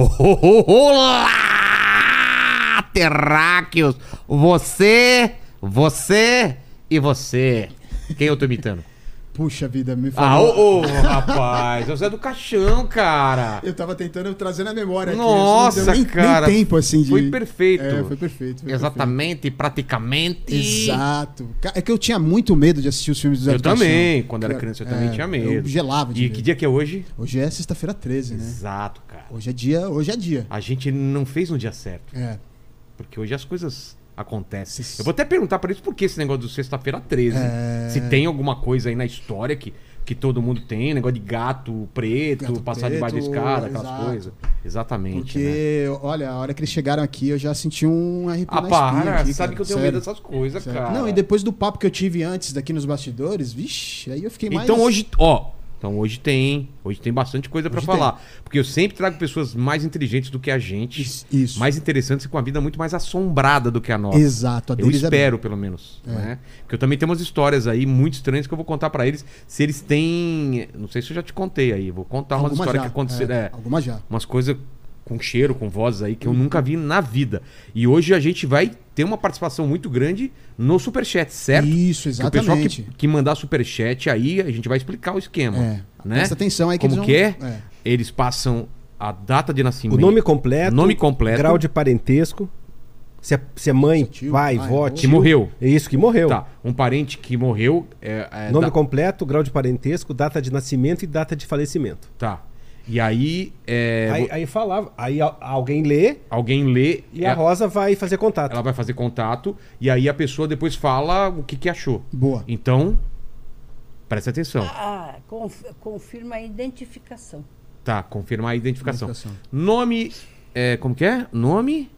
Olá, terráqueos! Você, você e você. Quem eu tô imitando? Puxa vida, me Ah, falou. ô, ô, rapaz, é do caixão, cara. Eu tava tentando trazer na memória aqui. Nossa, nem, cara. Nem tempo assim de. Foi perfeito. É, foi perfeito. foi Exatamente, praticamente. perfeito. Exato. Ca- É que eu tinha muito medo de assistir os filmes do Zé Eu do Caixão. também, quando era criança, eu também é, tinha medo. Eu gelava de E medo. que dia que é hoje? Hoje é sexta-feira 13, né? Exato, cara. Hoje é dia, hoje é dia. A gente não fez no dia certo. É. Porque hoje as coisas acontecem. Se- Eu vou até perguntar pra eles por que esse negócio do sexta-feira 13. É. Se tem alguma coisa aí na história que, que todo mundo tem, negócio de gato preto, Gato passar debaixo da escada, aquelas exato. coisas. Exatamente. né? Porque, olha, a hora que eles chegaram aqui, eu já senti um arrepio Ah, para, aqui, sabe que eu tenho Sério. medo dessas coisas, Sério. cara. Não, e depois do papo que eu tive antes daqui nos bastidores, vixe, aí eu fiquei mais. Então hoje, ó, então hoje tem, hoje tem bastante coisa Hoje falar, porque eu sempre trago pessoas mais inteligentes do que a gente, Isso. isso. mais interessantes e com a vida muito mais assombrada do que a nossa. Exato, a Eu é espero, pelo menos, É. né? Porque eu também tenho umas histórias aí muito estranhas que eu vou contar pra eles, se eles têm, não sei se eu já te contei aí, vou contar umas Alguma histórias já, que aconteceram, é, é, Alguma já. umas coisas com cheiro, com vozes aí que eu nunca vi na vida. E hoje a gente vai ter uma participação muito grande no Superchat, certo? Isso, Que o pessoal exatamente. que, que mandar superchat aí, a gente vai explicar o esquema. É. Né? Presta atenção aí que Como eles que é? vão- é. Eles passam a data de O nascimento. nome completo, Nome completo. grau de parentesco, se é, se é mãe, Tio, pai, pai, vó, avô. que tio. morreu. É Isso, que morreu. Tá. Um parente que morreu. É, é, Nome da- completo, grau de parentesco, data de nascimento e data de falecimento. Tá. E aí, é, aí, aí falava, aí a- alguém lê alguém lê. e é, a Rosa vai fazer contato. Ela vai fazer contato. E aí a pessoa depois fala o que, que achou. Boa. Então, presta atenção. Ah, conf- confirma a identificação. Tá, confirmar a identificação. Identificação. Nome. É, como que é? Nome.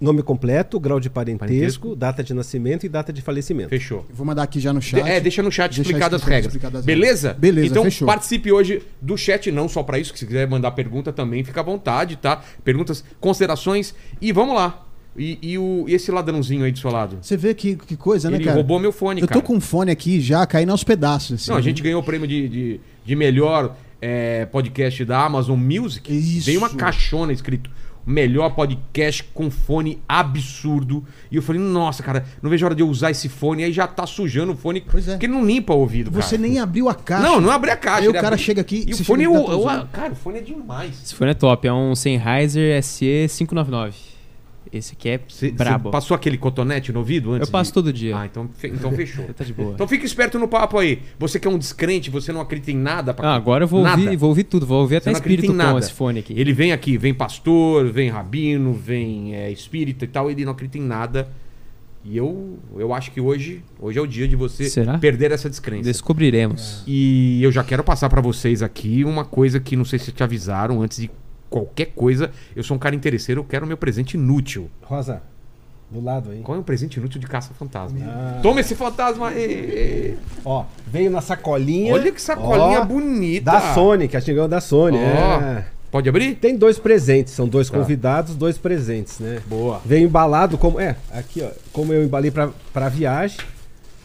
Nome completo, grau de parentesco, Parentesco. data de nascimento e data de falecimento. Fechou. Eu vou mandar aqui já no De- chat. é, deixa no chat explicadas as regras. explicadas Beleza? Beleza, Então fechou. participe hoje do chat, não só pra isso, que se quiser mandar pergunta também, fica à vontade, tá? Perguntas, considerações e vamos lá. E, e o, e esse ladrãozinho aí do seu lado? Você vê que, que coisa, né, Ele cara? roubou meu fone, Eu cara. tô com o fone aqui já caindo aos pedaços. assim, Não, a né? gente ganhou o prêmio de, de, de melhor é, podcast da Amazon Music. Isso. Veio uma caixona escrito. Melhor podcast com fone absurdo. E eu falei, nossa, cara, não vejo a hora de eu usar esse fone. Aí já tá sujando o fone. Pois é. Porque ele não limpa o ouvido, Você cara. nem abriu a caixa. Não, não abri a caixa. Aí o cara abriu. chega aqui, E o fone, chega é o, o- usando. cara, o fone é demais. Esse fone é top, é um Sennheiser SE599. Esse aqui é Você brabo. passou aquele cotonete no ouvido antes? Eu passo de- todo dia. Ah, então, fe- então fechou. Tá de boa. Então fica esperto no papo aí. Você que é um descrente, você não acredita em nada. Pra... Ah, agora eu vou nada. ouvir, vou ouvir tudo, vou ouvir até espírito em com nada. esse fone aqui. Ele vem aqui, vem pastor, vem rabino, vem é, espírita e tal, ele não acredita em nada. E eu, eu acho que hoje, hoje é o dia de você Será? perder essa descrença. Descobriremos. E eu já quero passar pra vocês aqui uma coisa que não sei se te avisaram antes de qualquer coisa. Eu sou um cara interesseiro, eu quero meu presente inútil. Rosa, do lado aí. Qual é o presente inútil de caça-fantasma? Ah. Toma esse fantasma aí! Ó, veio na sacolinha. Olha que sacolinha Ó, bonita! Da Sony, que a gente ganhou da Sony. Ó. é. Pode abrir? Tem dois presentes, são dois Tá. convidados, dois presentes, né? Boa. Veio embalado como. É, aqui, ó. Como eu embalei pra, pra viagem.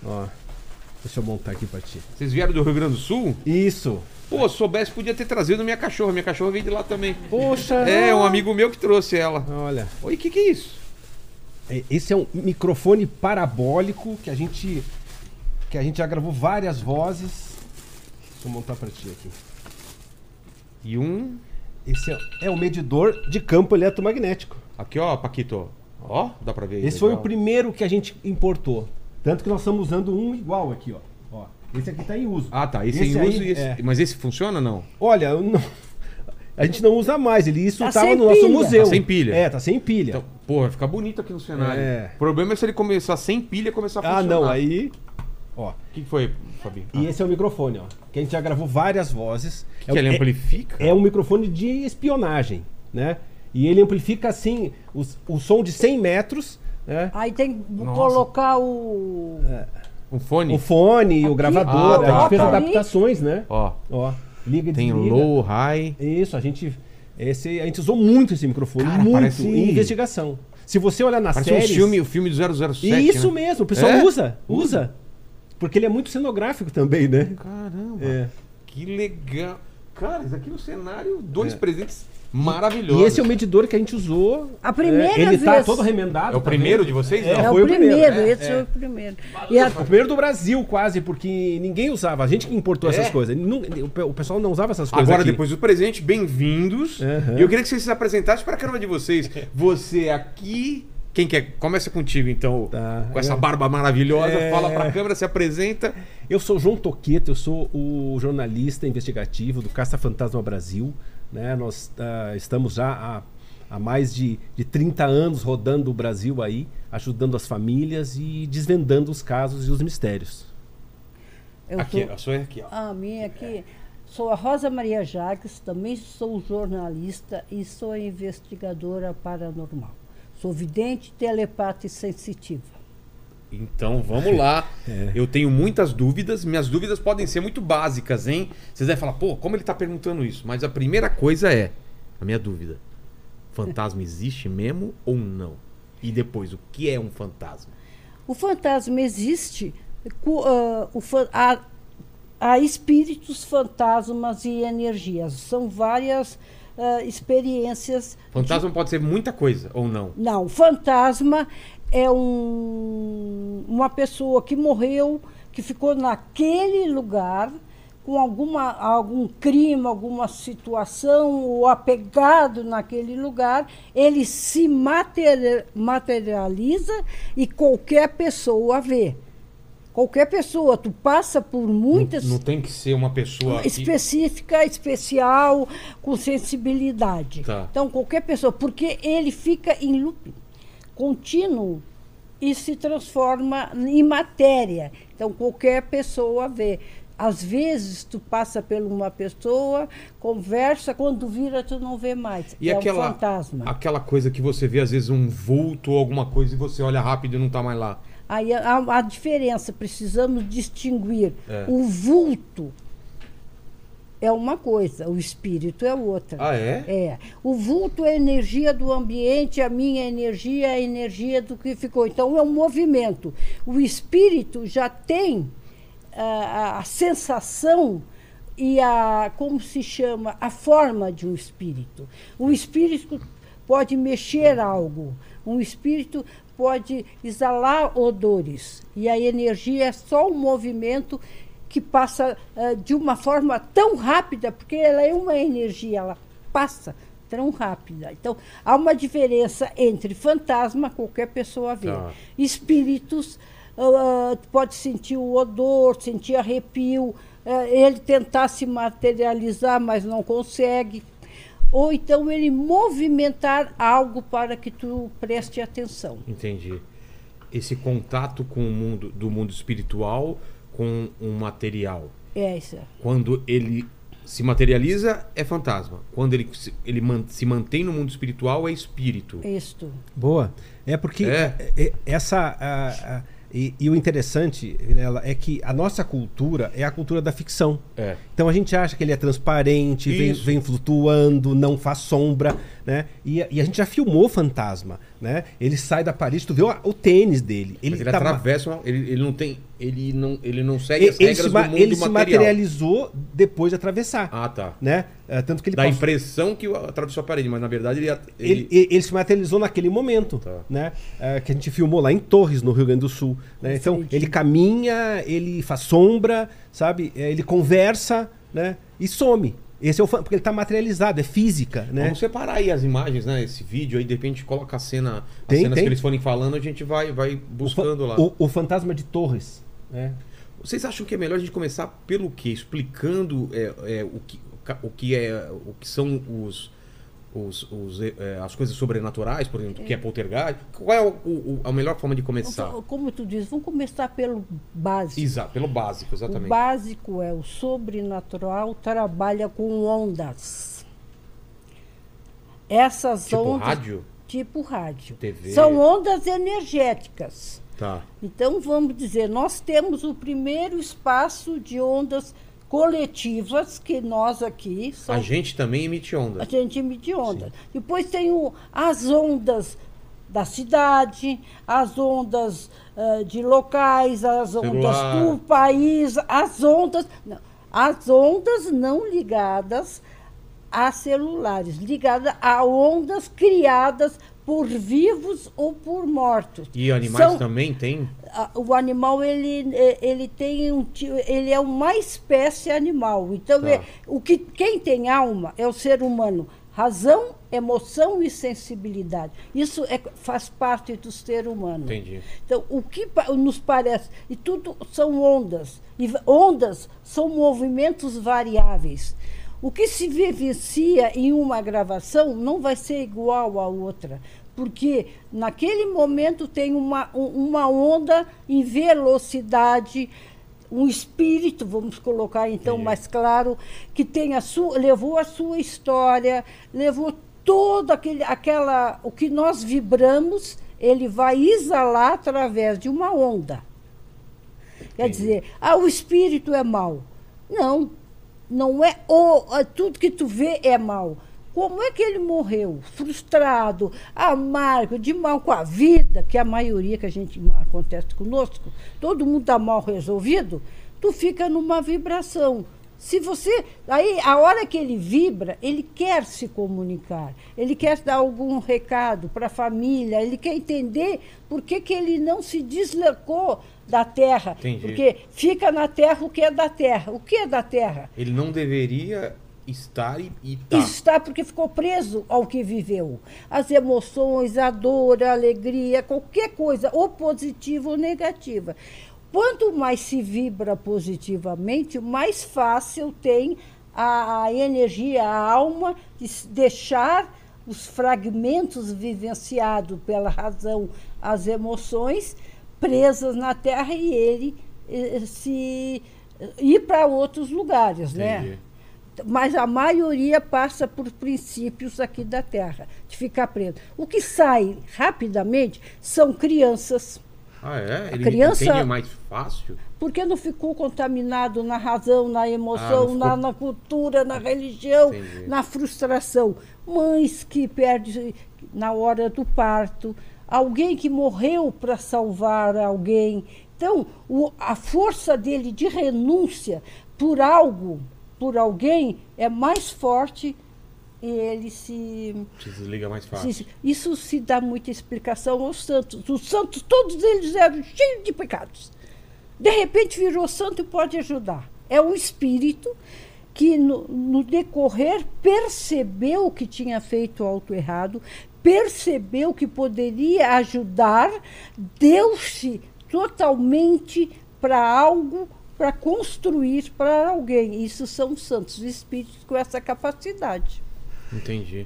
Ó. Deixa eu montar aqui pra ti. Vocês vieram do Rio Grande do Sul? Isso. Pô, soubesse, podia ter trazido minha cachorra. Minha cachorra veio de lá também. Poxa! É, um amigo meu que trouxe ela. Olha. Oi, o que, que é isso? é- Esse é um microfone parabólico que a gente. Que a gente já gravou várias vozes. Deixa eu montar pra ti aqui. E um. Esse é, é um medidor de campo eletromagnético. Aqui, ó, Paquito. Ó, dá pra ver. Esse foi o legal. primeiro que a gente importou. Tanto que nós estamos usando um igual aqui, ó. Esse aqui tá em uso. Ah, tá. Esse, Esse em aí, uso e esse. é. Mas esse funciona ou não? Olha, eu não- a gente não usa mais. Ele isso Tá tava no nosso pilha. museu. Tá sem pilha. É, tá sem pilha. Então, pô, vai ficar bonito aqui no cenário. É. O problema é se ele começar sem pilha e começar a ah, funcionar. não, aí. Ó. O que, foi, Fabinho? E esse é o microfone, ó. Que a gente já gravou várias vozes. que, que ele amplifica? é um microfone de espionagem, né? E ele amplifica assim o, o som de 100 metros, né? Aí tem que Nossa. colocar o. Um fone? O fone, o Aqui, gravador. ah, a gente fez tá. adaptações, né? Ó, Ó, liga e tem desliga. low, high. Isso, a gente. Esse, a gente usou muito esse microfone, Cara, muito parece- em investigação. Se você olhar na Parece série. um filme, o filme do 007. Isso né? mesmo, o pessoal É? usa, usa. Porque ele é muito cenográfico também, né? Caramba. É. Que legal. Cara, isso aqui no cenário, dois É. presentes maravilhosa. E esse é o medidor que a gente usou. A primeira é, Ele tá vez- todo remendado. É o primeiro de vocês? É, Não. É, foi o o primeiro, primeiro, é, esse é. foi o primeiro. E a- O primeiro do Brasil, quase, porque ninguém usava. A gente que importou É? essas coisas. O pe- o pessoal não usava essas coisas. Agora, aqui. depois do presente, bem-vindos. E eu queria que vocês se apresentassem para a câmera de vocês. Você aqui. Quem quer? Começa contigo, então. Tá. Com essa barba maravilhosa. É. Fala para a câmera, se apresenta. Eu sou João Toqueto, eu sou o jornalista investigativo do Caça Fantasma Brasil. Né? Nós ah, estamos já há, há mais de, de 30 anos rodando o Brasil aí, ajudando as famílias e desvendando os casos e os mistérios. eu aqui, sou- a sua é aqui, ó. A minha aqui. Sou a Rosa Maria Jacques, também sou jornalista e sou investigadora paranormal. Sou vidente, telepata e sensitiva. Então vamos lá. É. Eu tenho muitas dúvidas. Minhas dúvidas podem ser muito básicas, hein? Vocês devem falar, pô, como ele tá perguntando isso? Mas a primeira coisa é: a minha dúvida. Fantasma existe mesmo ou não? E depois, o que é um fantasma? O fantasma existe, ah, o fa- há, há espíritos, fantasmas e energias. São várias ah, experiências. Fantasma pode ser muita coisa ou não? Não, fantasma é um, uma pessoa que morreu, que ficou naquele lugar com alguma, algum crime, alguma situação, ou apegado naquele lugar, ele se materi- materializa e qualquer pessoa vê. Qualquer pessoa, tu passa por muitas Não, não tem que ser uma pessoa. que- específica, especial, com sensibilidade. Tá. Então, qualquer pessoa, porque ele fica em loop contínuo e se transforma em matéria. Então, qualquer pessoa vê. Às vezes, tu passa por uma pessoa, conversa, quando vira, tu não vê mais. E é aquela, um fantasma. aquela coisa que você vê, às vezes, um vulto ou alguma coisa e você olha rápido e não tá mais lá. Aí há a diferença, precisamos distinguir. É. O vulto é uma coisa, o espírito é outra. Ah, é? É. O vulto é a energia do ambiente, a minha energia é a energia do que ficou. Então é um movimento. O espírito já tem ah, a, a sensação e a como se chama a forma de um espírito. O espírito pode mexer algo. Um espírito pode exalar odores e a energia é só um movimento que passa ah, de uma forma tão rápida, porque ela é uma energia, ela passa tão rápida. Então, há uma diferença entre fantasma, qualquer pessoa vê. Tá. Espíritos, tu pode sentir o odor, sentir arrepio, ah, ele tentar se materializar, mas não consegue. Ou então ele movimentar algo para que tu preste atenção. Entendi. Esse contato com o mundo do mundo espiritual com um material. É isso. Quando ele se materializa, é fantasma. Quando ele, se- ele man- se mantém no mundo espiritual, é espírito. Isto. Boa. É porque É. é- essa. a- a- e, e o interessante Vilela, é que a nossa cultura é a cultura da ficção. É. Então a gente acha que ele é transparente, vem, vem flutuando, não faz sombra, né? E, a- e a gente já filmou fantasma, né? Ele sai da parede, tu vê o, o tênis dele. Ele, Ele, ele tá atravessa, ele, ele não tem, ele não, ele não segue ele, as ele regras se, do mundo ele se material. materializou depois de atravessar, Ah, tá. né? É, tanto que ele Dá a passou- impressão que atravessou a parede, mas na verdade ele, ele, ele, ele- se materializou naquele momento, Tá. né? É, que a gente filmou lá em Torres, no Rio Grande do Sul. né? Então, ele caminha, ele faz sombra, sabe? É, Ele conversa, né? E some. Esse é o fan- porque ele está materializado, é física, né? Vamos separar aí as imagens, né? Esse vídeo aí, de repente coloca a cena, as Tem, cenas tem. que eles forem falando, a gente vai, vai O buscando lá. O, o fantasma de Torres, né? Vocês acham que é melhor a gente começar pelo quê? Explicando é, é, o, que, o o que é, o que são os, os, os, é, as coisas sobrenaturais, por exemplo, o que é poltergeist? Qual é o- o- a melhor forma de começar? Então, Como tu diz, vamos começar pelo básico. Exato, pelo básico, O exatamente. básico é o sobrenatural trabalha com ondas. Essas Tipo ondas. rádio? Tipo rádio. TV. São ondas energéticas. Tá. Então, vamos dizer, nós temos o primeiro espaço de ondas coletivas, que nós aqui A gente também emite onda. a gente emite ondas. Depois tem o- as ondas da cidade, as ondas ah, de locais, as ondas Celular. do país, as ondas. Não, as ondas não ligadas acelulares, ligadas a ondas criadas por vivos ou por mortos. E animais São- também tem? a- o animal ele, eh, ele tem um ele é uma espécie animal então Tá. é- o que quem tem alma é o ser humano razão emoção e sensibilidade isso é, faz parte do ser humano Entendi. então o que nos parece e tudo são ondas e ondas são movimentos variáveis o que se vivencia em uma gravação não vai ser igual à outra, porque naquele momento tem uma, um- uma onda em velocidade, um espírito, vamos colocar então Entendi. mais claro, que tem a sua, levou a sua história, levou todo aquele, aquela, o que nós vibramos, ele vai exalar através de uma onda. Quer Entendi. dizer, ah, o espírito é mau. Não, não é o tudo que tu vê é mal. Como é que ele morreu? Frustrado, amargo, de mal com a vida, que é a maioria que a gente acontece conosco, todo mundo está mal resolvido, tu fica numa vibração. Se você. Aí, a hora que ele vibra, ele quer se comunicar, ele quer dar algum recado para a família, ele quer entender por que, que ele não se deslocou da terra. Entendi. Porque fica na terra o que é da terra. O que é da terra? Ele não deveria estar e, e tá. Está porque ficou preso ao que viveu. As emoções, a dor, a alegria, qualquer coisa, ou positiva ou negativa. Quanto mais se vibra positivamente, mais fácil tem a, a energia, a alma, de deixar os fragmentos vivenciados pela razão, as emoções, presas na terra e ele eh, se ir para outros lugares, né? Entendi. mas a maioria passa por princípios aqui da Terra, de ficar preso. O que sai rapidamente são crianças, Ah, é? Ele criança- entende mais fácil? porque não ficou contaminado na razão, na Ah, emoção, não ficou- na, na cultura, na religião, Entendi. na frustração. Mães que perdem na hora do parto, alguém que morreu para salvar alguém. Então, o- a força dele de renúncia por algo, por alguém, é mais forte e ele se Se desliga mais fácil. se- Isso se dá muita explicação aos santos. Os santos, todos eles eram cheios de pecados. De repente virou santo e pode ajudar. É um espírito que, no, no decorrer, percebeu que tinha feito algo errado, percebeu que poderia ajudar, deu-se totalmente para algo, para construir para alguém. Isso são santos, espíritos com essa capacidade. Entendi.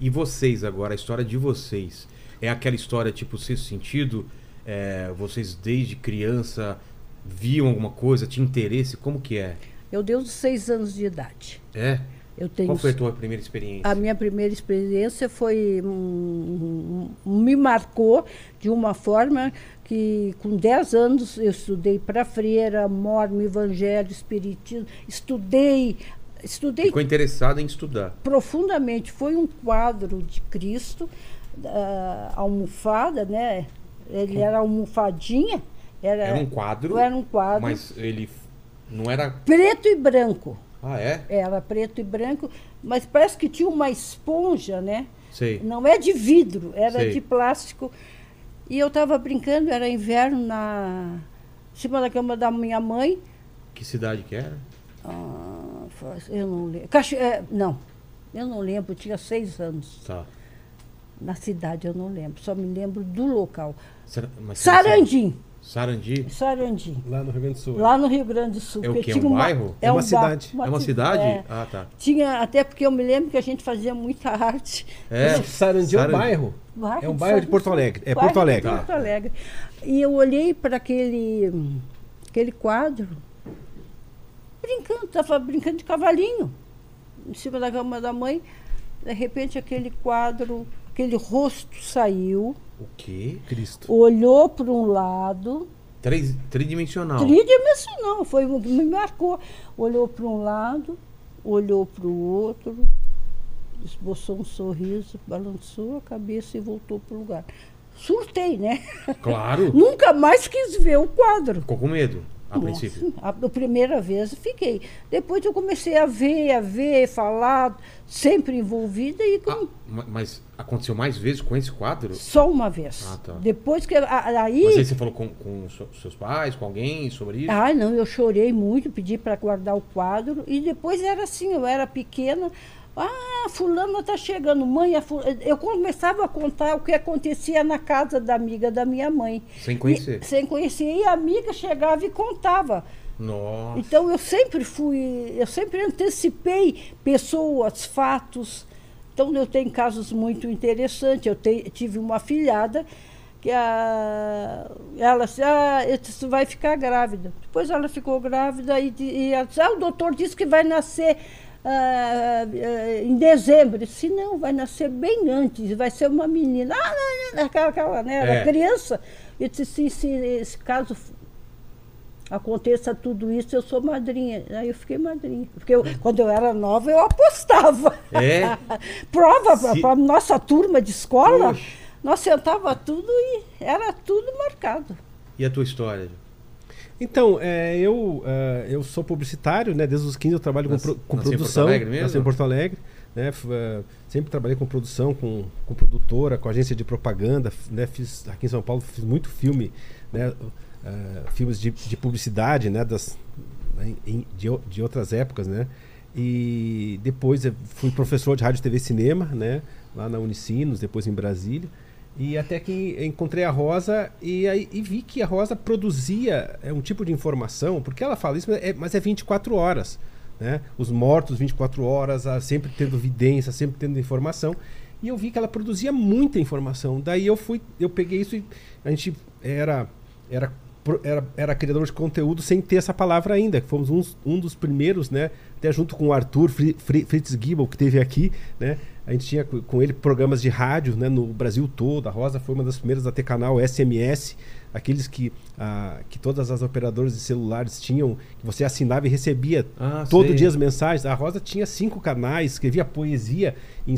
E vocês agora, a história de vocês, é aquela história tipo sexto sentido? É, vocês desde criança viam alguma coisa, tinham interesse? Como que é? Eu dei os seis anos de idade. É? Eu tenho Qual foi a tua primeira experiência? a minha primeira experiência foi hum, hum, me marcou de uma forma que com 10 anos eu estudei para freira, mormo, evangelho, espiritismo, estudei estudei Ficou interessado em estudar. profundamente. Foi um quadro de Cristo, ah, almofada, né? Ele era almofadinha, era, Era um quadro, era um quadro mas ele não era. preto e branco. Ah, é? Era preto e branco, mas parece que tinha uma esponja, né? Sei. Não é de vidro, era Sei. de plástico. E eu estava brincando, era inverno, na em cima da cama da minha mãe. Que cidade que era? Ah, eu não lembro. É, não, eu não lembro, eu tinha seis anos. Tá. Na cidade eu não lembro, só me lembro do local. Mas- Sarandim, Sarandi? Sarandim. Lá no Rio Grande do Sul. Lá no Rio Grande do Sul. É o quê? tinha Um bairro? É uma ba- cidade. É uma ci- cidade? é. Ah, tá. Tinha, até porque eu me lembro que a gente fazia muita arte. É. Sarandi é um Sarandi. bairro. Bairro É um bairro de Porto Alegre. É Porto Alegre. Porto Alegre. E eu olhei para aquele, aquele quadro, brincando, estava brincando de cavalinho, em cima da cama da mãe. De repente, aquele quadro, aquele rosto saiu, O quê? Cristo. olhou para um lado, Três, tridimensional. tridimensional, foi o que me marcou. Olhou para um lado, olhou para o outro, esboçou um sorriso, balançou a cabeça e voltou para o lugar. Surtei, né? Claro. Nunca mais quis ver o quadro. Ficou com medo. A princípio. A, a primeira vez fiquei. Depois eu comecei a ver, a ver, falar, sempre envolvida e com, Ah, ma- mas aconteceu mais vezes com esse quadro? só uma vez. Ah, tá. Depois que. Aí. Mas aí você falou com, com seus pais, com alguém sobre isso? Ah, não, eu chorei muito, pedi para guardar o quadro. E depois era assim, eu era pequena. Ah, fulano está chegando, mãe. a fu-" Eu começava a contar o que acontecia na casa da amiga da minha mãe. Sem conhecer. E, sem conhecer. E a amiga chegava e contava. Nossa. Então eu sempre fui, eu sempre antecipei pessoas, fatos. Então eu tenho casos muito interessantes. Eu te- tive uma filhada que a, ela disse, ah, "Você vai ficar grávida. Depois ela ficou grávida e, e ela disse, ah, o doutor disse que vai nascer ah, ah, em dezembro. Disse, não, vai nascer bem antes, vai ser uma menina. Ah, não, não, aquela, aquela né, era É. criança. Eu disse, se, se esse caso aconteça tudo isso, eu sou madrinha. Aí eu fiquei madrinha. Porque eu- quando eu era nova, eu apostava. É? Prova Se- para a nossa turma de escola, Poxa. nós sentava tudo e era tudo marcado. E a tua história? Então, é, eu, é, eu sou publicitário, né? Desde os 15 eu trabalho com, pro- com nasceu em Porto produção. Alegre mesmo? Nasci em Porto Alegre. Né? É, sempre trabalhei com produção, com, com produtora, com agência de propaganda. Né? Fiz, aqui em São Paulo fiz muito filme, né? É, filmes de, de publicidade, né? Das, né, em- de, de outras épocas, né? E depois fui professor de rádio, TV e cinema, né? Lá na Unicinos, depois em Brasília. E até que encontrei a Rosa e, aí, e vi que a Rosa produzia é, um tipo de informação, porque ela fala isso, mas é, mas é 24 horas. Né? Os mortos 24 horas, sempre tendo evidência, sempre tendo informação. E eu vi que ela produzia muita informação. Daí eu fui, eu peguei isso e a gente era, era, era, era criador de conteúdo sem ter essa palavra ainda. que Fomos uns- um dos primeiros, né? Até junto com o Arthur Fri- Fri- Fritz Giebel, que teve aqui, né? A gente tinha co- com ele programas de rádio né, no Brasil todo. A Rosa foi uma das primeiras a ter canal SMS, aqueles que, ah, que todas as operadoras de celulares tinham, que você assinava e recebia Ah, todo sei. dia as mensagens. A Rosa tinha cinco canais, escrevia poesia em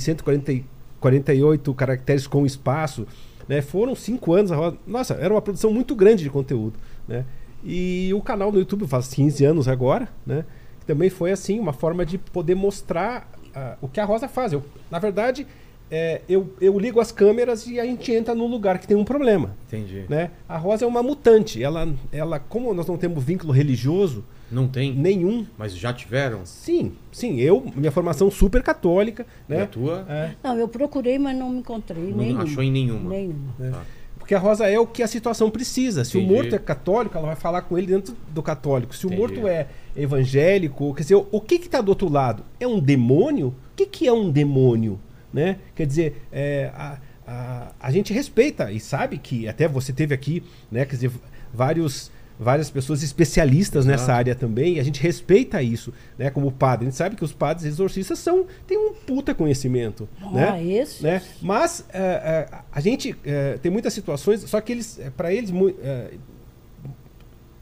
148 caracteres com espaço. Né? Foram cinco anos. A Rosa, nossa, era uma produção muito grande de conteúdo. Né? E o canal no YouTube faz 15 anos agora, né? também foi assim, uma forma de poder mostrar ah, o que a Rosa faz. Eu, na verdade, é, eu, eu ligo as câmeras e a gente entra no lugar que tem um problema. Entendi. Né? A Rosa é uma mutante. Ela, ela, como nós não temos vínculo religioso Não tem? nenhum, Mas já tiveram? Sim, sim. Eu, minha formação super católica, E a né? tua? É, Não, eu procurei, mas não me encontrei. Não nenhuma. achou em nenhuma? Nenhuma. Tá. porque a Rosa é o que a situação precisa. Se Entendi. o morto é católico, ela vai falar com ele dentro do católico. Se Entendi. o morto é evangélico, quer dizer, o, o que que tá do outro lado? É um demônio? O que que é um demônio? Né? Quer dizer, é, a, a, a gente respeita e sabe que até você teve aqui, né? Quer dizer, vários várias pessoas especialistas nessa Exato. área também, e a gente respeita isso, né? Como padre, a gente sabe que os padres exorcistas são têm um puta conhecimento, né? Ah, esse? né? Mas é, é, a gente é, tem muitas situações, só que eles, para eles,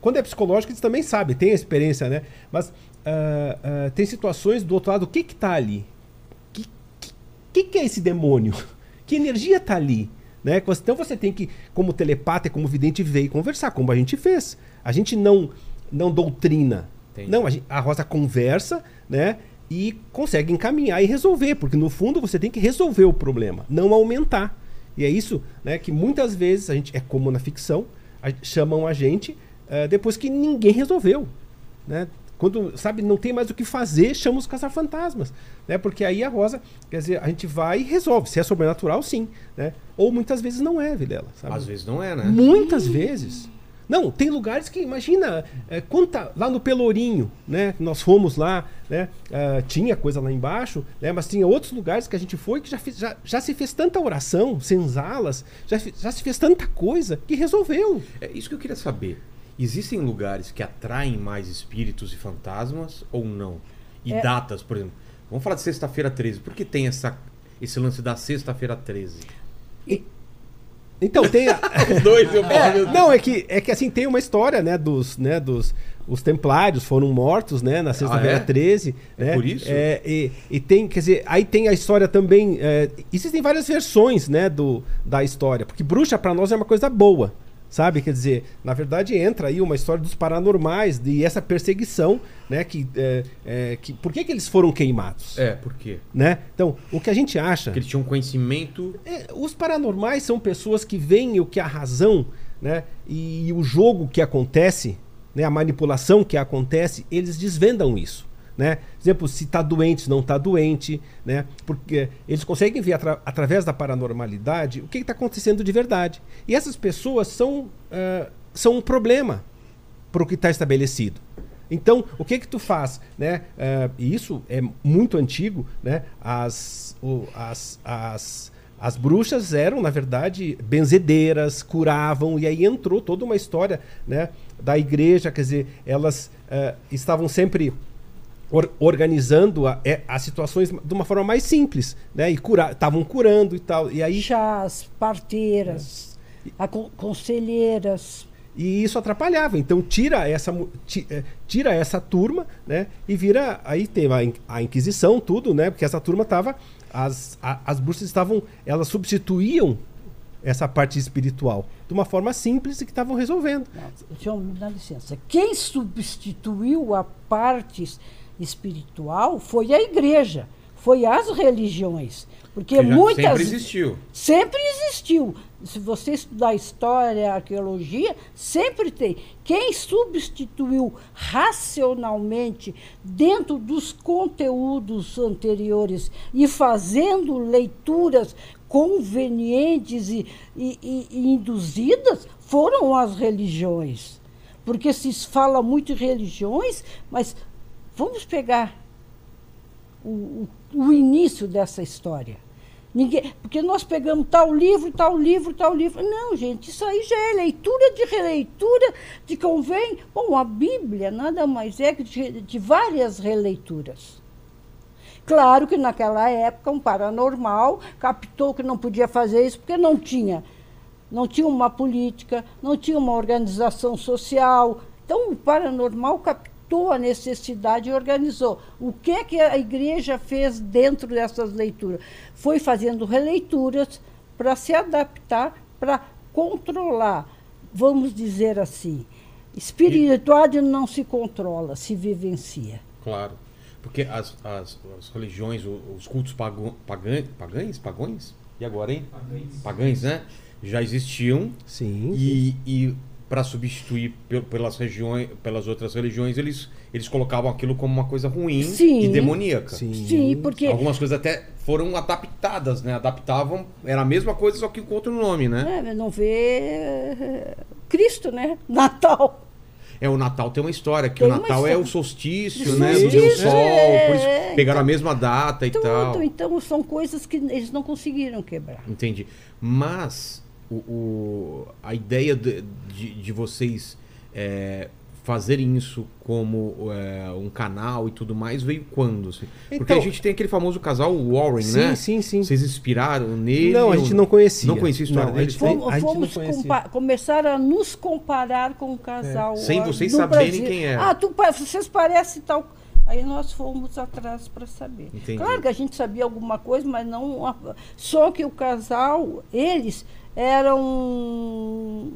quando é psicológico, eles também sabem, têm a experiência, né? Mas tem situações do outro lado, o que que tá ali? O que, que, que que é esse demônio? Que energia tá ali? Né? Então você tem que, como telepata, como vidente, ver e conversar, como a gente fez. A gente não, não doutrina. Entendi. Não, a, gente- a Rosa conversa, né? E consegue encaminhar e resolver, porque no fundo você tem que resolver o problema, não aumentar. E é isso né, que muitas vezes a gente, é como na ficção, a- chamam a gente eh, depois que ninguém resolveu. Né? Quando, sabe, não tem mais o que fazer, chama os caça-fantasmas. Né? Porque aí a Rosa, quer dizer, a gente vai e resolve. Se é sobrenatural, sim. Né? Ou muitas vezes não é, Vilela. Sabe? Às vezes não é, né? Muitas vezes. Não, tem lugares que, imagina, é, quanta, lá no Pelourinho, né? Nós fomos lá, né? ah, tinha coisa lá embaixo, né? Mas tinha outros lugares que a gente foi que já, fez- já, já se fez tanta oração, senzalas, já, já se fez tanta coisa que resolveu. É isso que eu queria saber. Existem lugares que atraem mais espíritos e fantasmas ou não? E É. datas, por exemplo. Vamos falar de sexta-feira 13. Por que tem essa, esse lance da sexta-feira 13? Então tem. a- Os dois, eu É, não, é que, é que assim, tem uma história, né, dos, né, dos os templários foram mortos, né, na sexta-feira é? 13, É né? por isso? É, e, e tem, quer dizer, aí tem a história também, é, existem várias versões, né, do, da história, porque bruxa pra nós é uma coisa boa, sabe? Quer dizer, na verdade entra aí uma história dos paranormais e essa perseguição, né? Que, é, é, que, por que, que eles foram queimados? É, por quê? Né? Então, o que a gente acha... Porque eles tinham conhecimento. É, os paranormais são pessoas que veem o que a razão né, e, o jogo que acontece, né, a manipulação que acontece, eles desvendam isso. Né? Por exemplo, se está doente, se não está doente, né? porque eles conseguem ver atra através da paranormalidade o que está acontecendo de verdade. E essas pessoas são, uh, são um problema para o que está estabelecido. Então, o que que tu faz? Né? Uh, e isso é muito antigo. Né? As, o, as, as, as bruxas eram, na verdade, benzedeiras, curavam, e aí entrou toda uma história né, da igreja, quer dizer, elas uh, estavam sempre or, organizando a, é, as situações de uma forma mais simples, né? E estavam curando e tal. E aí chás, parteiras, é. conselheiras. E isso atrapalhava. Então tira essa é, tira essa turma, né? E vira aí tem a, a Inquisição, tudo, né? Porque essa turma tava as, a, as bruxas estavam, elas substituíam essa parte espiritual de uma forma simples e que estavam resolvendo. Não, me dá licença. Quem substituiu a parte espiritual foi a igreja, foi as religiões. Porque muitas. Sempre existiu. Sempre existiu. Se você estudar história, arqueologia, sempre tem. Quem substituiu racionalmente dentro dos conteúdos anteriores e fazendo leituras convenientes e, e, e induzidas foram as religiões. Porque se fala muito em religiões, mas Vamos pegar o, o, o início dessa história. Ninguém, porque nós pegamos tal livro, tal livro, tal livro. Não, gente, isso aí já é leitura de releitura, de convém. Bom, a Bíblia nada mais é que de, de várias releituras. Claro que naquela época um paranormal captou que não podia fazer isso porque não tinha, não tinha uma política, não tinha uma organização social. Então o paranormal captou detectou a necessidade e organizou. O que, que a igreja fez dentro dessas leituras? Foi fazendo releituras para se adaptar, para controlar, vamos dizer assim. Espiritualidade não se controla, se vivencia. Claro. Porque as, as, as religiões, os cultos pagães, pagães, pagões? E agora, hein? Pagães. Pagães, né? Já existiam. Sim. E, e para substituir pelas regiões, pelas outras religiões, eles, eles colocavam aquilo como uma coisa ruim Sim. e demoníaca. Sim. Sim, porque algumas coisas até foram adaptadas, né? Adaptavam, era a mesma coisa só que com outro nome, né? É, não vê eh, Cristo, né? Natal. É, o Natal tem uma história, que tem o Natal é o solstício, solstício, né? Do Deus Sol, é, por isso pegaram a mesma data tudo, e tal. Então são coisas que eles não conseguiram quebrar. Entendi. Mas o, o, a ideia de, de, de vocês é, fazerem isso como é, um canal e tudo mais veio quando? Assim? Porque então, a gente tem aquele famoso casal Warren, sim, né? Sim, sim, Vocês inspiraram nele? Não, a gente não conhecia. Não conhecia a história não, deles? Fomos, a gente fomos começar a nos comparar com o casal. É. Sem vocês saberem Brasil. quem era. Ah, tu, vocês parecem tal. Aí nós fomos atrás para saber. Entendi. Claro que a gente sabia alguma coisa, mas não. Só que o casal, eles eram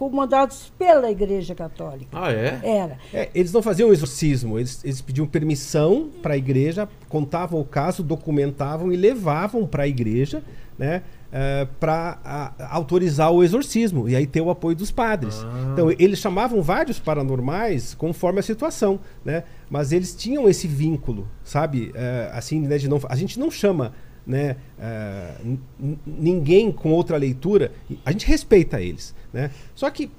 comandados pela Igreja Católica. Ah, é? Era. É, eles não faziam exorcismo, eles, eles pediam permissão para a igreja, contavam o caso, documentavam e levavam para a igreja, né? Uh, eh, para autorizar o exorcismo e aí ter o apoio dos padres. Ah. Então eles chamavam vários paranormais conforme a situação, né? Mas eles tinham esse vínculo, sabe? Uh, assim, né, de não, a gente não chama né, uh, ninguém com outra leitura, a gente respeita eles. Né? Só que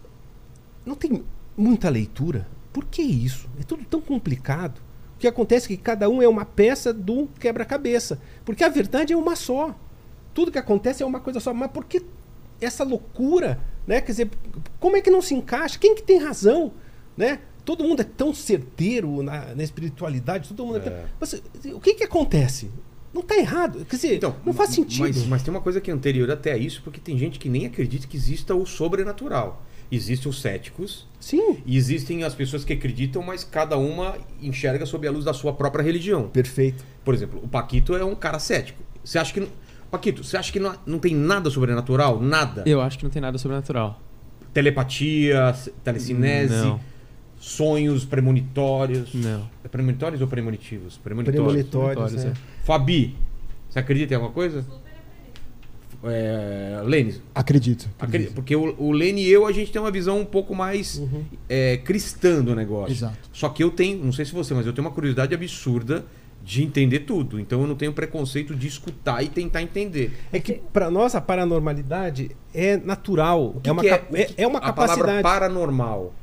não tem muita leitura. Por que isso? É tudo tão complicado. O que acontece é que cada um é uma peça do quebra-cabeça. Porque a verdade é uma só. Tudo que acontece é uma coisa só. Mas por que essa loucura? Né? Quer dizer, como é que não se encaixa? Quem que tem razão? Né? Todo mundo é tão certeiro na, na espiritualidade, todo mundo é. é tão... Mas, o que, que acontece? Não está errado. Quer dizer, então, não faz sentido. Mas, mas, tem uma coisa que é anterior até a isso, porque tem gente que nem acredita que exista o sobrenatural. Existem os céticos. Sim. E existem as pessoas que acreditam, mas cada uma enxerga sob a luz da sua própria religião. Perfeito. Por exemplo, o Paquito é um cara cético. Você acha que. Paquito, você acha que não, não tem nada sobrenatural? Nada? Eu acho que não tem nada sobrenatural. telepatia, telecinese, Não. Sonhos premonitórios. Não. É premonitórios ou premonitivos? Premonitórios. Premonitórios, Premonitórios, é. Fabi, você acredita em alguma coisa? É, Lênis, Acredito. acredita, acredito. porque o, o Lene e eu, a gente tem uma visão um pouco mais Uhum. é, cristã do negócio. Exato. Só que eu tenho, não sei se você, mas eu tenho uma curiosidade absurda de entender tudo. Então eu não tenho preconceito de escutar e tentar entender. É que para nós a paranormalidade é natural, O que é uma, que é, que- é uma a palavra capacidade. paranormal,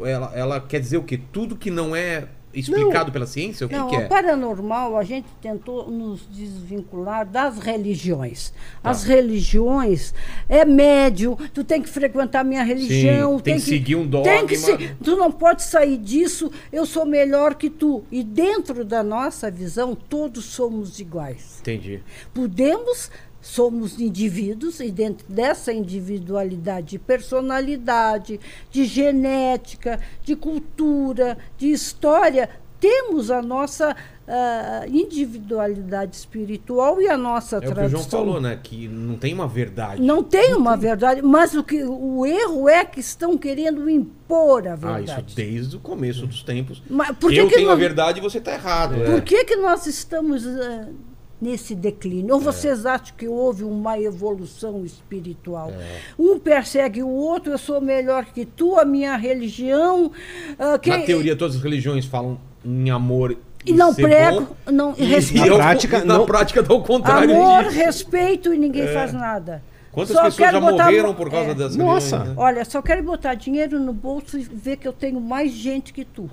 ela, ela quer dizer o quê? Tudo que não é explicado pela ciência? O que, Não, que o é? paranormal a gente tentou nos desvincular das religiões. Tá. As religiões é médium, tu tem que frequentar a minha religião, tem que seguir um tem que dogma. se- tu não pode sair disso, eu sou melhor que tu. E dentro da nossa visão, todos somos iguais. Entendi. Podemos, somos indivíduos, e dentro dessa individualidade de personalidade, de genética, de cultura, de história, temos a nossa ah, individualidade espiritual e a nossa É o que o tradição. João falou, né? Que não tem uma verdade. Não tem uma verdade, mas o, que, o erro é que estão querendo impor a Ah, verdade. isso desde o começo dos tempos. Mas por que eu que tenho a nós- verdade e você está errado. Por é. que, que nós estamos ah, nesse declínio? Ou vocês acham que houve uma evolução espiritual? Um persegue o outro, eu sou melhor que tu, a minha religião. ah, quem- Na teoria, todas as religiões falam em amor E não prego, bom, não e, respeito. Na prática, na não- prática dá o contrário Amor, disso. respeito e ninguém faz nada. Quantas Só pessoas quero já botar morreram mo- por causa é. das Nossa. né? Olha, só quero botar dinheiro no bolso e ver que eu tenho mais gente que tu.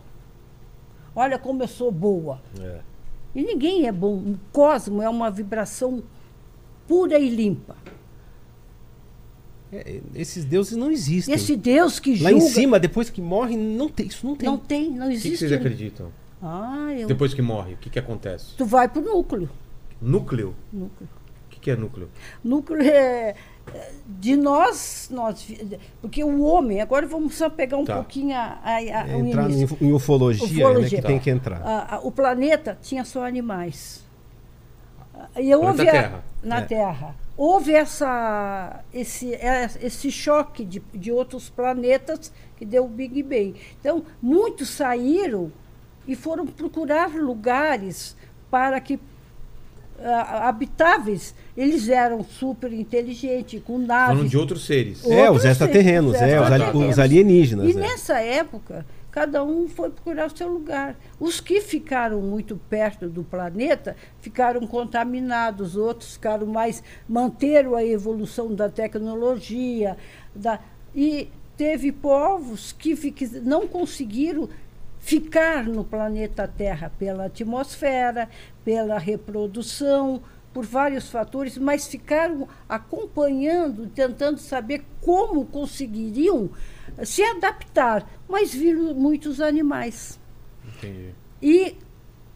Olha como eu sou boa. É. E ninguém é bom. O cosmo é uma vibração pura e limpa. É, esses deuses não existem. Esse Deus que Lá julga. em cima, depois que morre, não tem, isso não tem. Não tem, não O que, existe. que vocês acreditam? Ah, eu... Depois que morre, o que, que acontece? Tu vai pro núcleo. Núcleo? núcleo. O que, que é núcleo? Núcleo é, de nós, nós, porque o homem, agora vamos só pegar um Tá. pouquinho a, a, a, entrar início. em, em ufologia, Né, Ufologia. que tem que entrar. A- a- o planeta tinha só animais. E houve Terra. na É. Terra. Houve essa, esse, é, esse choque de, de outros planetas que deu o Big Bang. Então, muitos saíram e foram procurar lugares para que ah, habitáveis. Eles eram super inteligentes, com naves. Falando de outros seres. O- É, os outros extraterrenos, seres, é, os, ali- extraterrenos. os alienígenas. E é. nessa época, cada um foi procurar o seu lugar. Os que ficaram muito perto do planeta ficaram contaminados, outros ficaram mais. manteram a evolução da tecnologia. Da, e teve povos que fique- não conseguiram ficar no planeta Terra pela atmosfera, pela reprodução, por vários fatores, mas ficaram acompanhando, tentando saber como conseguiriam se adaptar, mas viram muitos animais. Entendi. E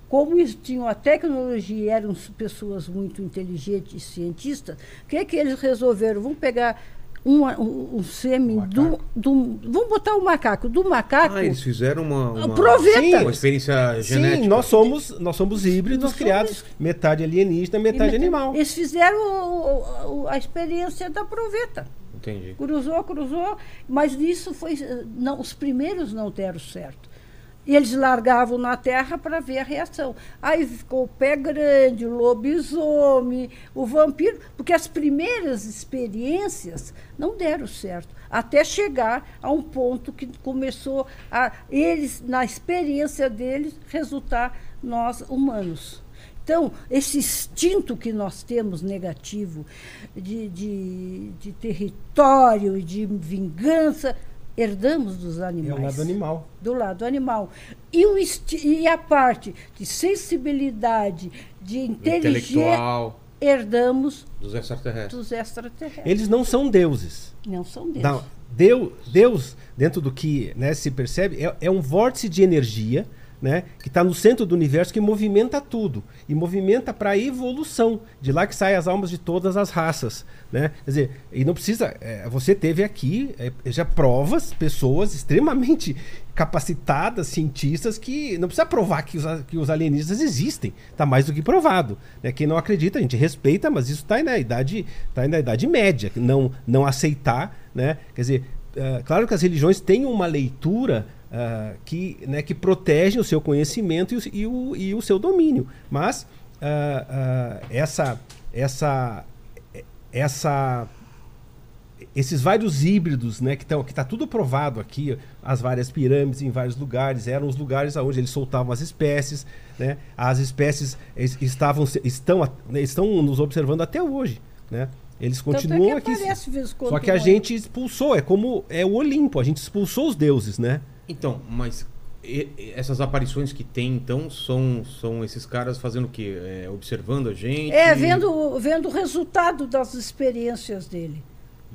como eles tinham a tecnologia e eram pessoas muito inteligentes e cientistas, o que é que eles resolveram? Vamos pegar uma- um, um sêmen do, do- Vamos botar o macaco. Do macaco. Ah, eles fizeram uma, uma, Aproveita. uma experiência genética. Sim, nós somos, nós somos híbridos Nós criados, somos- metade alienígena, metade e animal. Eles fizeram o- o- a experiência da proveta. Entendi. Cruzou, cruzou, mas isso foi. Não, os primeiros não deram certo. E eles largavam na terra para ver a reação. Aí ficou o pé grande, o lobisomem, o vampiro, porque as primeiras experiências não deram certo. Até chegar a um ponto que começou a eles, na experiência deles, resultar nós humanos. Então, esse instinto que nós temos negativo de, de, de território de vingança, herdamos dos É animais. o lado animal. Do lado animal. E, o e a parte de sensibilidade, de inteligência, herdamos dos extraterrestres. dos extraterrestres. Eles não são deuses. Não são deles. Não, Deus, Deus, dentro do que né, se percebe, é, é um vórtice de energia né, que está no centro do universo que movimenta tudo. E movimenta para a evolução. De lá que saem as almas de todas as raças. Né? Quer dizer, e não precisa. é, você teve aqui é, já provas, pessoas extremamente capacitadas, cientistas, que não precisa provar que os, que os alienígenas existem. Está mais do que provado. Né? Quem não acredita, a gente respeita, mas isso está na idade, tá na idade média. Não, não aceitar, né? Quer dizer, eh, claro que as religiões têm uma leitura ah, que, né, que protege o seu conhecimento e o, e o, e o seu domínio. Mas ah, ah, essa, essa, essa esses vários híbridos, né, que estão que tá tudo provado aqui, as várias pirâmides em vários lugares, eram os lugares onde eles soltavam as espécies, né? As espécies es- estavam estão né, estão nos observando até hoje, né? Eles continuam é que aqui. Só que a gente expulsou, é como é o Olimpo, a gente expulsou os deuses, né? Então, mas e- essas aparições que tem, então, são, são esses caras fazendo o quê? É, observando a gente? É, vendo, vendo o resultado das experiências dele.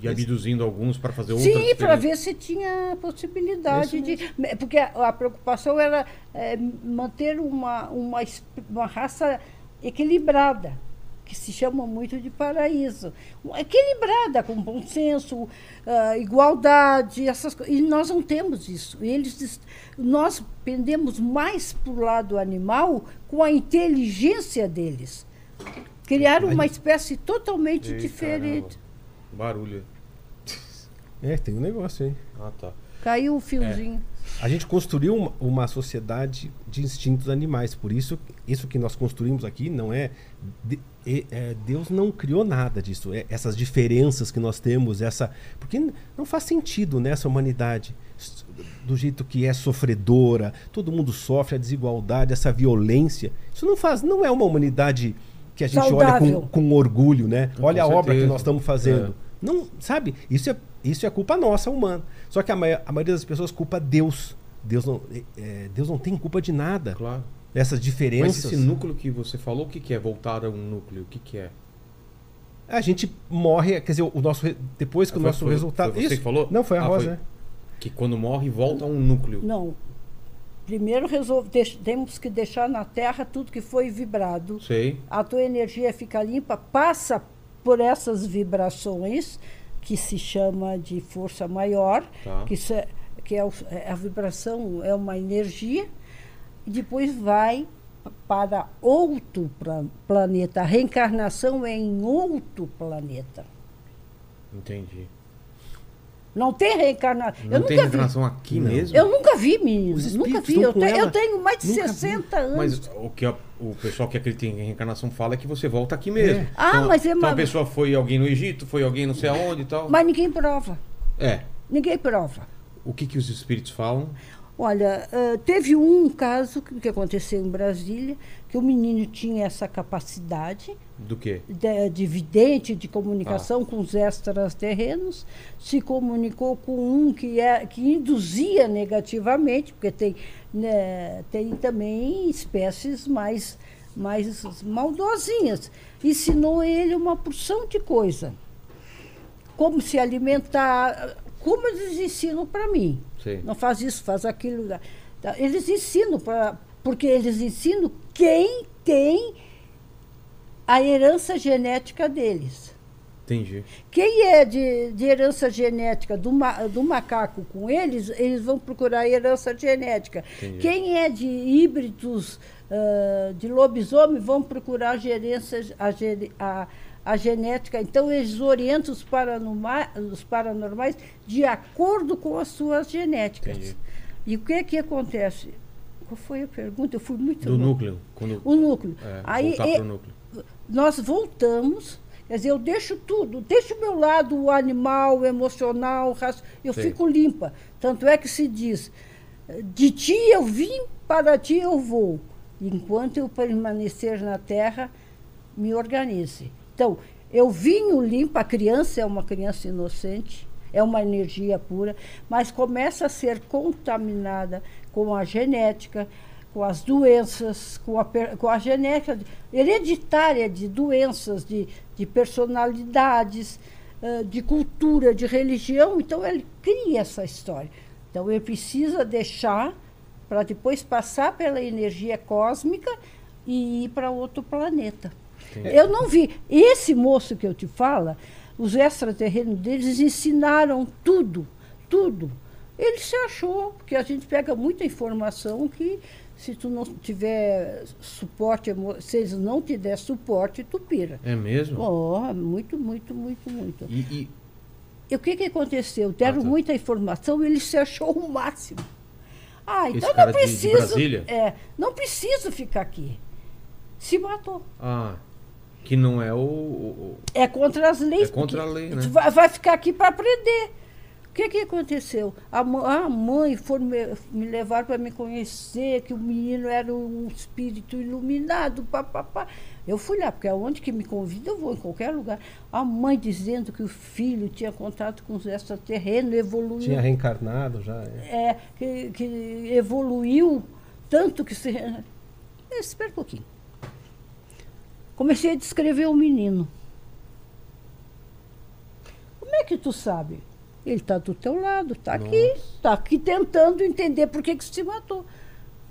E abduzindo alguns para fazer outras Sim, para ver se tinha possibilidade de. Porque a, a preocupação era é, manter uma, uma, uma raça equilibrada, que se chama muito de paraíso. Equilibrada, com bom senso, ah, igualdade, essas coisas. E nós não temos isso. Eles, nós pendemos mais para o lado animal com a inteligência deles. Criaram uma espécie totalmente Ei, diferente. caramba. Barulho. É, tem um negócio aí. Ah, tá. Caiu o fiozinho. A gente construiu uma, uma sociedade de instintos animais, por isso isso que nós construímos aqui não é, de- e- é, Deus não criou nada disso. É, essas diferenças que nós temos, essa porque não faz sentido nessa humanidade s- do jeito que é sofredora, todo mundo sofre a desigualdade, essa violência. Isso não faz, não é uma humanidade que a gente olha Saudável. com, com orgulho, né? Com Olha a obra que certeza. nós estamos fazendo. É. Não, sabe? Isso é, isso é culpa nossa, humana. Só que a, a maioria das pessoas culpa Deus. Deus não, é, é, Deus não tem culpa de nada. Claro. Dessas Mas diferenças. esse núcleo que você falou, o que, que é? Voltar a um núcleo, o que, que é? A gente morre, quer dizer, o nosso depois que Ah, o foi- nosso foi- resultado. foi você Isso. que falou? Não, foi a Ah, Rosa, foi. né? Que quando morre, volta a um núcleo. Não. Primeiro resolve, deix- temos que deixar na Terra tudo que foi vibrado. Sei. A tua energia fica limpa, passa por essas vibrações, que se chama de força maior, Tá. que, é, que é o- é a vibração é uma energia, e depois vai para outro pla- planeta. A reencarnação é em outro planeta. Entendi. Não tem reencarnação. Não Eu tem nunca vi. reencarnação aqui Não. mesmo? Eu nunca vi, menino. Os Nunca vi. estão Eu, com te- ela. eu tenho mais de Nunca vi. 60 anos. Mas o que a- o pessoal que acredita em reencarnação fala é que você volta aqui mesmo. É. Ah, mas é então uma- a pessoa foi alguém no Egito, foi alguém não sei aonde e tal. Mas ninguém prova. É. Ninguém prova. O que, que os espíritos falam? Olha, ah, teve um caso que, aconteceu em Brasília, que o menino tinha essa capacidade Do quê? de, de vidente, de comunicação com os extraterrenos, se comunicou com um que, é, que induzia negativamente, porque tem, né, tem também espécies mais, mais maldosinhas. Ensinou ele uma porção de coisa. Como se alimentar, como eles ensinam para mim. Sei. Não faz isso, faz aquilo. Eles ensinam, pra, porque eles ensinam quem tem a herança genética deles. Entendi. Quem é de, de herança genética do, ma, do macaco com eles, eles vão procurar a herança genética. Entendi. Quem é de híbridos ah, de lobisomem vão procurar a, gerência, a, a, a genética. Então, eles orientam os, os paranormais de acordo com as suas genéticas. Entendi. E o que, que acontece? Qual foi a pergunta? Eu fui muito Do núcleo. Quando, O núcleo. é, Aí, pro núcleo. nós voltamos, quer dizer, eu deixo tudo, deixo o meu lado o animal, o emocional, o raci- eu Sim. fico limpa. Tanto é que se diz, de ti eu vim, para ti eu vou. Enquanto eu permanecer na terra, me organize. Então, eu vinho limpa, a criança é uma criança inocente, é uma energia pura, mas começa a ser contaminada com a genética, com as doenças, com a, com a genética hereditária de doenças, de, de personalidades, de cultura, de religião. Então, ele cria essa história. Então, ele precisa deixar para depois passar pela energia cósmica e ir para outro planeta. Eu não vi. Esse moço que eu te falo, os extraterrenos deles ensinaram tudo, tudo. Ele se achou, porque a gente pega muita informação que se tu não tiver suporte, se eles não te der suporte, tu pira. É mesmo? Oh, muito, muito, muito, muito. E, e E o que, que aconteceu? Deram Ah, tá. muita informação e ele se achou o máximo. Ah, então não de- de preciso. Brasília? É, não preciso ficar aqui. Se matou. Ah, que não é o. o- É contra as leis. É contra a lei, né? Vai, vai ficar aqui para aprender. O que, que aconteceu? A, a mãe foi me, me levar para me conhecer, que o menino era um espírito iluminado, papapá. Eu fui lá, porque aonde que me convida, eu vou em qualquer lugar. A mãe dizendo que o filho tinha contato com os extraterrenos, evoluiu. Tinha reencarnado já. é. É, que, que evoluiu tanto que se. Espera um pouquinho. Comecei a descrever o menino. Como é que tu sabe? Ele está do teu lado, está aqui, está aqui tentando entender por que, que se matou.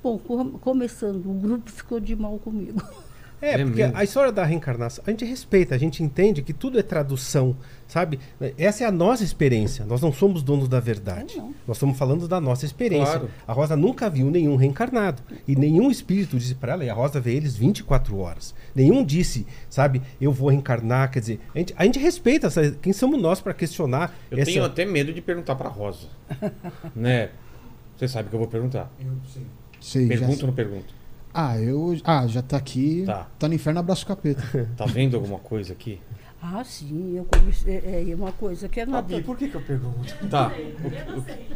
Bom, com- começando, o grupo ficou de mal comigo. É, É porque mesmo. a história da reencarnação, a gente respeita, a gente entende que tudo é tradução, sabe? Essa é a nossa experiência. Nós não somos donos da verdade. Eu não. Nós estamos falando da nossa experiência. Claro. A Rosa nunca viu nenhum reencarnado. E nenhum espírito disse para ela, e a Rosa vê eles 24 horas. Nenhum disse, sabe, eu vou reencarnar. Quer dizer, a gente, a gente respeita. essa- quem somos nós para questionar Eu essa- tenho até medo de perguntar pra Rosa. né? Você sabe que eu vou perguntar. Sei, já- Pergunta ou não pergunto? Ah, eu. Ah, já tá aqui. Tá. Tá, no inferno, abraço capeta. Tá vendo alguma coisa aqui? Ah, sim, eu comecei. É, é uma coisa que é natural. por que, que eu pergunto? Tá.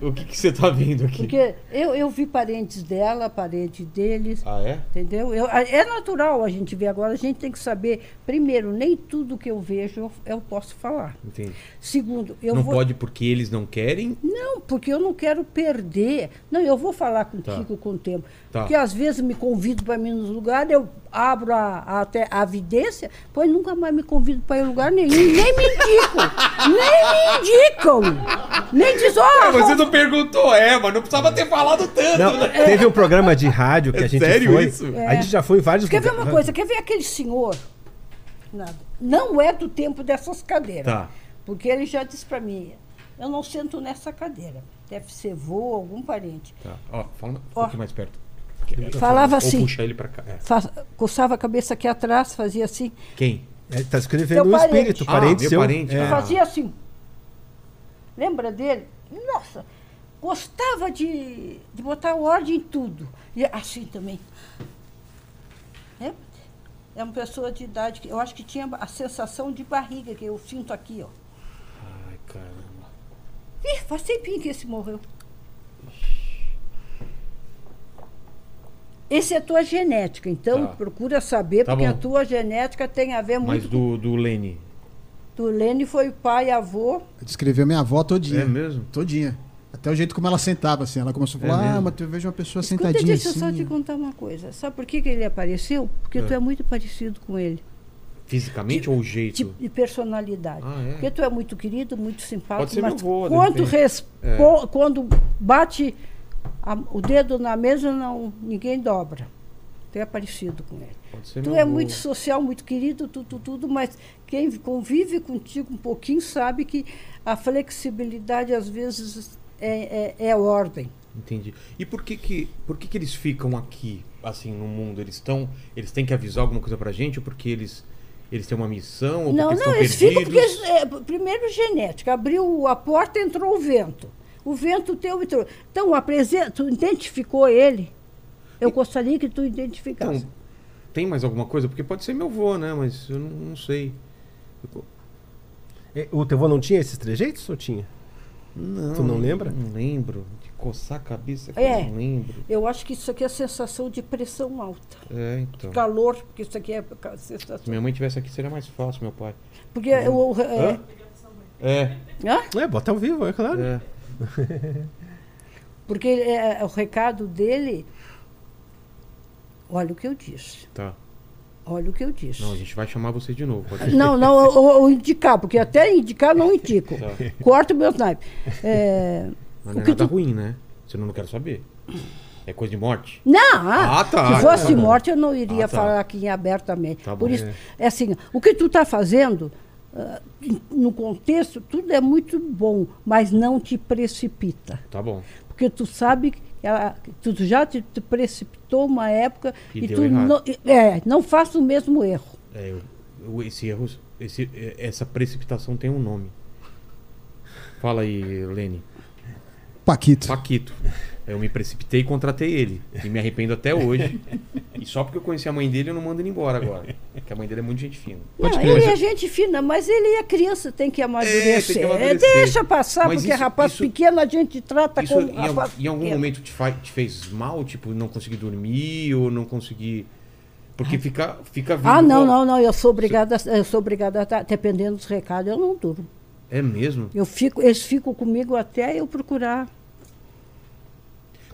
O, o- o que, que você tá vendo aqui? Porque eu, eu vi parentes dela, parente deles, Ah, é? entendeu? Eu, a- é natural a gente ver agora, a gente tem que saber, primeiro, nem tudo que eu vejo eu, eu posso falar. Entendi. Segundo, eu não vou. pode porque eles não querem? Não, porque eu não quero perder. Não, eu vou falar contigo com o tempo. Tá. Porque às vezes me convido para ir nos lugares, eu abro a, a, até a vidência, pois nunca mais me convido para ir em lugar nenhum. Nem me indicam. nem me indicam. Nem diz, ó, você não perguntou, é, mas não precisava ter falado tanto, Não, né? teve um programa de rádio que É a gente sério foi. isso? A gente já foi em vários Quer ver lugares. uma coisa? Quer ver aquele senhor? Nada. Não é do tempo dessas cadeiras. Tá. Porque ele já disse para mim, eu não sento nessa cadeira. Deve ser vô, algum parente. Tá. Ó, fala um Ó. pouquinho mais perto. Falava Ou assim. puxa ele pra cá. É. Fa- coçava a cabeça aqui atrás, fazia assim. Quem? Ele tá escrevendo Teu um parente. espírito, Ah, parente meu seu. parente, É. ah. Fazia assim. Lembra dele? Nossa, gostava de, de botar ordem em tudo. E assim também. É, é uma pessoa de idade que eu acho que tinha a sensação de barriga que eu sinto aqui, ó. Ai, caramba. Ih, faz tempinho que esse morreu. Esse é a tua genética, então Tá. procura saber, Tá porque a bom. tua genética tem a ver Mas muito do, do Lene. com... O Lene foi pai, avô. Descreveu minha avó todinha. É mesmo? Todinha. Até o jeito como ela sentava, assim. Ela começou a É falar, ah, mesmo? mas eu vejo uma pessoa Escuta, sentadinha deixa eu assim. só te contar uma coisa. Sabe por que, que ele apareceu? Porque É. tu é muito parecido com ele. Fisicamente ou o jeito? De personalidade. Ah, é? Porque tu é muito querido, muito simpático. Pode ser mas meu vô, de quando, É. quando bate a- o dedo na mesa, não, ninguém dobra. Tu é parecido com ele. Tu meu é muito social, muito querido, tudo, tudo, mas quem convive contigo um pouquinho sabe que a flexibilidade às vezes é, é, é ordem. Entendi. E por que que, por que que eles ficam aqui, assim, no mundo? Eles estão, eles têm que avisar alguma coisa pra gente ou porque eles eles têm uma missão ou Não, porque não, eles ficam porque. eles- é, primeiro genética, abriu a porta, entrou o vento. O vento teu entrou. Então, apresenta, tu identificou ele. Eu gostaria que tu identificasse. Então, tem mais alguma coisa? Porque pode ser meu vô, né? Mas eu não, não sei. Eu- É, O teu avô não tinha esses trejeitos ou tinha? Não, Tu não lembra? Não lembro. De coçar a cabeça que É. eu não lembro. Eu acho que isso aqui é sensação de pressão alta. É, então. Calor, porque isso aqui é ca- sensação. Se minha mãe tivesse aqui seria mais fácil, meu pai. Porque o. É, Hã? É, hã? É, bota ao vivo, é claro. é. Porque é, o recado dele. Olha o que eu disse. Tá. Olha o que eu disse. Não, a gente vai chamar você de novo. Não, não, eu indicar, porque até indicar não indico. Tá. Corta o meu snipe. É, Mas não é que nada tu- ruim, né? Senão eu não quero saber. É coisa de morte? Não, Ah, tá. se fosse Tá morte eu não iria Ah, tá. falar aqui abertamente. Tá bom. Por isso, é assim, o que tu está fazendo, no contexto, tudo é muito bom, mas não te precipita. Tá bom. Porque tu sabe que ela- tu já te, te precipitou uma época E e, tu errado. não, é, não faça o mesmo erro. É, eu- eu- esse erro, esse, é, essa precipitação tem um nome. Fala aí, Lene. Paquito. Paquito. Eu me precipitei e contratei ele. E me arrependo até hoje. E só porque eu conheci a mãe dele, eu não mando ele embora agora. Porque a mãe dele é muito gente fina. Não, ele mas é gente fina, mas ele é criança, tem que amadurecer. que É, amadurecer. deixa passar, Mas porque isso- rapaz isso- pequeno a gente trata Isso como em, rapaz em algum pequeno. momento te, fa- te fez mal? Tipo, não conseguir dormir ou não conseguir. Porque fica, fica vivo. Ah, não, não, não, eu sou obrigada, a- eu sou obrigada a estar, dependendo dos recados, eu não durmo. É mesmo? Eu fico, eles ficam comigo até eu procurar.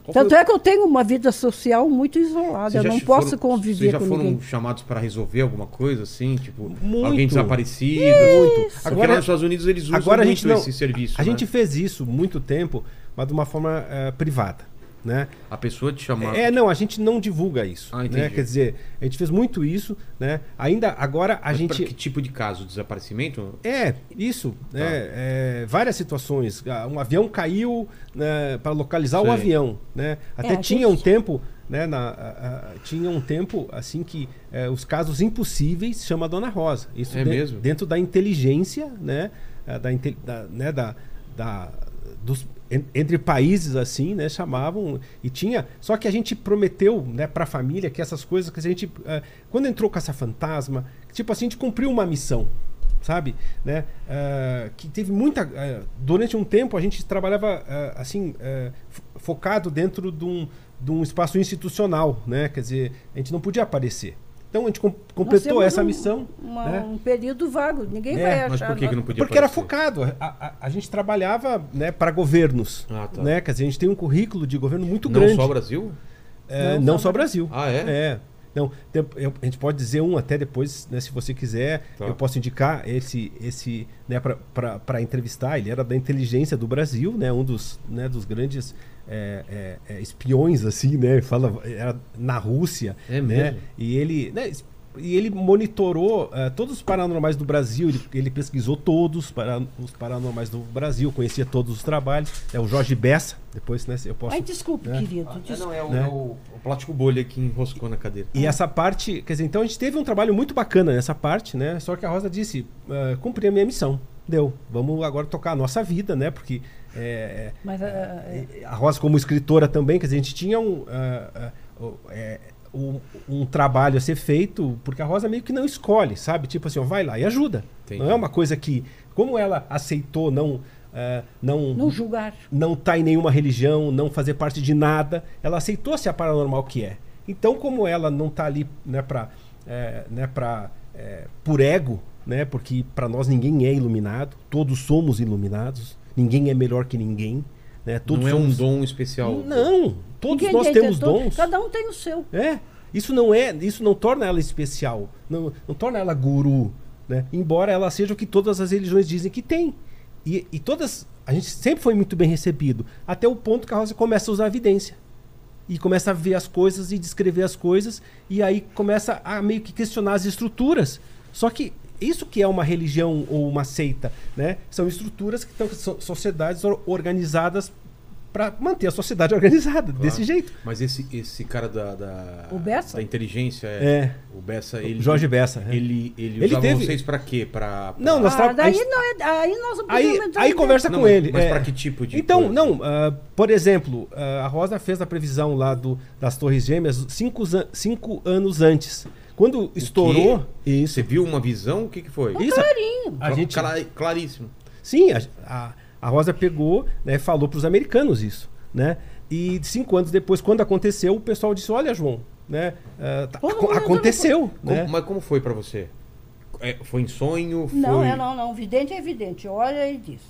Qual foi Tanto o- é que eu tenho uma vida social muito isolada, eu não posso foram- conviver Vocês já com foram ninguém. chamados para resolver alguma coisa assim? Tipo, Muito. alguém desaparecido? Muito. Porque Agora- nos Estados Unidos eles usam Agora a muito gente não, esse serviço. A né? gente fez isso muito tempo, mas de uma forma eh, privada, né? A pessoa te chamava. É, não, a gente não divulga isso, Ah, né? Quer dizer, a gente fez muito isso, né? Ainda agora a Mas gente que tipo de caso? Desaparecimento? É, isso. Tá. né, é, várias situações. Ah, Um avião caiu né, para localizar o Sei. avião. Né? Até a tinha um gente- tempo, né, na, a- a- tinha um tempo assim que é, os casos impossíveis chama a Dona Rosa. Isso É de- mesmo? dentro da inteligência, né? ah, Da, da, né, da, da- dos, entre países assim, né, chamavam e tinha. Só que a gente prometeu, né, para a família que essas coisas que a gente, ah, quando entrou Caça Fantasma, tipo assim, a gente cumpriu uma missão sabe? Né? Ah, que teve muita. ah, durante um tempo a gente trabalhava assim, fo- focado dentro de um, de um espaço institucional, né? Quer dizer, a gente não podia aparecer. Então a gente completou essa um- missão. uma- né? Um período vago, ninguém É, vai mas Mas achar. por que, que não podia Porque era aparecer? focado. A, a- a gente trabalhava né, para governos. Ah, tá. né? Quer dizer, a gente tem um currículo de governo muito Não grande. só o Brasil? É, Não não, só só o Brasil. Ah, é? É. Não, a gente pode dizer um até depois, né, se você quiser. Tá. Eu posso indicar esse, esse né, para entrevistar. Ele era da inteligência do Brasil, né, um dos, né, dos grandes é, é, é, espiões, assim, né? Fala, era na Rússia. É né, mesmo? E ele. né, e ele monitorou eh, todos os paranormais do Brasil, ele, ele pesquisou todos para, os paranormais do Brasil, conhecia todos os trabalhos. É o Jorge Bessa, depois né, eu posso. Ai, desculpe, né? querido. Ah, desculpe. não, é o, Né? é o- o plástico bolha que enroscou na cadeira. E essa parte, quer dizer, então a gente teve um trabalho muito bacana nessa parte, né? Só que a Rosa disse, ah, cumpri a minha missão. Deu. Vamos agora tocar a nossa vida, né? Porque é, Mas, ah, é, a Rosa, como escritora também, quer dizer, a gente tinha um, é, um, um trabalho a ser feito, porque a Rosa meio que não escolhe, sabe? Tipo assim, ó, vai lá e ajuda. Entendi. Não é uma coisa que, como ela aceitou não, ah, não, não julgar. não tá em nenhuma religião, não fazer parte de nada. Ela aceitou ser a paranormal que é. Então, como ela não tá ali, né, pra, é, né, pra, é, por ego, né, porque para nós ninguém é iluminado, todos somos iluminados, ninguém é melhor que ninguém, né, todos não é um somos... dom especial. Não, todos Ninguém nós tem temos intentor, dons. Cada um tem o seu. É, isso não é, isso não torna ela especial, não, não torna ela guru, né? Embora ela seja o que todas as religiões dizem que tem. E, e todas, a gente sempre foi muito bem recebido, até o ponto que a Rosa começa a usar a evidência. E começa a ver as coisas e descrever as coisas, e aí começa a meio que questionar as estruturas. Só que isso que é uma religião ou uma seita, né? São estruturas que estão so- sociedades or- organizadas para manter a sociedade organizada desse jeito. Mas esse, esse cara da, da, O Bessa? da inteligência, é, É. o Bessa, ele. Jorge Bessa. é. Ele, ele, Ele usava teve- vocês pra quê? Pra, pra- Não, nós Ah, tra- daí, gente- não é, aí nós não Aí, entrar aí conversa Não, com mas- ele. mas é. pra que tipo de Então, coisa? não, ah, por exemplo, ah, a Rosa fez a previsão lá do, das Torres Gêmeas cinco, cinco anos antes. Quando estourou. Isso. Você viu uma visão? O que, que foi? Isso. Clarinho. A gente, Cla- claríssimo. sim, a, a, a Rosa pegou, né, falou para os americanos isso, né? E cinco anos depois, quando aconteceu, o pessoal disse: Olha, João, né? tá- mundo aconteceu, Como- né? Mas como foi pra você? É, foi em sonho? Foi... Não, é não, não. Vidente é evidente. Olha e diz.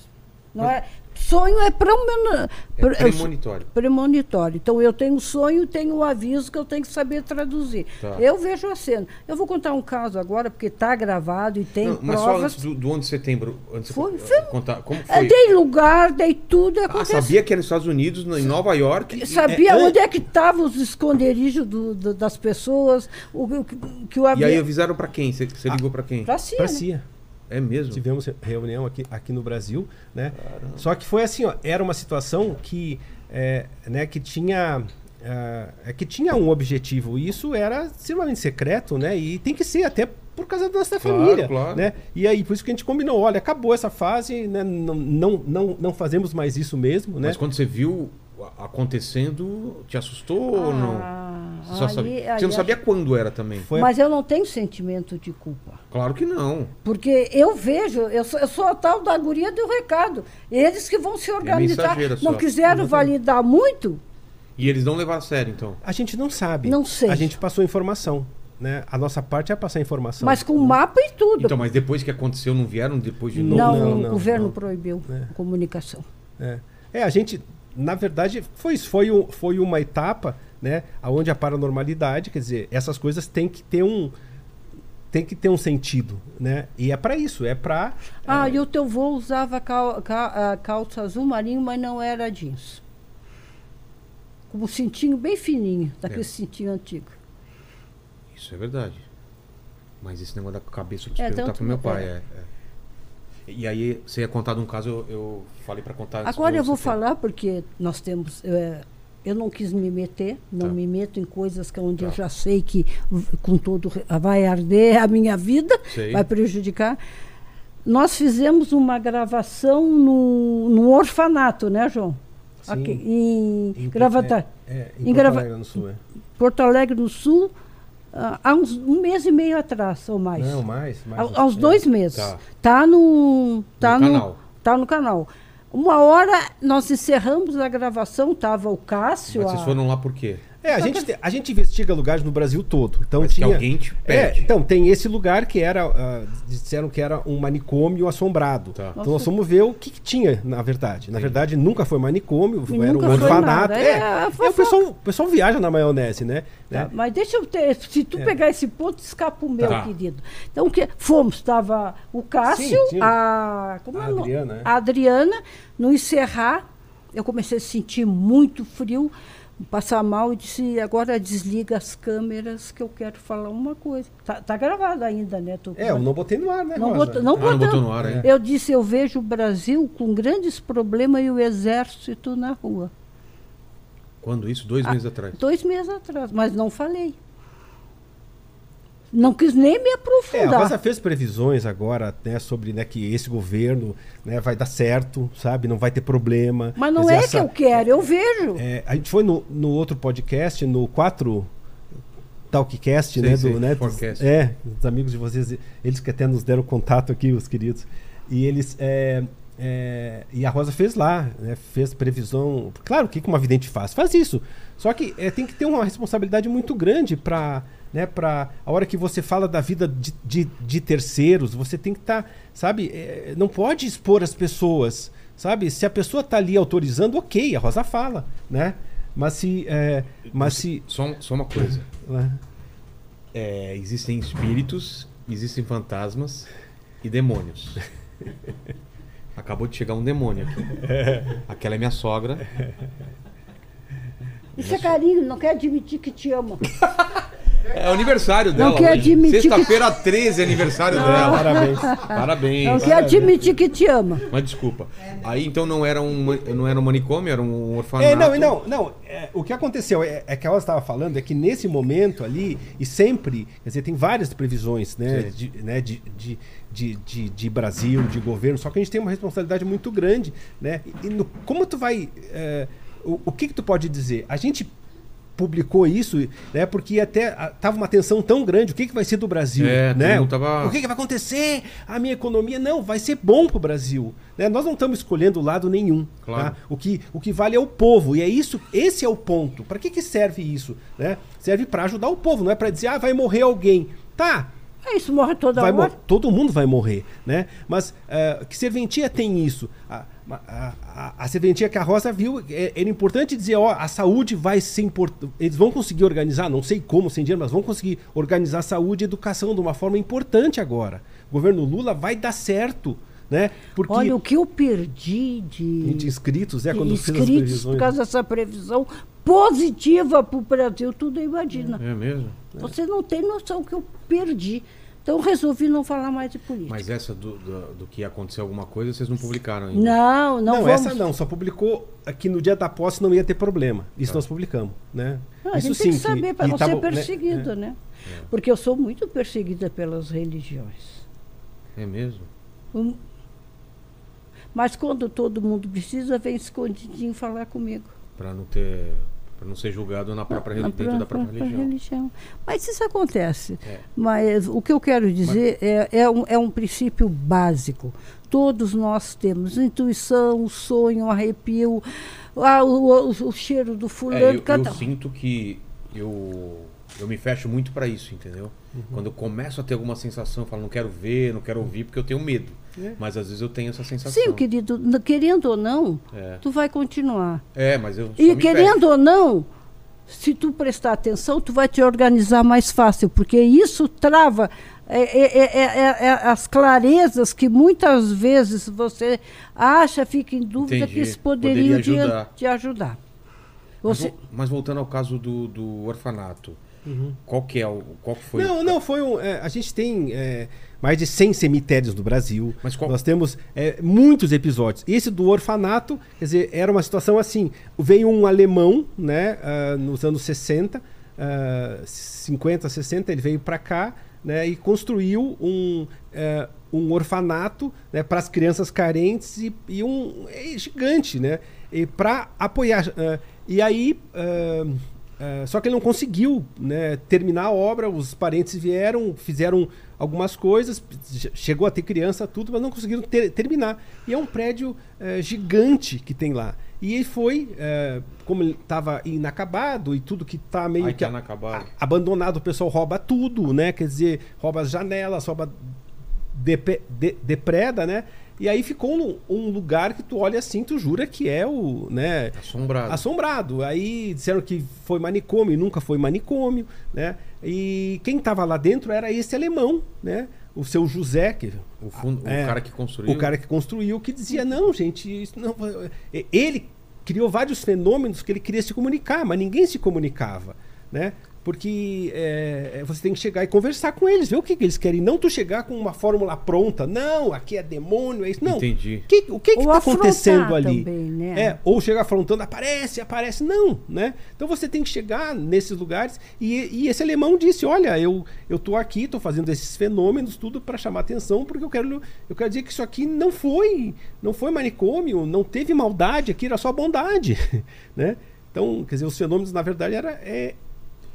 Não é, sonho é, premen- É pre- premonitório. premonitório. Então eu tenho sonho, tenho um aviso que eu tenho que saber traduzir. Tá. Eu vejo a cena. Eu vou contar um caso agora, porque está gravado e tem Não, mas só provas. antes do, do 11 de setembro. Antes Foi- foi- contar. Como Eu foi? dei lugar, dei tudo Ah, aconteceu. sabia que era nos Estados Unidos, em Nova York. e- Sabia É, onde é que estavam os esconderijos do- do- das pessoas, o, o que- que o E aí avião. avisaram pra quem? Você, você ligou pra quem? Pra cima. Pra né? É mesmo? Tivemos reunião aqui, aqui no Brasil, né? Só que foi assim, ó, era uma situação que, é, né, que tinha ah, é que tinha um objetivo e isso era extremamente secreto, né? E tem que ser até por causa da nossa Claro, família, claro. né? E aí por isso que a gente combinou, olha, acabou essa fase, né? Não, não, não, não fazemos mais isso mesmo, né? Mas quando você viu acontecendo, te assustou ou não? Só aí- sabia, aí você não acho- sabia quando era também? Foi Mas eu não tenho sentimento de culpa. Claro que não. Porque eu vejo, eu sou, eu sou a tal da guria do recado. Eles que vão se organizar. mensageira Não quiseram validar muito, E eles não levaram a sério, então. A gente não sabe. Não sei. A gente passou informação, né? A nossa parte é passar informação. mas com mapa e tudo. Então, mas depois que aconteceu, não vieram depois de novo? não, não, o não, governo não. proibiu É. a comunicação. É. É, a gente, na verdade, foi isso. Foi, um- foi uma etapa, né? Onde a paranormalidade, quer dizer, essas coisas têm que ter um tem que ter um sentido, né? E é para isso, é para Ah, e o teu vô usava cal, ca- ah, calça azul marinho, mas não era jeans. Com um cintinho bem fininho, daquele É. cintinho antigo. Isso é verdade. Mas esse negócio da cabeça eu É, perguntar pro meu pai. é. é, é. E aí, você ia contar de um caso, eu, eu falei pra contar Agora eu vou falar porque nós temos. é, eu não quis me meter, não Tá. me meto em coisas que onde eu Tá. já sei que com todo vai arder a minha vida, Sei. vai prejudicar. Nós fizemos uma gravação no, no orfanato, né, João? Sim. Aqui, em, Em- Gravatar. é, em Em Porto grava- Alegre do Sul, é. Porto Alegre do Sul, ah, há uns, um mês e meio atrás, ou mais. Não, mais, mais. Há, há uns é. dois meses. Tá. Tá no. Tá No no, canal. Tá no canal. Uma hora nós encerramos a gravação, tava o Cássio. Mas vocês a- foram lá por quê? É, a gente, te- a gente investiga lugares no Brasil todo. Então Mas que tinha, alguém te É, pede. então tem esse lugar que era, ah, disseram que era um manicômio assombrado. Tá. Então nós fomos ver o que, que tinha, na verdade. Na verdade, nunca foi manicômio, E era nunca um foi orfanato. É, É, a é, o, pessoal, o pessoal viaja na maionese, né? Tá, Né? Mas deixa eu ter. Se tu É. pegar esse ponto, escapa o meu, Tá. querido. Então, que, fomos, estava o Cássio, Sim, sim. a. Como A é o nome? Adriana, é. A Adriana, no encerrar, eu comecei a sentir muito frio, passar mal e disse, agora desliga as câmeras que eu quero falar uma coisa. Tá, tá gravado ainda, né? Tu- É, eu não botei no ar, né? Não, botou, não, Ah, não botou. no ar ainda. Eu disse, eu vejo o Brasil com grandes problemas e o exército na rua. Quando isso? Dois Ah, meses atrás. Dois meses atrás, mas não falei. Não quis nem me É, a aprofundar. Rosa fez previsões agora, né, sobre né, que esse governo né, vai dar certo, sabe? Não vai ter problema. mas não Quer é dizer, que essa- eu quero, eu vejo. É, a gente foi no, no outro podcast, no 4 Talkcast, Sei, né? sei, do, né forecast. É, os amigos de vocês, eles que até nos deram contato aqui, os queridos. E eles. é, é, e a Rosa fez lá, né, fez previsão. Claro, o que uma vidente faz? Faz isso. Só que é, tem que ter uma responsabilidade muito grande para. Né, pra, a hora que você fala da vida de, de, de terceiros, você tem que estar, sabe, é, não pode expor as pessoas, sabe? Se a pessoa está ali autorizando, ok, a Rosa fala, né? Mas se, é, mas se, Só, só uma coisa. É, existem espíritos, existem fantasmas e demônios. Acabou de chegar um demônio aqui. Aquela é minha sogra. Isso é carinho, não quer admitir que te ama. É o aniversário dela. Não quer hoje. admitir que- Sexta-feira 13 é aniversário dela. Parabéns. Parabéns. Não quer admitir que te ama. Mas desculpa. Aí então não era um, não era um manicômio, era um orfanato. É, não, não, não. é, o que aconteceu é, é que ela estava falando é que nesse momento ali, e sempre, quer dizer, tem várias previsões, né, de, né, de, de, de, de, de Brasil, de governo, só que a gente tem uma responsabilidade muito grande, né? E no- como tu vai. é, o, o que, que tu pode dizer? A gente publicou isso, né? Porque até a- tava uma tensão tão grande. O que, que vai ser do Brasil, É, né? tava- O que, que vai acontecer? A minha economia não vai ser bom para o Brasil, né? Nós não estamos escolhendo lado nenhum, Claro. tá? O que, o que vale é o povo e é isso. Esse é o ponto. Para que, que serve isso, né? Serve para ajudar o povo, não é para dizer ah vai morrer alguém, tá? É isso, morre toda vai hora. todo mundo vai morrer, né? Mas eh, que serventia tem isso? A, a, a, a serventia que a Rosa viu, é, era importante dizer, ó, a saúde vai ser importante. Eles vão conseguir organizar, não sei como, sem dinheiro, mas vão conseguir organizar saúde e educação de uma forma importante agora. O governo Lula vai dar certo, né? Porque Olha o que eu perdi de, de inscritos, é de quando fez as inscritos previsões. por causa dessa previsão positiva para o Brasil, tudo imagina. É mesmo? Você não tem noção que eu perdi. Então eu resolvi não falar mais de política. Mas essa do, do, do que ia acontecer alguma coisa, vocês não publicaram ainda. Não, não, Não, vamos. essa não, só publicou que no dia da posse não ia ter problema. Isso nós publicamos, né? Ah, a Isso gente tem que sim, saber para não ser né, perseguido, é. né? Porque eu sou muito perseguida pelas religiões. É mesmo? Um- Mas quando todo mundo precisa, vem escondidinho falar comigo. Pra não ter. Pra não ser julgado na própria, Na dentro da própria religião. religião. Mas isso acontece. É. Mas o que eu quero dizer é, é, um, é um princípio básico. Todos nós temos intuição, sonho, arrepio, ah, o, o- o cheiro do É, fulano. eu, eu cada... sinto que eu, eu me fecho muito pra isso, entendeu? Uhum. Quando eu começo a ter alguma sensação, eu falo, não quero ver, não quero ouvir, porque eu tenho medo. É. Mas às vezes eu tenho essa sensação. Sim, querido, querendo ou não, É. tu vai continuar. É, mas eu E querendo ou não, se tu prestar atenção, tu vai te organizar mais fácil, porque isso trava é, é, é, é, é, as clarezas que muitas vezes você acha, fica em dúvida Entendi. que isso poderia Poderia te- ajudar. te ajudar. Mas, Você, vo- mas voltando ao caso do, do orfanato, Uhum. qual que é o. Qual foi Não, não, foi um. é, a gente tem é, mais de 100 cemitérios no Brasil. Mas qual- Nós temos é, muitos episódios. Esse do orfanato, quer dizer, era uma situação assim. Veio um alemão, né, ah, nos anos 60, ah, 50, 60, ele veio para cá, né, e construiu um, é, um orfanato né, para as crianças carentes e, e um é gigante, né, e para apoiar. ah, e aí. ah, ah, só que ele não conseguiu né, terminar a obra, os parentes vieram, fizeram algumas coisas, che- chegou a ter criança, tudo, mas não conseguiram ter- terminar. E é um prédio eh, gigante que tem lá. E ele foi, eh, como ele estava inacabado e tudo que está meio Ai, que tá inacabado. a- abandonado, o pessoal rouba tudo, né? Quer dizer, rouba as janelas, rouba de- depreda, né? E aí ficou um, lugar que tu olha assim, tu jura que é o, né? Assombrado. assombrado. Aí disseram que foi manicômio, e nunca foi manicômio, né? E quem estava lá dentro era esse alemão, né? O seu José, que O, fundo, o É, cara que construiu. o cara que construiu, que dizia não, gente, isso não. E- Ele criou vários fenômenos que ele queria se comunicar, mas ninguém se comunicava, né? Porque é, você tem que chegar e conversar com eles, ver o que, que eles querem. Não tu chegar com uma fórmula pronta. Não, aqui é demônio, é isso. Não. Entendi. Que- o que está acontecendo ali? também, né? É, ou chegar afrontando, aparece, aparece. Não, né? Então você tem que chegar nesses lugares. E, e esse alemão disse: Olha, eu, eu tô aqui, tô fazendo esses fenômenos, tudo para chamar atenção, porque eu quero, eu quero dizer que isso aqui não foi, não foi manicômio, não teve maldade aqui, era só bondade. né? Então, quer dizer, os fenômenos, na verdade, era, é,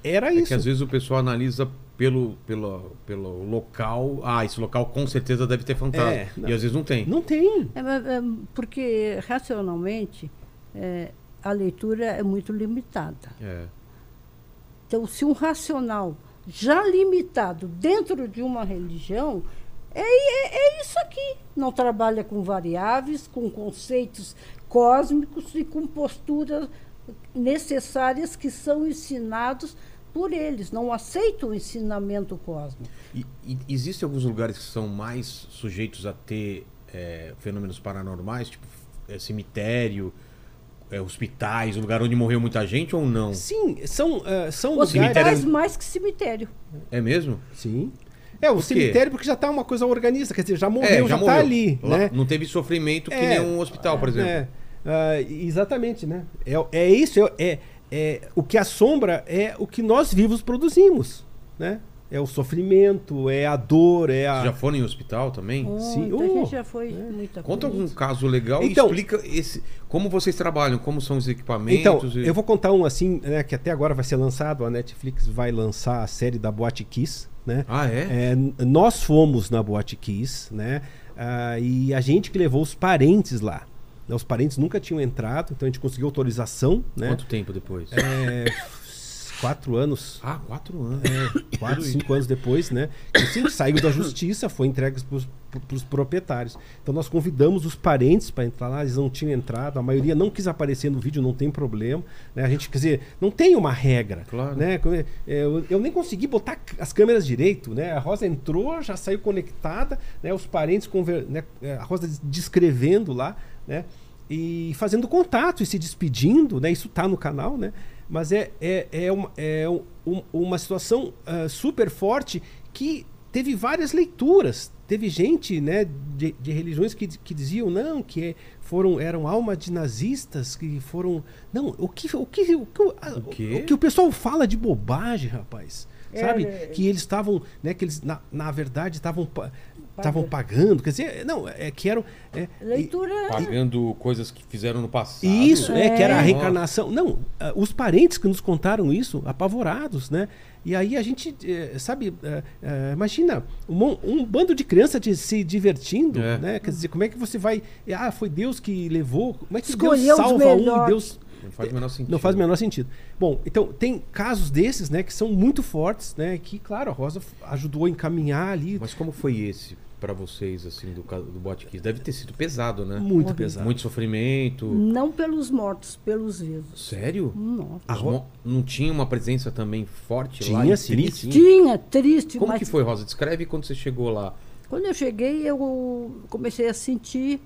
era É isso. que às vezes o pessoal analisa pelo, pelo, pelo local. Ah, esse local com certeza deve ter fantasma. É, e às vezes não tem. Não tem. É, é, porque racionalmente é, a leitura é muito limitada. É. Então, se um racional já limitado dentro de uma religião, é, é, é isso aqui. Não trabalha com variáveis, com conceitos cósmicos e com posturas necessárias que são ensinados por eles. Não aceita o ensinamento cósmico. E, e existem alguns lugares que são mais sujeitos a ter é, fenômenos paranormais, tipo é, cemitério, é, hospitais, um lugar onde morreu muita gente ou não? Sim, são, ah, são Hospitais lugares. Cemitério- mais que cemitério. É mesmo? Sim. É, o Por cemitério porque já tá uma coisa organista, quer dizer, já morreu, é, já, tá morreu. ali, Lá né? Não teve sofrimento que É, nem um hospital, por exemplo. É, ah, exatamente, né? É, é isso, é, é, o que assombra é o que nós vivos produzimos, né? É o sofrimento, é a dor, é a... Vocês já foram em hospital também? Sim, Muita oh, gente já foi muita Conta algum caso legal Então- e explica esse, como vocês trabalham, como são os equipamentos. Então, e- eu vou contar um assim, né, que até agora vai ser lançado, a Netflix vai lançar a série da Boate Kiss, né? Ah, é? É, nós fomos na Boate Kiss, né? Ah, e a gente que levou os parentes lá. Né, Os parentes nunca tinham entrado, então a gente conseguiu autorização, né? Quanto tempo depois? É, quatro anos. Ah, quatro anos. quatro, cinco anos depois, né? Que sim, saiu da justiça, foi entregue para os proprietários. Então nós convidamos os parentes para entrar lá, eles não tinham entrado, a maioria não quis aparecer no vídeo, não tem problema. Né? A gente, quer dizer, não tem uma regra. Claro. Né? É, Eu, eu nem consegui botar as câmeras direito, né? A Rosa entrou, já saiu conectada, né? Os parentes, conver, né? a Rosa descrevendo lá, né? E fazendo contato e se despedindo, né? Isso tá no canal, né? Mas é, é, é, uma, é um- um- uma situação ah, super forte que teve várias leituras. Teve gente né, de, de religiões que, que diziam não, que foram, eram almas de nazistas, que foram. Não, o que o, que, o, que, a- O o que o pessoal fala de bobagem, rapaz. É, Sabe? é. Que eles estavam, né? Que eles, na, na verdade, estavam estavam pagando. Quer dizer, não, é que eram. é, e- Leitura. Pagando coisas que fizeram no passado. isso, é, que era a Nossa. reencarnação. Não, ah, os parentes que nos contaram isso, apavorados, né? E aí a gente, sabe, imagina um, um bando de crianças de- se divertindo, É. né? Quer dizer, como é que você vai. Ah, foi Deus que levou. Como é que Escolheu Deus salva um e. Deus. Não faz o menor sentido. Não faz o menor sentido. Bom, então tem casos desses, né, que são muito fortes, né? Que, claro, a Rosa ajudou a encaminhar ali. Mas como foi esse pra vocês, assim, do, do Botkiss? Deve ter sido pesado, né? Muito pesado. Muito sofrimento. Não pelos mortos, pelos vivos. Sério? Ro- mo- Não tinha uma presença também forte lá? Tinha, sim, triste? Tinha, triste, Como mas que foi, Rosa? Descreve quando você chegou lá. quando eu cheguei, eu comecei a sentir.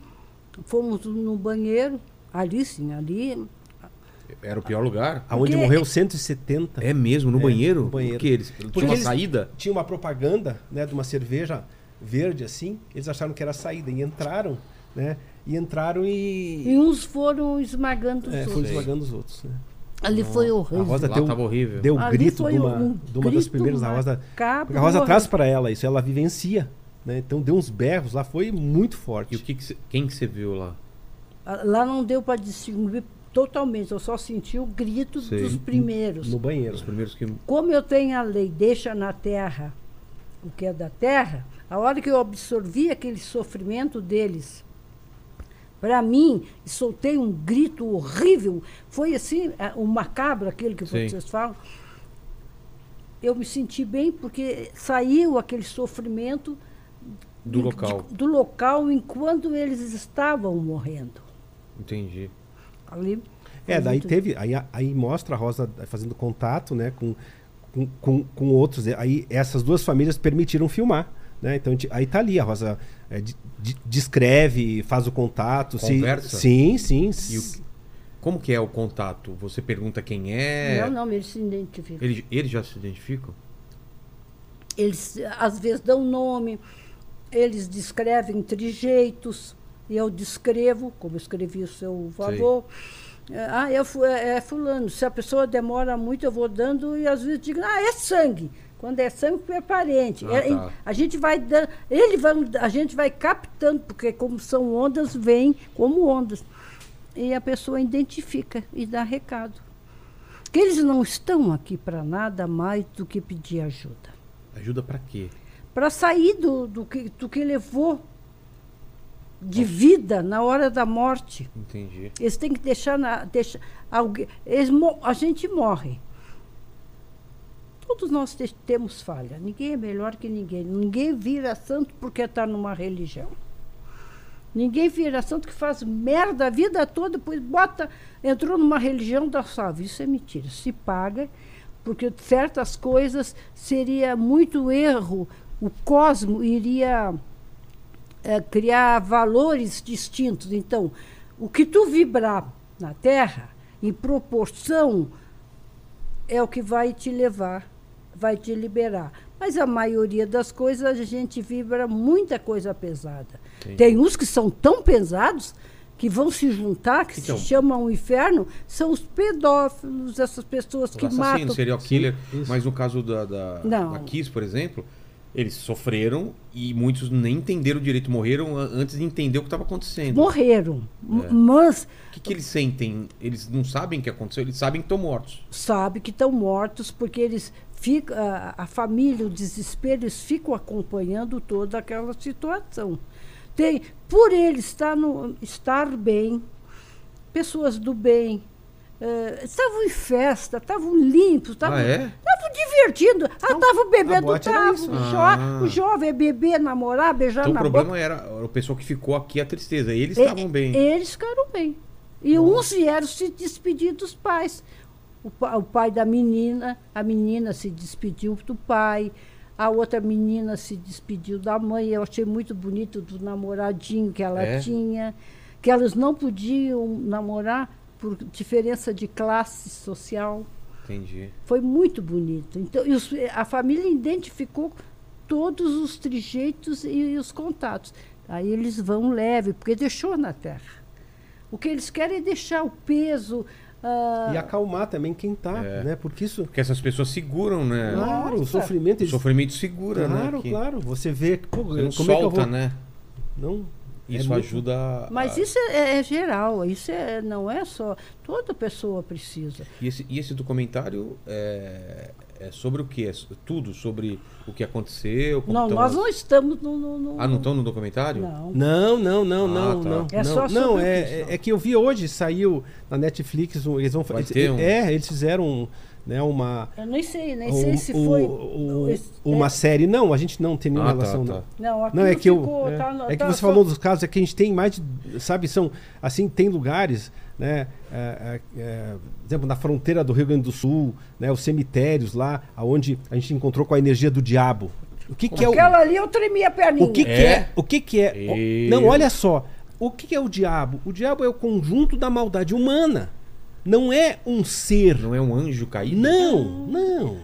Fomos no banheiro, ali sim, ali. Era o pior lugar? Aonde Porque- morreu 170. É mesmo? No banheiro? no banheiro. Por que eles? Porque Tinha uma eles- saída? tinha uma propaganda né, de uma cerveja verde assim, eles acharam que era a saída e entraram, né? E entraram E e, uns foram esmagando os é, outros. foram esmagando os outros. Né? Ali foi A horrível. Rosa Lá deu, tava horrível. deu um Ali grito foi de uma, um de uma das primeiras. A Rosa, porque a Rosa traz para ela isso, ela vivencia. Né? Então deu uns berros lá, foi muito forte. E o que, que cê- quem que você viu lá? Ah, Lá não deu para distinguir totalmente, eu só senti o grito Sei. dos primeiros. No banheiro. Os primeiros que. Como eu tenho a lei, deixa na terra o que é da terra, a hora que eu absorvi aquele sofrimento deles, para mim, soltei um grito horrível, foi assim, ah, o macabro, aquele que Sim. vocês falam. Eu me senti bem porque saiu aquele sofrimento Do de- local. de- do local enquanto eles estavam morrendo. Entendi. Ali É, daí muito- teve. Aí, aí mostra a Rosa fazendo contato né, com, com, com, com outros. Aí essas duas famílias permitiram filmar. Né? Então aí tá ali, a Rosa é, de- de- descreve, faz o contato. se- Conversa? sim, sim. E o- Como que é o contato? Você pergunta quem é? Não, não, eles se identificam. Eles, eles já se identificam? Eles às vezes dão nome, eles descrevem trejeitos, e eu descrevo, como eu escrevi o seu avô. É, Ah, fu- é, é fulano. Se a pessoa demora muito, eu vou dando e às vezes digo, ah, é sangue. Quando é sangue, é parente. Ah, É, tá. A gente vai dando, ele vai, a gente vai captando, porque como são ondas, vem como ondas. E a pessoa identifica e dá recado. Que eles não estão aqui para nada mais do que pedir ajuda Ajuda pra quê? para sair do, do, que, do que levou de vida na hora da morte. Entendi. Eles têm que deixar, na, deixar alguém. Eles, a gente morre. Todos nós te- temos falha. Ninguém é melhor que ninguém. Ninguém vira santo porque está numa religião. Ninguém vira santo que faz merda a vida toda, depois bota, entrou numa religião da salve. Isso é mentira. Se paga, porque certas coisas seria muito erro. O cosmo iria eh, criar valores distintos. Então, o que tu vibrar na Terra, em proporção, é o que vai te levar, vai te liberar. Mas a maioria das coisas a gente vibra muita coisa pesada. Entendi. Tem uns que são tão pesados que vão se juntar, que Então. se chamam inferno, são os pedófilos, essas pessoas que assassinos, matam. serial killer. isso. Mas no caso da, da, da Kiss, por exemplo, eles sofreram e muitos nem entenderam direito, morreram antes de entender o que estava acontecendo. Morreram. É. Mas O que, que eles sentem? Eles não sabem o que aconteceu, eles sabem que estão mortos. sabe que estão mortos porque eles ficam a, a família, o desespero, eles ficam acompanhando toda aquela situação. Tem, por ele estar, no, estar bem, pessoas do bem eh, estavam em festa, estavam limpos, estavam Ah, é? estavam divertindo, ah, estavam bebendo, boate era estavam. O, jo- Ah. o jovem é beber, namorar, beijar Então o na problema boca. era o pessoal que ficou aqui a tristeza. Eles estavam bem. Eles ficaram bem. E uns vieram se despedir dos pais. O, pa- o pai da menina, a menina se despediu do pai, a outra menina se despediu da mãe. Eu achei muito bonito do namoradinho que ela É? tinha, que elas não podiam namorar por diferença de classe social. Entendi. Foi muito bonito. Então, e os- a família identificou todos os trejeitos e os contatos. Aí eles vão leve, porque deixou na terra. O que eles querem é deixar o peso. ah, E acalmar também quem tá, É. né? Porque isso. Porque essas pessoas seguram, né? Claro, o sofrimento. O sofrimento segura, claro, né? Que claro. Você vê. Pô, Você não como é que eu solta, vou. né? Não. É Isso muito- ajuda a... Mas isso é, é geral, isso é, não é só. Toda pessoa precisa. E esse, e esse documentário é, é sobre o quê? É tudo sobre o que aconteceu? como Não, nós as- não estamos no. no- no- Ah, não estão no documentário? Não. Não, não, não, Ah, não, tá. não. É não, só não, sobre o é, Cristo. é que eu vi hoje, saiu na Netflix, um- eles vão Vai eles- ter um- É, eles fizeram né, uma. Eu nem sei, nem um- sei se o- foi. uma é, série. Não, a gente não tem nenhuma Ah, tá, relação. tá. Não. não, aqui Não, é que eu. ficou, é, tá é que tá você só- falou dos casos, é que a gente tem mais de. Sabe, são. Assim, tem lugares, né? é, é, é, por exemplo, na fronteira do Rio Grande do Sul, né? Os cemitérios lá, onde a gente encontrou com a energia do diabo. O que, que é o. Aquela ali eu tremi a perninha. O que, que É? é? O que, que é? o- E- Não, olha só. O que, que é o diabo? O diabo é o conjunto da maldade humana. Não é um ser. Não é um anjo caído? Não, não,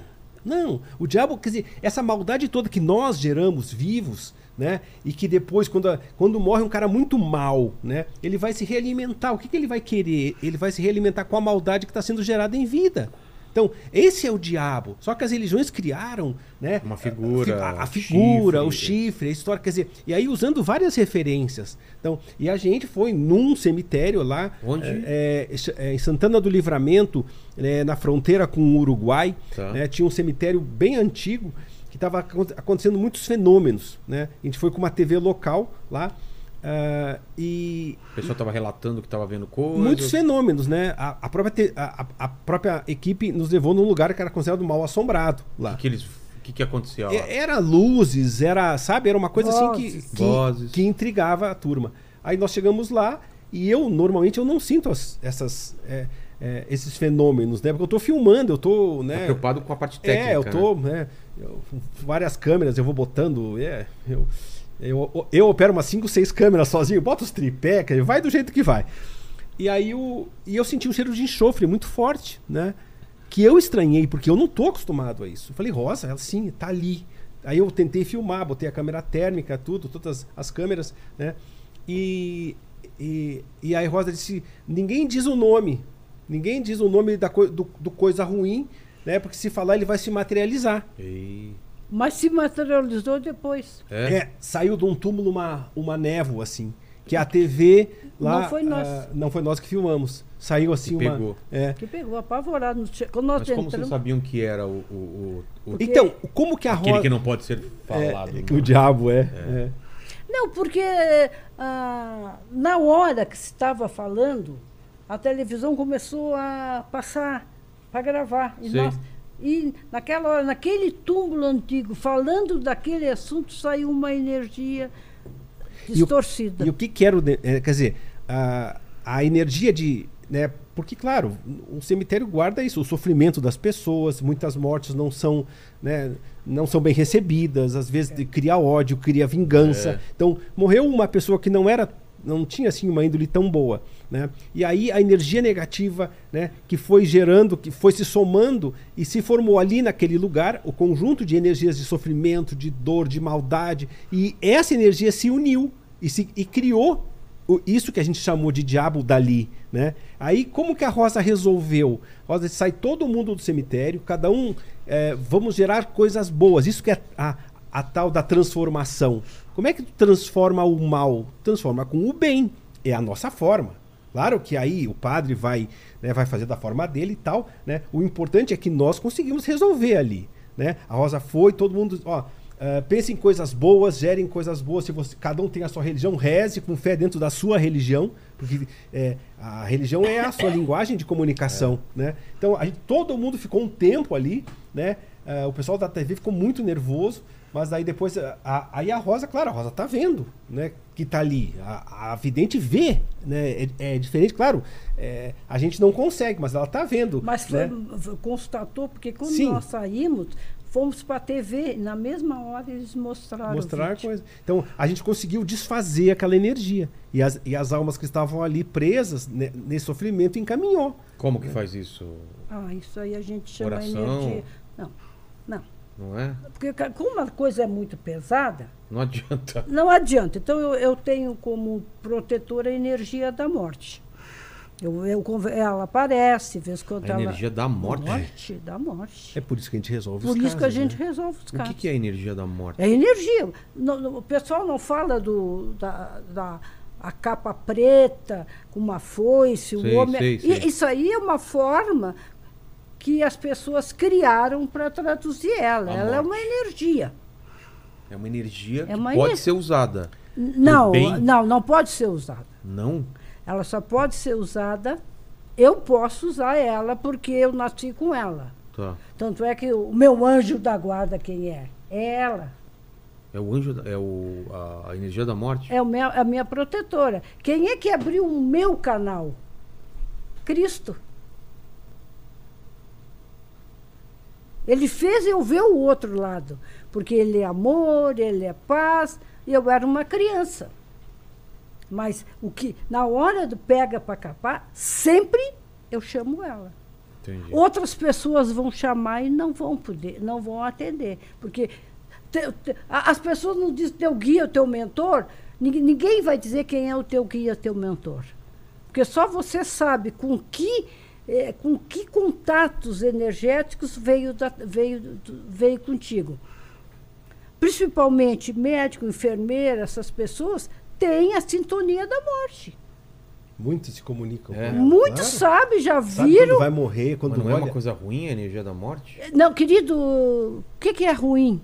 não. O diabo, quer dizer, essa maldade toda que nós geramos vivos, né? E que depois, quando, a- quando morre um cara muito mal, né? Ele vai se realimentar. O que, que ele vai querer? Ele vai se realimentar com a maldade que está sendo gerada em vida. Então, esse é o diabo. Só que as religiões criaram, né? Uma figura, A, a figura, chifre. o chifre, a história, quer dizer, e aí usando várias referências. Então, e a gente foi num cemitério lá, Onde? é, é, é, em Santana do Livramento, né, na fronteira com o Uruguai, Tá. né, tinha um cemitério bem antigo que estava acontecendo muitos fenômenos, né? A gente foi com uma TV local lá ah, e O pessoal estava relatando que estava vendo coisas. muitos fenômenos, né? A, a própria te- a, a- própria equipe nos levou num lugar que era considerado mal assombrado lá. O que, eles... o que, que acontecia lá? É- Era luzes, era, sabe, era uma coisa assim que, Vozes. que, Vozes. que intrigava a turma. Aí nós chegamos lá e eu, normalmente, eu não sinto as- essas, é, é, esses fenômenos, né? Porque eu tô filmando, eu Tá né? preocupado com a parte técnica. é, eu né? tô, né? eu- várias câmeras, eu vou botando, é, eu, eu, eu opero umas 5, 6 câmeras sozinho, boto os tripé, vai do jeito que vai. E aí o, e eu senti um cheiro de enxofre muito forte, né? Que eu estranhei, porque eu não tô acostumado a isso. Eu falei, Rosa, ela sim, tá ali. Aí eu tentei filmar, botei a câmera térmica, tudo, todas as câmeras, né? E, e, e aí Rosa disse, ninguém diz o nome. Ninguém diz o nome da do, do coisa ruim, né? Porque se falar ele vai se materializar. Ei. Mas se materializou depois. É? É, saiu de um túmulo uma, uma névoa, assim. Que a TV lá. Não foi nós. ah, não foi nós que filmamos. Saiu assim Que uma. pegou. É. Que pegou apavorado. Quando nós Mas como vocês entramos. sabiam que era o... o, o, Porque- Então, como que a aquele roda. que não pode ser falado. É, né? o diabo é. é. Não, porque ah, na hora que se estava falando, a televisão começou a passar para gravar. E, Sei. nós- e naquela hora, naquele túmulo antigo, falando daquele assunto, saiu uma energia E o- distorcida. E o que que era o. de- é, quer dizer, a, a energia de. Né, porque, claro, o cemitério guarda isso, o sofrimento das pessoas, muitas mortes não são, né, não são bem recebidas, às vezes de- cria ódio, cria vingança. É. Então, morreu uma pessoa que não era. Não tinha assim uma índole tão boa, né? E aí a energia negativa, né, que foi gerando, que foi se somando e se formou ali naquele lugar, o conjunto de energias de sofrimento, de dor, de maldade, e essa energia se uniu e, se, e criou isso que a gente chamou de diabo dali, né? Aí como que a Rosa resolveu? Rosa sai todo mundo do cemitério, cada um é, vamos gerar coisas boas. Isso que é a, a tal da transformação. Como é que tu transforma o mal? Transforma com o bem. É a nossa forma. Claro que aí o padre vai, né, vai fazer da forma dele e tal, né? O importante é que nós conseguimos resolver ali, né? A Rosa foi, todo mundo, ó, ah, pense em coisas boas, gerem coisas boas. Se você, cada um tem a sua religião, reze com fé dentro da sua religião, porque é, a religião é a sua linguagem de comunicação, né? Então gente, todo mundo ficou um tempo ali, né? Ah, o pessoal da TV ficou muito nervoso, mas aí depois a- aí a Rosa, claro, a Rosa tá vendo, né? Que tá ali, a, a vidente vê, né? É, é diferente, claro. é, a gente não consegue, mas ela tá vendo. Mas foi- né? constatou, porque quando Sim. nós saímos, fomos para a TV, na mesma hora eles mostraram. o mostrar vídeo. coisa. Então, a gente conseguiu desfazer aquela energia. E as, e as almas que estavam ali presas ne- nesse sofrimento encaminhou. Como que faz isso? Ah, isso aí a gente chama Oração? energia. Não, é? Porque como a coisa é muito pesada, Não adianta. não adianta. Então eu, eu tenho como protetora a energia da morte. Eu, eu ela aparece, vez em quando A ela. energia da morte? morte da morte. É por isso que a gente resolve Por os isso que a casos, gente né? resolve os O casos. que, que é a energia da morte? É energia. No- no- o pessoal não fala do, da, da a capa preta com uma foice, o Sei, homem. sei, E sei. Isso aí é uma forma que as pessoas criaram para traduzir ela. A ela é morte. uma energia. É uma energia É que uma pode ener- ser usada. Não, não, não pode ser usada. Não? Ela só pode ser usada. Eu posso usar ela porque eu nasci com ela. Tá. Tanto é que o meu anjo da guarda, quem é? É ela. É o anjo, da- é o, a, a energia da morte? É o meu- a minha protetora. Quem é que abriu o meu canal? Cristo. Ele fez eu ver o outro lado, porque ele é amor, ele é paz, e eu era uma criança. Mas o que na hora do pega para capar, sempre eu chamo ela. Entendi. Outras pessoas vão chamar e não vão poder, não vão atender. Porque te- te- as pessoas não dizem teu guia, teu mentor, ninguém, ninguém vai dizer quem é o teu guia, teu mentor. Porque só você sabe com que, eh, com que contatos energéticos veio, da- veio, do- veio contigo. Principalmente médico, enfermeira, essas pessoas têm a sintonia da morte. Muitos se comunicam. É. com ela, Muitos claro. sabem, já Sabe viram. quando vai morrer, quando Mas não é olha... uma coisa ruim a energia da morte? Não, querido, o que, que é ruim?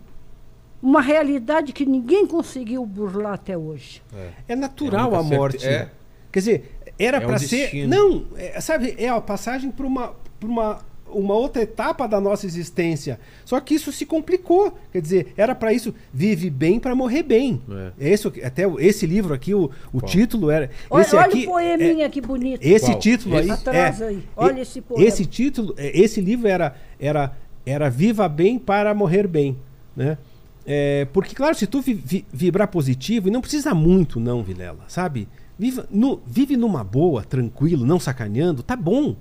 Uma realidade que ninguém conseguiu burlar até hoje. É natural É a morte. certe- é. Quer dizer, era É um para ser. destino. Não, é, sabe, é a passagem para uma, pra uma, uma outra etapa da nossa existência. Só que isso se complicou. Quer dizer, era para isso, vive bem para morrer bem. É. Esse, até o- esse livro aqui, o, o título era. Olha, esse olha aqui, o poeminha que bonito. é, esse Qual? título aí. Atrás é, aí. Olha esse poema. Esse título, é, esse livro era, era, era Viva Bem para Morrer Bem. Né? É, porque, claro, se tu vi- vi- vibrar positivo, e não precisa muito, não, Vilela, sabe? Viva, nu- vive numa boa, tranquilo, não sacaneando, tá bom.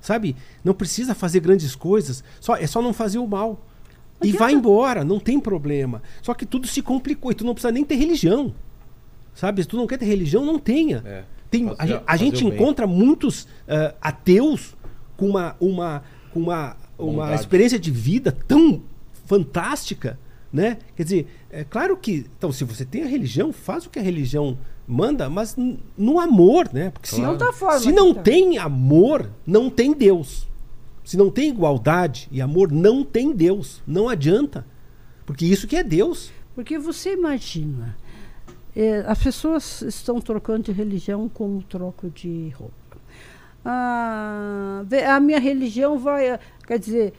Sabe? Não precisa fazer grandes coisas, só, é só não fazer o mal. E vai embora, não tem problema. Só que tudo se complicou e tu não precisa nem ter religião. Sabe? Se tu não quer ter religião, não tenha. É. Tem, Fazer- a, a gente bem. encontra muitos ah, ateus com uma, uma, com uma, uma Bondade. experiência de vida tão fantástica, né? Quer dizer, é claro que, então, se você tem a religião, faz o que a religião manda, mas no amor, né? Porque se, Claro. Não tá forma se não tá. tem amor, não tem Deus. Se não tem igualdade e amor, não tem Deus. Não adianta. Porque isso que é Deus. Porque você imagina, eh, as pessoas estão trocando de religião como troco de roupa. Ah, a minha religião vai, quer dizer,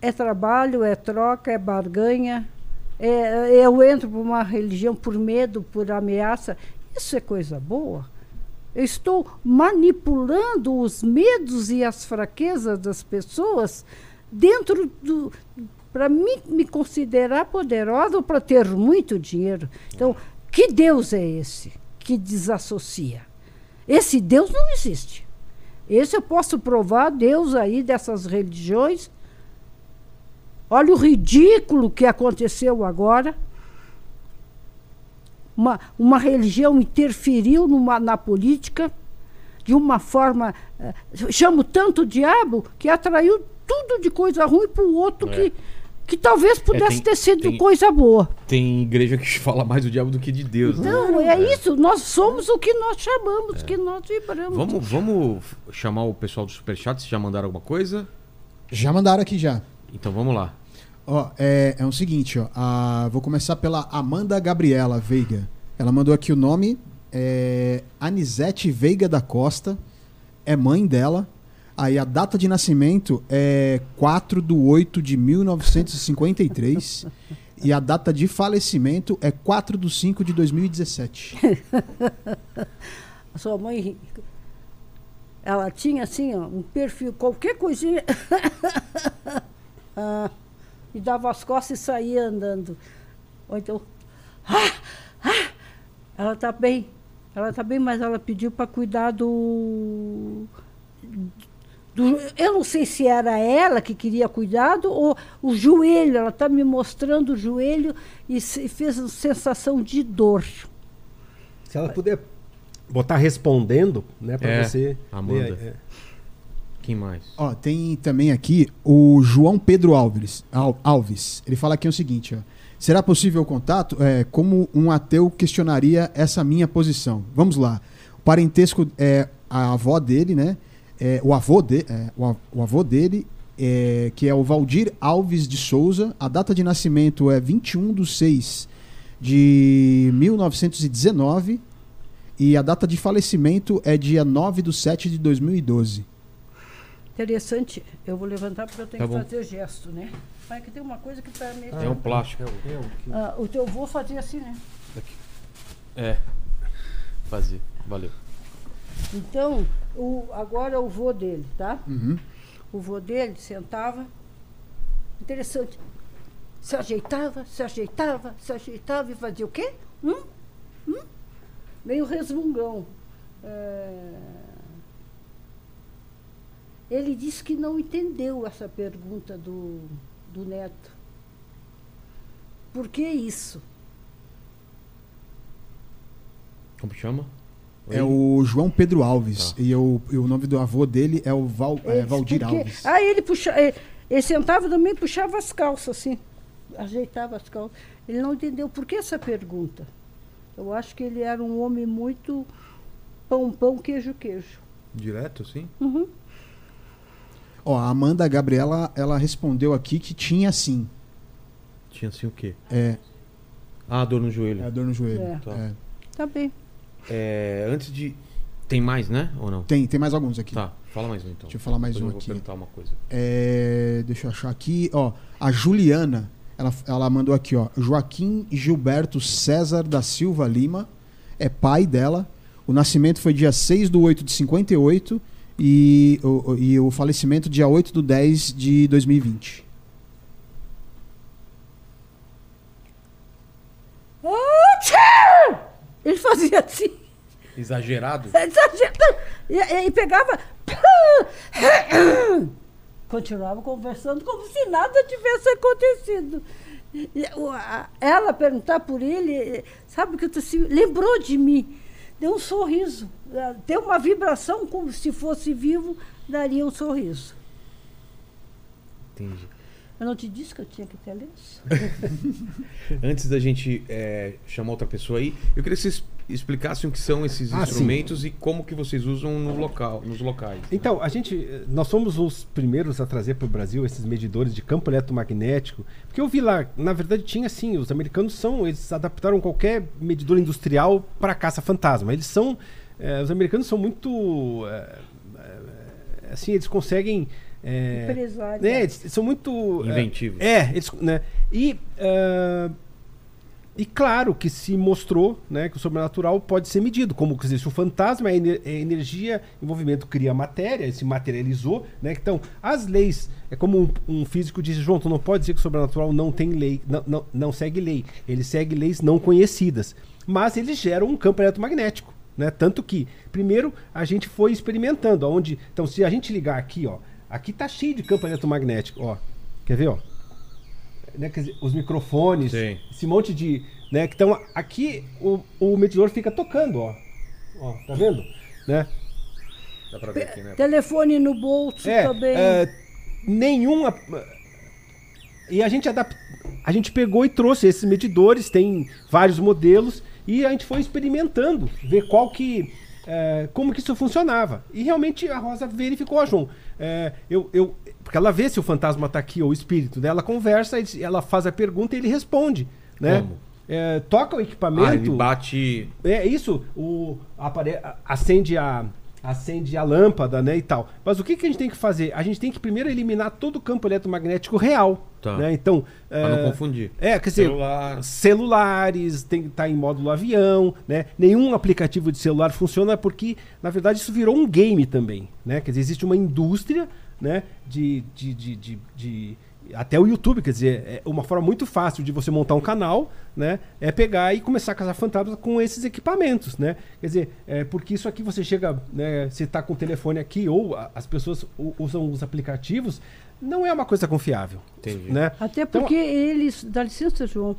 é trabalho, é troca, é barganha. É- eu entro para uma religião por medo, por ameaça. Isso é coisa boa. Eu estou manipulando os medos e as fraquezas das pessoas dentro do. para me, me considerar poderosa ou para ter muito dinheiro. Então, que Deus é esse que desassocia? Esse Deus não existe. Esse eu posso provar, Deus aí dessas religiões. Olha o ridículo que aconteceu agora. Uma, uma religião interferiu numa, na política de uma forma. eh, chamo tanto o diabo que atraiu tudo de coisa ruim para o outro É. que, que talvez pudesse tem- ter sido tem- coisa boa. Tem igreja que fala mais do diabo do que de Deus. né? Não, é, isso. Nós somos o que nós chamamos, que nós vibramos. Vamos, vamos chamar o pessoal do Superchat, se já mandaram alguma coisa? Já mandaram aqui já. Então vamos lá. Ó, é, é o seguinte, ó. a- vou começar pela Amanda Gabriela Veiga. Ela mandou aqui o nome. É Anisete Veiga da Costa. É mãe dela. Aí a data de nascimento é 4 de 8 de 1953. e a data de falecimento é 4 de 5 de 2017. A sua mãe, ela tinha assim, ó, um perfil, qualquer coisinha. Ah, e dava as costas e saía andando. Ou então. "Ah, ah", ela está bem. Ela está bem, mas ela pediu para cuidar do. do- eu não sei se era ela que queria cuidado ou o joelho. Ela está me mostrando o joelho e se- fez uma sensação de dor. Se ela puder botar respondendo, né, para É, você. Amanda. é. Quem mais? Ó, tem também aqui o João Pedro Alves. Al- Alves. Ele fala aqui o seguinte, ó. Será possível o contato? É, como um ateu questionaria essa minha posição? Vamos lá. O parentesco é a avó dele, né? É, o avô de, é, o avô dele, é, que é o Valdir Alves de Souza. A data de nascimento é 21 de 6 de 1919 e a data de falecimento é dia 9 de 7 de 2012. Interessante. Eu vou levantar porque eu tenho Tá que bom. fazer gesto, né? Mas que tem uma coisa que está meio. É um plástico. Ah, o teu avô fazia assim, né? É. Fazer. Valeu. Então, o, agora o vô dele, tá? Uhum. O vô dele sentava. Interessante. Se ajeitava, se ajeitava, se ajeitava e fazia o quê? Hum? Hum? Meio resmungão. É, Ele disse que não entendeu essa pergunta do, do neto. Por que isso? Como chama? É Oi? o João Pedro Alves. Tá. E, o, e o nome do avô dele é o Val, é, Valdir porque- Alves. Ah, ele puxa, ele, ele sentava também puxava as calças assim, ajeitava as calças. Ele não entendeu por que essa pergunta. Eu acho que ele era um homem muito pão, pão, queijo, queijo. Direto, sim? Uhum. Ó, a Amanda Gabriela, ela respondeu aqui que tinha sim. Tinha assim o quê? É, Ah, dor no joelho. é a dor no joelho. É. Tá. É. Tá bem. É, antes de. Tem mais, né? Ou não? Tem, tem mais alguns aqui. Tá, fala mais um então. Deixa eu falar mais Depois um eu vou aqui. perguntar uma coisa. É, deixa eu achar aqui. Ó, a Juliana, ela, ela mandou aqui, ó. Joaquim Gilberto César da Silva Lima é pai dela. O nascimento foi dia 6 do 8 de 58 e o, e o falecimento dia 8 do 10 de 2020. Oh, tchau! Ele fazia assim. Exagerado? exagerado, E, e- e pegava. Continuava conversando como se nada tivesse acontecido. Ela perguntar por ele, sabe que tu se lembrou de mim, deu um sorriso, eh, deu uma vibração como se fosse vivo, daria um sorriso. Entendi. Eu não te disse que eu tinha que ter lenço? Antes da gente é, chamar outra pessoa aí, eu queria que vocês explicassem o que são esses Ah, sim. instrumentos e como que vocês usam no local, nos locais. Então, a gente, nós somos os primeiros a trazer para o Brasil esses medidores de campo eletromagnético, porque eu vi lá, na verdade tinha assim, os americanos são, eles adaptaram qualquer medidor industrial para caça fantasma. Eles são, eh, os americanos são muito, eh, eh, assim, eles conseguem é, né, eles são muito Inventivos. É, eles, né? E ah, e claro que se mostrou, né, que o sobrenatural pode ser medido, como se o fantasma é, ener- energia, em movimento cria matéria, se materializou, né? Então, as leis, é como um, um físico disse, João, tu não pode dizer que o sobrenatural não tem lei, não, não, não segue lei, ele segue leis não conhecidas, mas ele gera um campo eletromagnético, né? Tanto que, primeiro, a gente foi experimentando, aonde, então, se a gente ligar aqui, ó, aqui tá cheio de campo eletromagnético, ó, quer ver, ó? Né, quer dizer, os microfones, Sim. esse monte de. Né, que estão. Aqui o, o medidor fica tocando, ó. Ó, tá vendo? Né? Dá pra ver aqui, né? Telefone no bolso É, também. é, nenhuma. E a gente adap... a gente pegou e trouxe esses medidores, tem vários modelos, e a gente foi experimentando, ver qual que. é, como que isso funcionava. E realmente a Rosa verificou, ó, João. é, eu, eu, porque ela vê se o fantasma está aqui ou o espírito dela, conversa, ele- ela faz a pergunta e ele responde. Né? Como? É, toca o equipamento. Ah, ele bate. É isso, o apare... acende a acende a lâmpada, né, e tal. Mas o que, que a gente tem que fazer? A gente tem que primeiro eliminar todo o campo eletromagnético real, Tá. né? Então, Pra é, não confundir. É, quer dizer, Celular. celulares, tem que estar em módulo avião, né? Nenhum aplicativo de celular funciona porque, na verdade, isso virou um game também, né? Quer dizer, existe uma indústria, né? De, de, de, de, de, até o YouTube, quer dizer, é uma forma muito fácil de você montar um canal, né? É pegar e começar a caçar fantasmas com esses equipamentos, né? Quer dizer, é porque isso aqui você chega, né? Você está com o telefone aqui ou a- as pessoas usam os aplicativos, não é uma coisa confiável, Entendi. né? Até Então, porque eles, dá licença, João,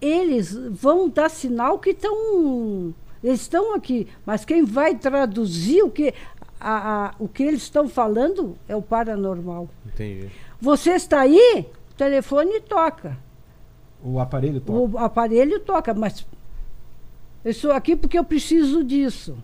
eles vão dar sinal que estão. Eles estão aqui, mas quem vai traduzir o que, a- a- o que eles estão falando é o paranormal. Entendi. Você está aí, o telefone toca. O aparelho toca. O aparelho toca, mas eu estou aqui porque eu preciso disso.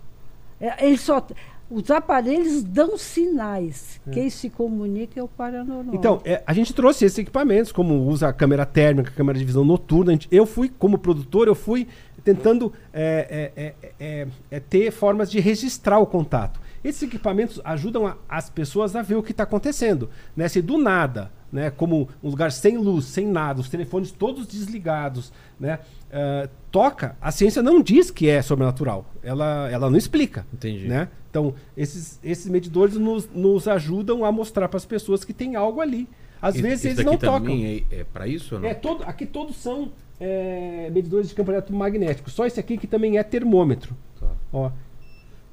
É, Eles só, os aparelhos dão sinais. Quem se comunica é o paranormal. Então, é, a gente trouxe esses equipamentos, como usa a câmera térmica, a câmera de visão noturna. gente- eu fui, como produtor, eu fui tentando é, é, é, é, é, ter formas de registrar o contato. Esses equipamentos ajudam a- as pessoas a ver o que está acontecendo. Né? Se do nada, né, como um lugar sem luz, sem nada, os telefones todos desligados, né, ah, toca, a ciência não diz que é sobrenatural. Ela, ela não explica. Entendi. Né? Então, esses, esses medidores nos, nos ajudam a mostrar para as pessoas que tem algo ali. Às vezes eles não tocam. é, é para isso ou não? É, todo, aqui todos são é, medidores de campo eletromagnético. Só esse aqui que também é termômetro. Tá. Ó,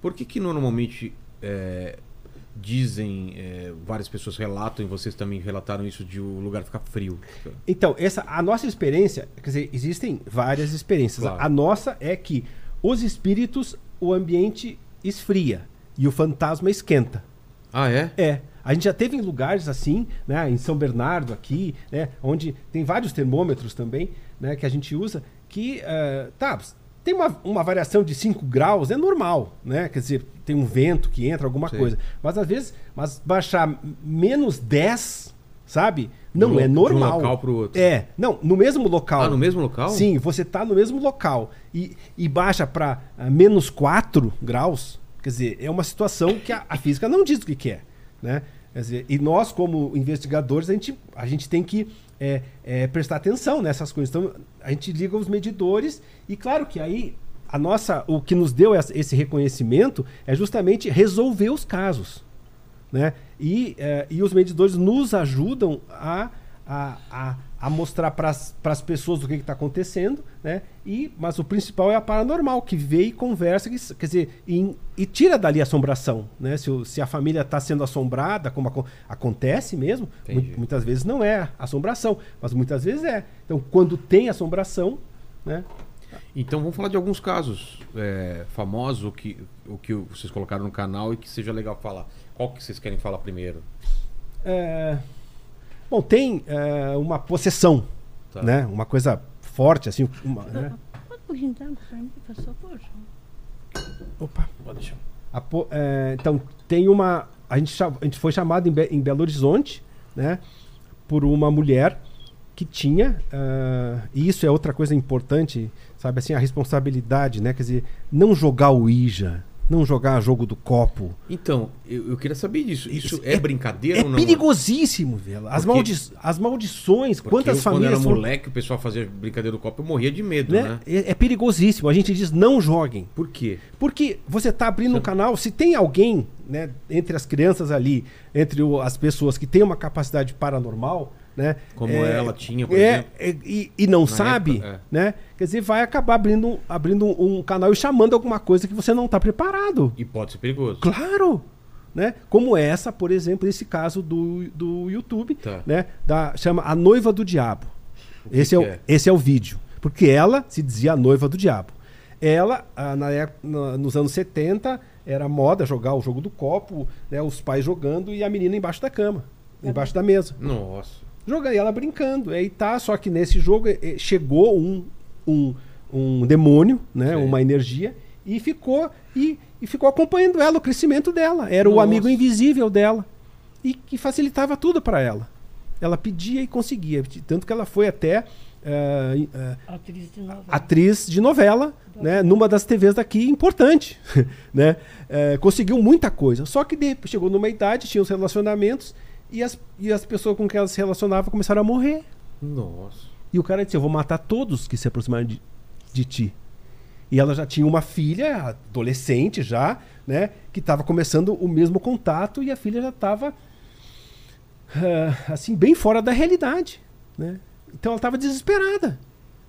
Por que que normalmente é, dizem, é, várias pessoas relatam, e vocês também relataram isso, de o lugar ficar frio? Então, essa, a nossa experiência, quer dizer, existem várias experiências. Claro. A nossa é que os espíritos, o ambiente esfria e o fantasma esquenta. Ah, é? É. A gente já teve em lugares assim, né, em São Bernardo aqui, né, onde tem vários termômetros também, né, que a gente usa, que eh, tá, tem uma, uma variação de 5 graus, é normal, né? Quer dizer, tem um vento que entra, alguma Sim. coisa. Mas às vezes, mas baixar menos 10, sabe? Não um é normal. De um local pro outro. É, não, no mesmo local. Ah, no mesmo local? Sim, você está no mesmo local e, e baixa para menos 4 graus, quer dizer, é uma situação que a, a física não diz o que, que é. Né? Quer dizer, e nós, como investigadores, a gente, a gente tem que é, é, prestar atenção nessas coisas. Então, a gente liga os medidores e, claro que aí, a nossa, o que nos deu esse reconhecimento é justamente resolver os casos né? E, eh, e os medidores nos ajudam a, a, a, a mostrar para as pessoas o que está acontecendo, né? E, mas o principal é a paranormal, que vê e conversa, que, quer dizer, e, e tira dali a assombração, né? Se, o- se a família está sendo assombrada, como aco- acontece mesmo, mu- muitas vezes não é assombração, mas muitas vezes é. Então, quando tem assombração, né? Então vamos falar de alguns casos é, famosos, que, o que vocês colocaram no canal e que seja legal falar. Qual que vocês querem falar primeiro? É, Bom, tem é, uma possessão, Tá. né? Uma coisa forte, assim, uma, né? Opa. Pode deixar. A po- é, então, tem uma. A gente, a gente foi chamado em, Be- em Belo Horizonte, né? Por uma mulher que tinha. ah, e isso é outra coisa importante, sabe? Assim, a responsabilidade, né? Quer dizer, não jogar o Ija, não jogar jogo do copo. Então, eu, eu queria saber disso. Isso Isso é, é- brincadeira É ou não? perigosíssimo, velho. As, Porque- maldi as maldições, Porque quantas eu, quando famílias. era foram- moleque, o pessoal fazia brincadeira do copo, eu morria de medo, né? né? É, é perigosíssimo. A gente diz não joguem. Por quê? Porque você está abrindo um canal, se tem alguém, né, entre as crianças ali, entre o- as pessoas que tem uma capacidade paranormal, né? Como ela tinha, por é, exemplo. é, e, e não Na sabe, época, é. né? Quer dizer, vai acabar abrindo, abrindo um, um canal e chamando alguma coisa que você não está preparado. E pode ser perigoso. Claro! Né? Como essa, por exemplo, esse caso do, do YouTube, Tá. né? Da, chama A Noiva do Diabo. que Esse, é o, que é? esse é o vídeo. Porque ela se dizia a noiva do diabo. Ela, ah, na na- nos anos 70, era moda jogar o jogo do copo, né? os pais jogando e a menina embaixo da cama, embaixo da mesa. Nossa. Jogando e ela brincando. Aí tá, só que nesse jogo eh, chegou um, um, um demônio, né? Sim. Uma energia, e ficou e, e ficou acompanhando ela, o crescimento dela. Era o Nossa. amigo invisível dela. E que facilitava tudo para ela. Ela pedia e conseguia. Tanto que ela foi até eh, eh, Atriz de novela. atriz de novela, né, numa das TVs daqui importante, né? É, conseguiu muita coisa. Só que de- chegou numa idade, tinha os relacionamentos e as, e as pessoas com quem ela se relacionava começaram a morrer. Nossa. E o cara disse: Eu vou matar todos que se aproximarem de, de ti. E ela já tinha uma filha, adolescente já, né? Que estava começando o mesmo contato e a filha já estava ah, assim, bem fora da realidade, né? Então ela estava desesperada.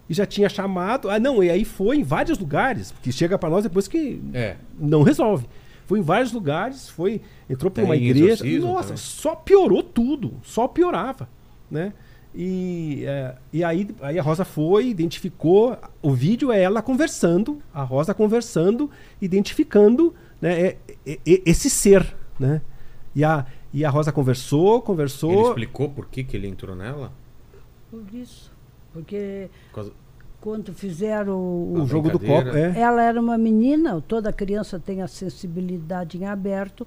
E já tinha chamado. Ah, não, e aí foi em vários lugares, porque chega para nós depois que É. não resolve. Foi em vários lugares, foi entrou para uma igreja. Nossa, também. só piorou tudo, só piorava, né? E, é, e aí, aí a Rosa foi, identificou. O vídeo é ela conversando, a Rosa conversando, identificando né, é- é- é- esse ser, né? E a, e a Rosa conversou, Ele conversou. explicou por que, que ele entrou nela? Por isso. Porque Por causa- quando fizeram o, O jogo do copo, é. Ela era uma menina, toda criança tem a sensibilidade em aberto.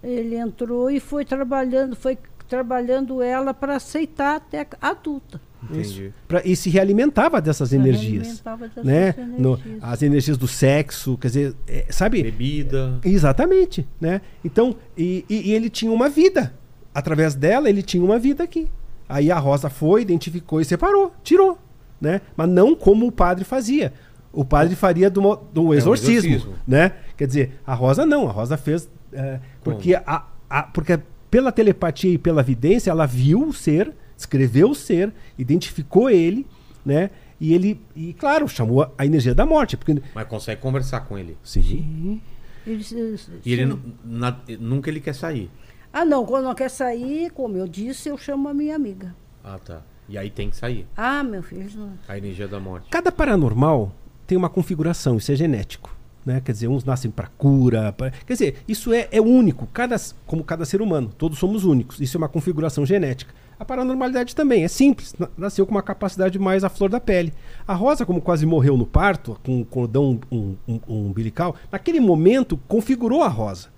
Ele entrou e foi trabalhando, foi trabalhando ela para aceitar até adulta. Entendi. Pra, e se realimentava dessas energias. Alimentava dessas Né? No- energias. as energias do sexo, quer dizer, é, sabe? Bebida. Exatamente, né? Então, e, e- e ele tinha uma vida. Através dela, ele tinha uma vida aqui. Aí a Rosa foi, identificou e separou, tirou, né? Mas não como o padre fazia. O padre faria do, do exorcismo, exorcismo. né? Quer dizer, a Rosa não, a Rosa fez é, porque a, a- porque pela telepatia e pela vidência ela viu o ser, escreveu o ser, identificou ele, né? E ele, e claro, chamou a, a energia da morte, porque Mas consegue conversar com ele. sim, E ele sim. nu- na- nunca ele quer sair. Ah, não, quando não quer sair, como eu disse, eu chamo a minha amiga. Ah, tá. E aí tem que sair. Ah, meu filho, A energia da morte. Cada paranormal tem uma configuração, isso é genético. Né? Quer dizer, uns nascem para cura. pra- Quer dizer, isso é, é único, cada, como cada ser humano. Todos somos únicos. Isso é uma configuração genética. A paranormalidade também é simples. na- Nasceu com uma capacidade mais à flor da pele. A Rosa, como quase morreu no parto, com um cordão um, um- um umbilical, naquele momento configurou a Rosa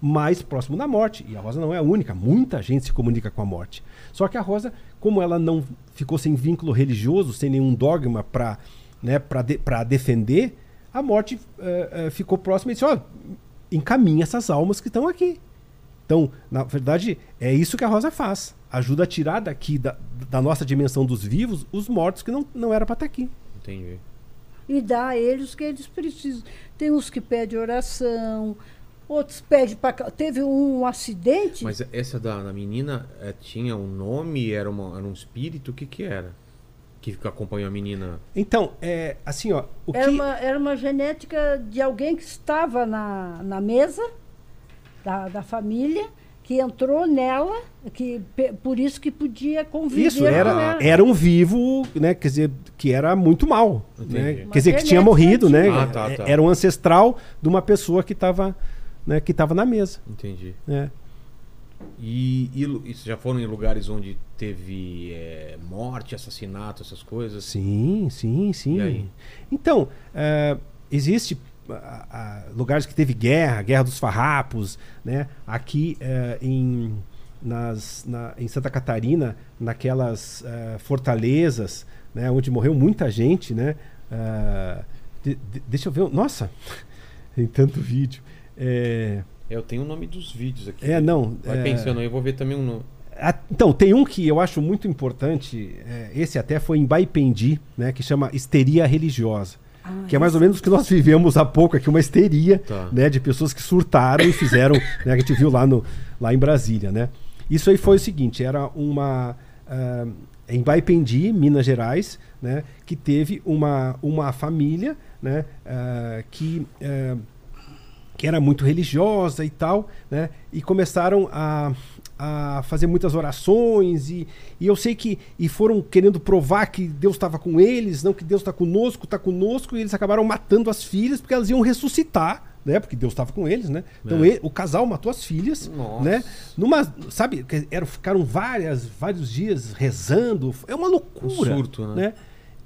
mais próximo da morte. E a Rosa não é a única, muita gente se comunica com a morte. Só que a Rosa, como ela não ficou sem vínculo religioso, sem nenhum dogma para né, pra de, pra defender, a morte eh, eh, ficou próxima e disse: ó, encaminha essas almas que estão aqui. Então, na verdade, é isso que a Rosa faz. Ajuda a tirar daqui da, da nossa dimensão dos vivos os mortos que não, não era para estar aqui. Entendi. e dá a eles o que eles precisam. Tem uns que pedem oração, outros pedem para. Teve um acidente. Mas essa da, da menina eh, tinha um nome? Era, uma, era um espírito? O que que era? Que acompanhou a menina? Então, é, assim, ó, o Era que uma, era uma genética de alguém que estava na, na mesa da, da família, que entrou nela, que, por isso que podia conviver Isso, com era, ela. era um vivo, né? Quer dizer, que era muito mal. Né? Quer dizer, que tinha morrido, né? Ah, tá, tá. Era um ancestral de uma pessoa que estava né, que tava na mesa. Entendi. Né? E, e, e já foram em lugares onde teve eh, morte, assassinato, essas coisas? Sim, sim, sim. Então, eh, existe ah, ah, lugares que teve guerra, guerra dos farrapos, né? Aqui eh, em, nas, na- em Santa Catarina, naquelas fortalezas, né? Onde morreu muita gente, né? De- de- deixa eu ver. Nossa, tem tanto vídeo. É, Eu tenho o nome dos vídeos aqui. é não. Vai é, pensando aí, eu vou ver também um nome. a- Então, tem um que eu acho muito importante, é, esse até foi em Baipendi, né, que chama histeria religiosa. Ah, que é mais ou menos o que nós vivemos há pouco aqui, uma histeria Tá. né, de pessoas que surtaram e fizeram, né, que a gente viu lá, no, lá em Brasília. Né? Isso aí foi o seguinte, era uma... ah, em Baipendi, Minas Gerais, né, que teve uma, uma família né, ah, que... ah, que era muito religiosa e tal, né? E começaram a, a fazer muitas orações e, e eu sei que e foram querendo provar que Deus estava com eles, não que Deus está conosco, está conosco, e eles acabaram matando as filhas porque elas iam ressuscitar, né? Porque Deus estava com eles, né? Então É. ele- o casal matou as filhas, Nossa. né? Numa, sabe, que eram, ficaram várias, vários dias rezando, é uma loucura, Um surto, né? né?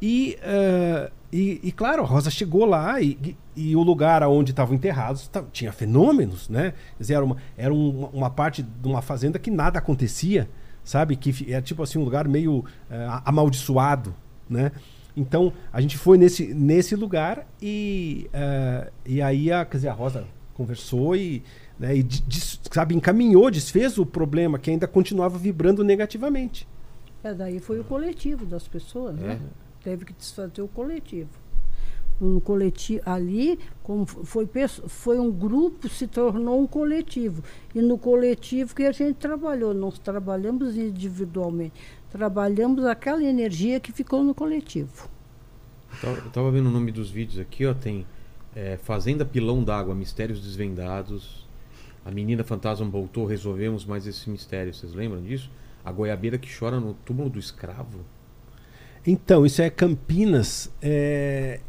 E, eh, e, e, claro, a Rosa chegou lá e, e- e o lugar onde estavam enterrados tinha fenômenos, né? Quer dizer, era, uma, era um- uma parte de uma fazenda que nada acontecia, sabe? Que era tipo assim um lugar meio eh, amaldiçoado, né? Então a gente foi nesse, nesse lugar e, eh, e aí a, quer dizer, a Rosa conversou e, né, e de- des- sabe, encaminhou, desfez o problema que ainda continuava vibrando negativamente. É, daí foi o coletivo das pessoas, né? Teve que desfazer o coletivo. No coletivo ali, como foi, foi um grupo, se tornou um coletivo. E no coletivo que a gente trabalhou, nós trabalhamos individualmente. Trabalhamos aquela energia que ficou no coletivo. Eu tava vendo o nome dos vídeos aqui, ó. Tem é, Fazenda Pilão d'Água, Mistérios Desvendados. A menina fantasma voltou, resolvemos mais esse mistério. Vocês lembram disso? A goiabeira que chora no túmulo do escravo. Então, isso é Campinas. é,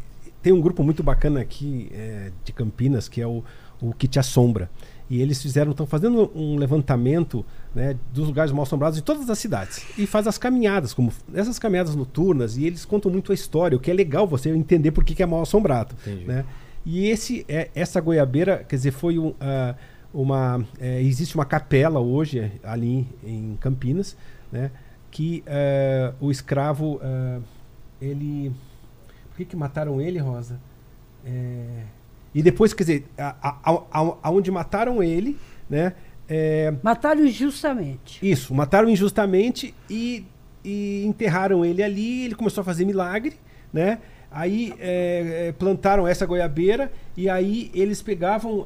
Tem um grupo muito bacana aqui é, de Campinas, que é o, o Que Te Assombra. E eles fizeram, estão fazendo um levantamento né, dos lugares mal assombrados em todas as cidades. E faz as caminhadas, como essas caminhadas noturnas, e eles contam muito a história, o que é legal você entender por que, que é mal assombrado. Entendi. Né? E esse, é, essa goiabeira, quer dizer, foi um, ah, uma. é, existe uma capela hoje ali em Campinas, né? Que ah, o escravo. ah, ele. Por que, que mataram ele, Rosa? É, e depois, quer dizer, a- a- a- aonde mataram ele, né? é, Mataram injustamente. isso, mataram injustamente e, e enterraram ele ali. Ele começou a fazer milagre, né? Aí é, é, plantaram essa goiabeira e aí eles pegavam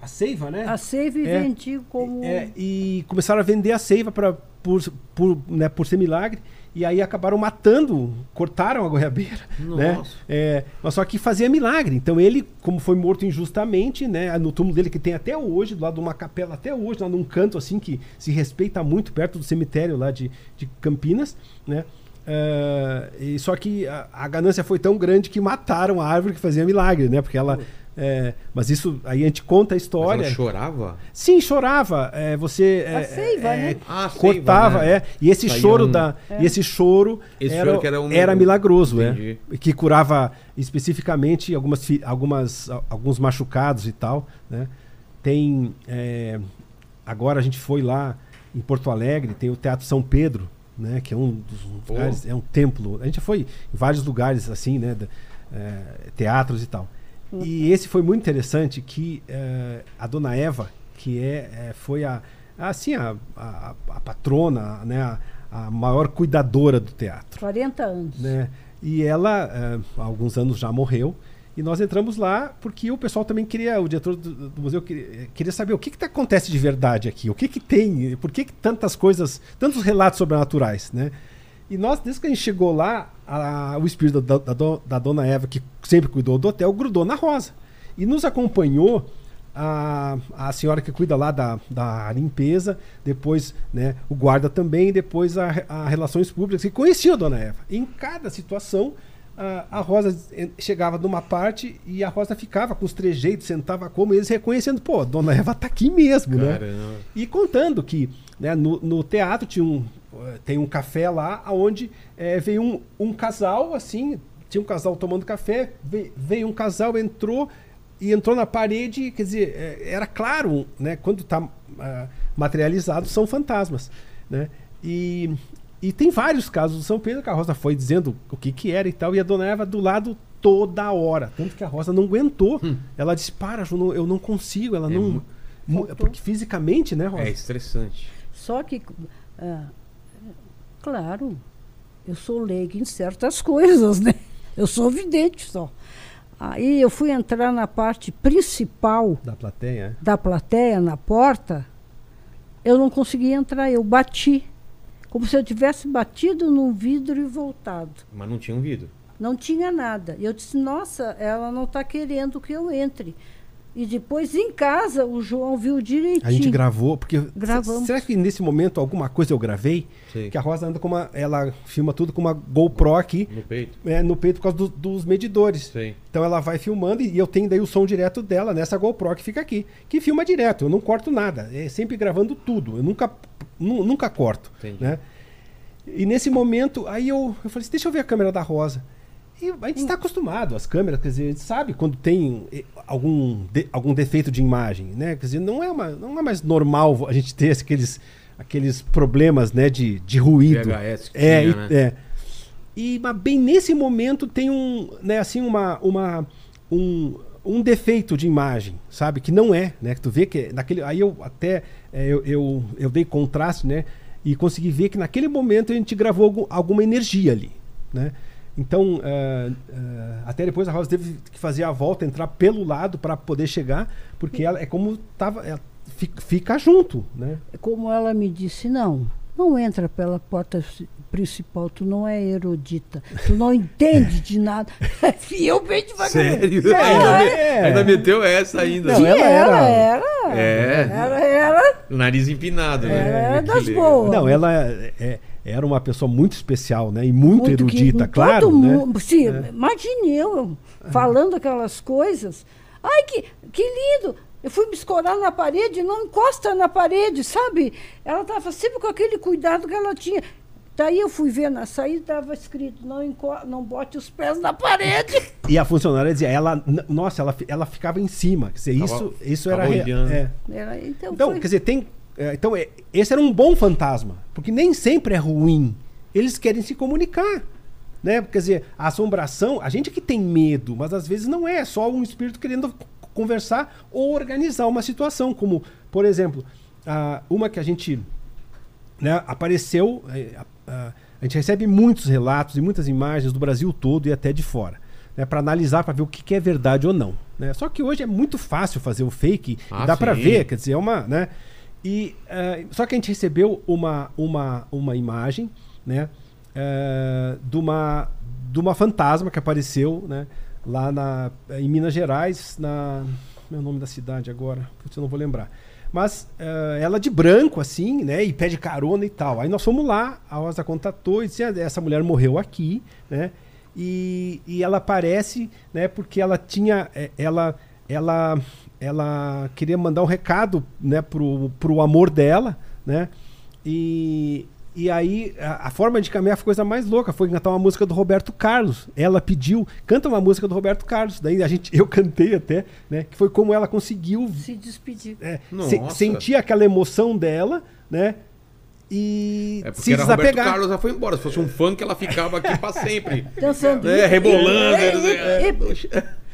a seiva, né? A seiva É. vendia como. É, e começaram a vender a seiva pra, por, por, né, por ser milagre. E aí acabaram matando, cortaram a goiabeira. Né? Nossa. É, mas só que fazia milagre. Então ele, como foi morto injustamente, né, no túmulo dele que tem até hoje, do lado de uma capela até hoje, lá num canto assim que se respeita muito, perto do cemitério lá de, de Campinas, né? É, e só que a, a ganância foi tão grande que mataram a árvore que fazia milagre, né? Porque ela. É, mas isso aí a gente conta a Mas história. ela chorava? Sim, chorava. É, você A é, seiva, é, né? Ah, seiva, cortava, né? é. E esse Saía choro um- da, e esse choro Esse era, choro que era um- era milagroso, Entendi. é. Que curava especificamente algumas, algumas alguns machucados e tal, né? Tem é, agora a gente foi lá em Porto Alegre, tem o Teatro São Pedro, né? Que é um dos lugares, é um templo. A gente foi em vários lugares assim, né? da- é, teatros e tal. E esse foi muito interessante que é, a dona Eva, que é, é, foi a assim a, a, a patrona, né, a, a maior cuidadora do teatro, 40 anos. né? E ela é, há alguns anos já morreu. E nós entramos lá porque o pessoal também queria, o diretor do, do museu queria, queria saber o que, que acontece de verdade aqui, o que, que tem, por que, que tantas coisas, tantos relatos sobrenaturais, né? E nós, desde que a gente chegou lá, a- o espírito da, da da dona Eva, que sempre cuidou do hotel, grudou na rosa. E nos acompanhou a, a senhora que cuida lá da, da limpeza, depois né, o guarda também, depois a, a Relações Públicas, que conhecia a dona Eva. Em cada situação, a, a Rosa chegava numa parte e a Rosa ficava com os trejeitos, sentava como, eles reconhecendo, pô, a dona Eva tá aqui mesmo, né? Caramba. E contando que né, no, no teatro tinha um, tem um café lá onde veio um, um casal, assim, tinha um casal tomando café, ve- veio um casal, entrou e entrou na parede, quer dizer, eh, era claro, né, quando está materializado, são fantasmas. Né? E, e tem vários casos do São Pedro que a Rosa foi dizendo o que, que era e tal, e a dona Eva do lado toda hora. Tanto que a Rosa não aguentou. Ela disse: Para, eu não consigo, ela É não. Porque fisicamente, né, Rosa? É estressante. Só que, ah, claro, eu sou leiga em certas coisas, né? Eu sou vidente só. Aí eu fui entrar na parte principal Da plateia, é? da plateia, na porta, eu não conseguia entrar, eu bati. Como se eu tivesse batido num vidro e voltado. Mas não tinha um vidro. Não tinha nada. E eu disse, nossa, ela não está querendo que eu entre. E depois em casa o João viu direitinho. A gente gravou, porque. Gravamos. Será que nesse momento alguma coisa eu gravei? Sei. Que a Rosa anda com uma. Ela filma tudo com uma GoPro aqui No peito. é, no peito por causa do- dos medidores. Sei. Então ela vai filmando e eu tenho daí o som direto dela nessa GoPro que fica aqui. Que filma direto, eu não corto nada. É sempre gravando tudo. Eu nunca, nu- nunca corto. Entendi. Né? E nesse momento, aí eu, eu falei assim, deixa eu ver a câmera da Rosa. E a gente está acostumado, as câmeras, quer dizer, a gente sabe quando tem eh, algum, de- algum defeito de imagem, né? Quer dizer, não é, uma, não é mais normal a gente ter aqueles, aqueles problemas né, de, de ruído. VHS que é, tinha, né? é. E mas bem nesse momento tem um, né, assim, uma, uma, um, um defeito de imagem, sabe? Que não é, né? Que tu vê que naquele. Aí eu até é, eu, eu, eu dei contraste, né? E consegui ver que naquele momento a gente gravou algum- alguma energia ali, né? Então, eh, eh, até depois a Rosa teve que fazer a volta, entrar pelo lado para poder chegar, porque ela é como tava, ela fi- fica junto, né? Como ela me disse, não, não entra pela porta ci- principal, tu não é erudita, tu não entende de nada. Fiel bem devagar. Sério? É, ainda, me- é. ainda meteu essa ainda. Não, ela ela era- era. É. Ela era, O nariz empinado, né? ela era das boas. Não, ela é- é- era uma pessoa muito especial, né? E muito, que- erudita, todo claro, né? mundo- Sim, imagine eu falando aquelas coisas. Ai, que, que lindo! Eu fui me escorar na parede, não encosta na parede, sabe? Ela estava sempre com aquele cuidado que ela tinha. Daí eu fui ver na saída, estava escrito, não, não bote os pés na parede. E a funcionária dizia, ela, nossa, ela, ela ficava em cima. Quer dizer, Tava- isso, isso tava era. olhando. é. Era- então, Então, foi- quer dizer, tem. É, então, é, esse era um bom fantasma. Porque nem sempre é ruim. Eles querem se comunicar. Né? Quer dizer, a assombração, a gente que tem medo, mas às vezes não é, é só um espírito querendo conversar ou organizar uma situação. Como, por exemplo, uma que a gente né, apareceu. é, a, gente recebe muitos relatos e muitas imagens do Brasil todo e até de fora. Né, para analisar, para ver o que, que é verdade ou não. Né? Só que hoje é muito fácil fazer o fake, Ah, e dá para ver, quer dizer, é uma. Né, e, eh, só que a gente recebeu uma, uma, uma imagem né, eh, de, uma, de uma fantasma que apareceu né, lá na, em Minas Gerais, na. Meu nome da cidade agora, putz, eu não vou lembrar. Mas eh, ela de branco, assim, né? E pede carona e tal. Aí nós fomos lá, a Rosa contatou e disse: "Ah, essa mulher morreu aqui, né? E, e ela aparece, né? Porque ela tinha. eh, Ela, ela, ela queria mandar um recado, né? Pro, pro amor dela, né? E, e aí a, a forma de caminhar foi a coisa mais louca, foi cantar uma música do Roberto Carlos. Ela pediu, canta uma música do Roberto Carlos. Daí a gente, eu cantei até, né? Que foi como ela conseguiu se despedir. é, se- sentir aquela emoção dela, né? E É porque se era Roberto desapegar. Carlos, já foi embora. Se fosse um funk, ela ficava aqui pra sempre. Dançando. É, rebolando. É,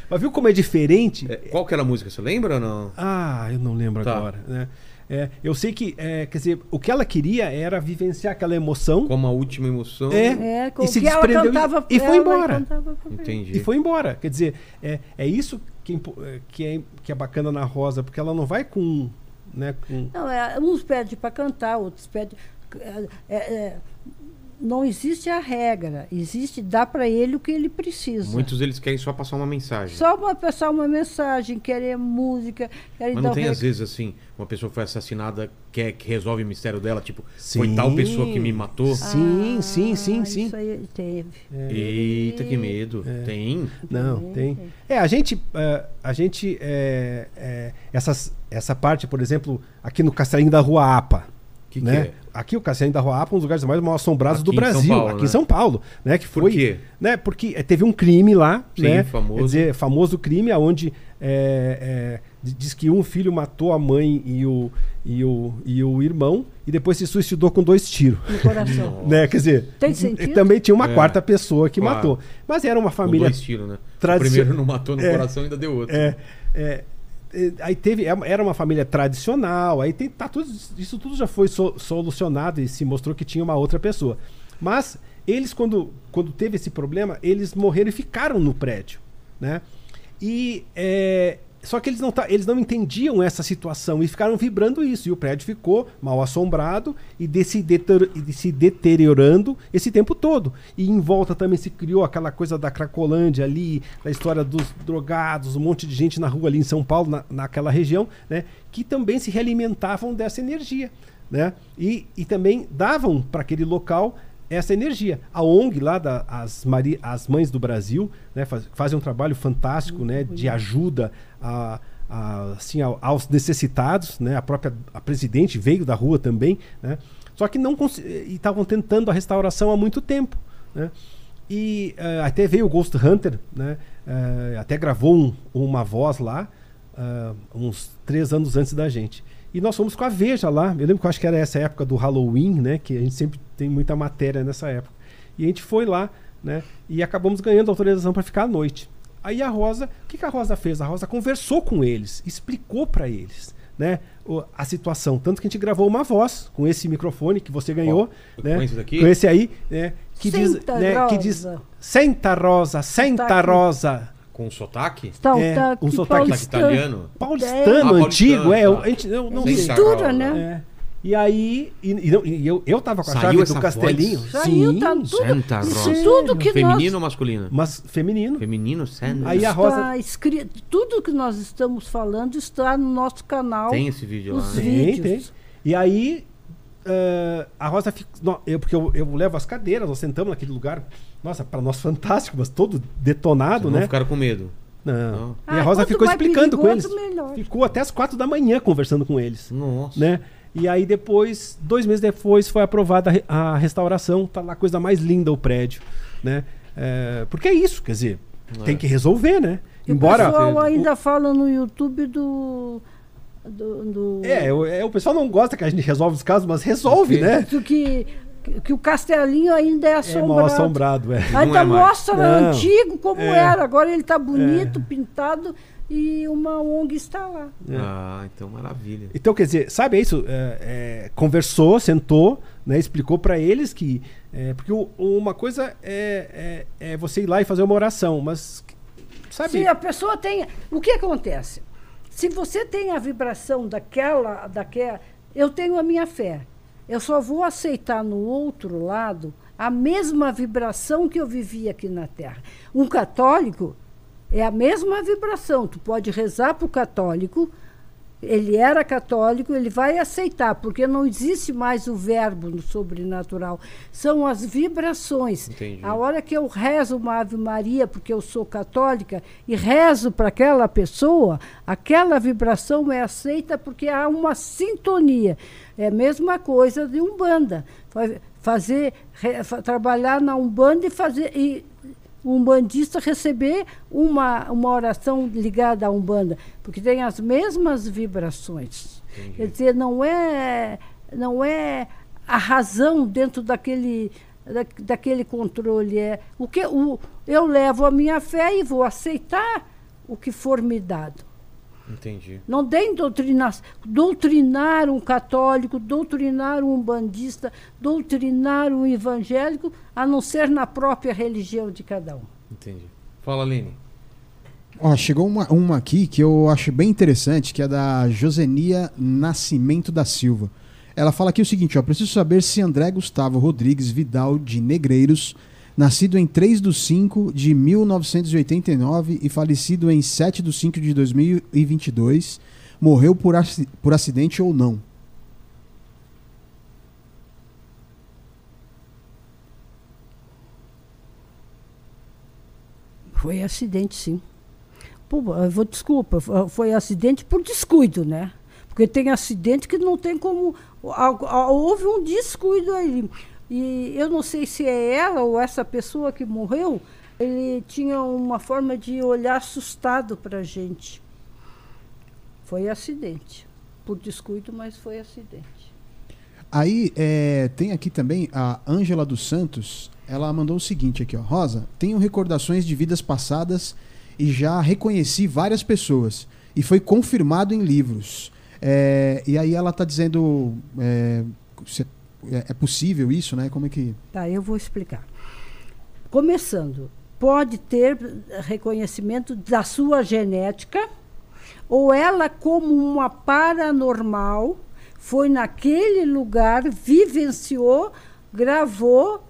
Mas viu como é diferente? É, Qual que era a música? Você lembra ou não? Ah, eu não lembro Tá. agora. Né? É, eu sei que, é, quer dizer, o que ela queria era vivenciar aquela emoção Como a última emoção. É. É, com E se que ela desprendeu e- cantava e foi ela embora. Entendi. e foi embora. Quer dizer, é, é isso que, é é, que, é, que é bacana na Rosa, porque ela não vai com. Né, com Não, é, uns pedem para cantar, outros pedem. é, é, não existe a regra, existe dar para ele o que ele precisa. Muitos eles querem só passar uma mensagem. Só para passar uma mensagem, querer música, querer Mas não tem, rec- às vezes, assim, uma pessoa foi assassinada, quer que resolve o mistério dela, tipo, Sim. foi tal pessoa que me matou. Sim, sim, sim, Ah, sim. Isso aí teve. Eita, que medo. Tem. Não, tem. É, a gente. eh, a gente. eh, eh, essas, essa parte, por exemplo, aqui no Castelinho da Rua Apa. Que que né? é? Aqui o Castelinho da Rua Apa é um dos lugares mais mal assombrados Aqui do Brasil. Paulo, aqui né? em São Paulo. Né? Que Por foi, quê? Né? Porque eh, teve um crime lá, Sim, né? famoso. Quer dizer, famoso crime onde eh, eh, d- diz que um filho matou a mãe e o, e, o, e o irmão e depois se suicidou com dois tiros. No coração. Né? Quer dizer, Tem e- sentido? e também tinha uma É, quarta pessoa que claro. matou. Mas era uma Com família dois tiros, né? tradicio- O primeiro não matou no É. coração, ainda deu outro. É, é, é, aí teve, é- era uma família tradicional, aí tem, tá tudo, isso tudo já foi so- solucionado e se mostrou que tinha uma outra pessoa. Mas eles, quando, quando teve esse problema, eles morreram e ficaram no prédio, né? E é, só que eles não, tá, eles não entendiam essa situação e ficaram vibrando isso. E o prédio ficou mal assombrado e, de se, deter- de se deteriorando esse tempo todo. E em volta também se criou aquela coisa da Cracolândia ali, da história dos drogados, um monte de gente na rua ali em São Paulo, na, naquela região, né? Que também se realimentavam dessa energia. Né? E, e também davam para aquele local essa energia. A ONG lá, da, as, Mari, as Mães do Brasil, né, faz, fazem um trabalho fantástico né, de ajuda a, a, assim, ao- aos necessitados. Né, a própria a presidente veio da rua também. Né, só que não estavam tentando a restauração há muito tempo. Né, e eh, até veio o Ghost Hunter, né, eh, até gravou um- uma voz lá, ah, uns três anos antes da gente. E nós fomos com a Veja lá. Eu lembro que eu acho que era essa época do Halloween, né? Que a gente sempre tem muita matéria nessa época. E a gente foi lá, né? E acabamos ganhando autorização para ficar à noite. Aí a Rosa, o que, que a Rosa fez? A Rosa conversou com eles, explicou para eles, né? a situação. Tanto que a gente gravou uma voz com esse microfone que você ganhou, Ó, né? com esse daqui? Com esse aí, né? que diz, Senta, né, que diz Rosa. senta rosa, senta Sotaque. rosa. Com sotaque? Tá, É, tá, um que sotaque paulistano. italiano. Paulistano, Ah, antigo, é. paulistano, eu- a gente, eu não sei. Mistura, rosa. né? É. E aí, e, e não- e eu, eu tava com a Saiu chave do castelinho. voz? Saiu, tá tudo. Santa isso Rosa. tudo que Feminino nós ou masculino? Mas feminino. Feminino, Santa. Aí a está Rosa- escrito, tudo que nós estamos falando está no nosso canal. Tem esse vídeo lá. Os né? Tem, vídeos. tem. E aí, eh, a Rosa fica. no- eu, porque eu, eu levo as cadeiras, nós sentamos naquele lugar. Nossa, para nós fantástico, mas todo detonado, Vocês não né? ficaram com medo. Não. Ah, E a Rosa quanto ficou explicando com eles. melhor. Ficou até as quatro da manhã conversando com eles. Nossa. né? E aí depois, dois meses depois, foi aprovada a re- a restauração. Tá lá a coisa mais linda o prédio, né? É, porque é isso, quer dizer, tem que resolver, né? E Embora o pessoal o- ainda fala no YouTube do. do, do- é, o, é, o pessoal não gosta que a gente resolve os casos, mas resolve, né? do que, que o castelinho ainda é É assombrado. mal assombrado, é. Ainda é mais. mostra Não. antigo como É. era. Agora ele está bonito, pintado e uma ONG está lá. Ah, então maravilha. Então, quer dizer, sabe, é isso? é, é, conversou, sentou, né, explicou pra eles que. é, porque o- uma coisa é, é, é você ir lá e fazer uma oração, mas. Sabe? Se a pessoa tem. O que acontece? Se você tem a vibração daquela, daquela. Eu tenho a minha fé. Eu só vou aceitar no outro lado a mesma vibração que eu vivi aqui na Terra. Um católico é a mesma vibração. Tu pode rezar para o católico, ele era católico, ele vai aceitar, porque não existe mais o verbo no sobrenatural. São as vibrações. Entendi. A hora que eu rezo uma Ave Maria, porque eu sou católica, e rezo para aquela pessoa, aquela vibração é aceita porque há uma sintonia. É a mesma coisa de Umbanda. Fa- Fazer, re- trabalhar na Umbanda e fazer. E, um bandista receber uma, uma oração ligada à Umbanda, porque tem as mesmas vibrações. Quer dizer, não é, não é a razão dentro daquele, da, daquele controle. É o que o, eu levo a minha fé e vou aceitar o que for me dado. Entendi. Não tem doutrinar, doutrinar um católico, doutrinar um bandista, doutrinar um evangélico, a não ser na própria religião de cada um. Entendi. Fala, Aline. Ó, chegou uma, uma aqui que eu acho bem interessante, que é da Josenia Nascimento da Silva. Ela fala aqui o seguinte, ó, preciso saber se André Gustavo Rodrigues Vidal de Negreiros, nascido em 3 de 5 de 1989 e falecido em 7 de 5 de 2022, morreu por, aci- por acidente ou não. Foi acidente, sim. Pô, vou, desculpa, fo- foi acidente por descuido, né? Porque tem acidente que não tem como. Houve um descuido aí. E eu não sei se é ela ou essa pessoa que morreu, ele tinha uma forma de olhar assustado para a gente. Foi acidente. Por descuido, mas foi acidente. Aí é, tem aqui também a Ângela dos Santos. Ela mandou o seguinte aqui, ó. Rosa, tenho recordações de vidas passadas e já reconheci várias pessoas. E foi confirmado em livros. É, e aí ela tá dizendo. É, é, é possível isso, né? Como é que. Tá, eu vou explicar. Começando, pode ter reconhecimento da sua genética, ou ela, como uma paranormal, foi naquele lugar, vivenciou, gravou,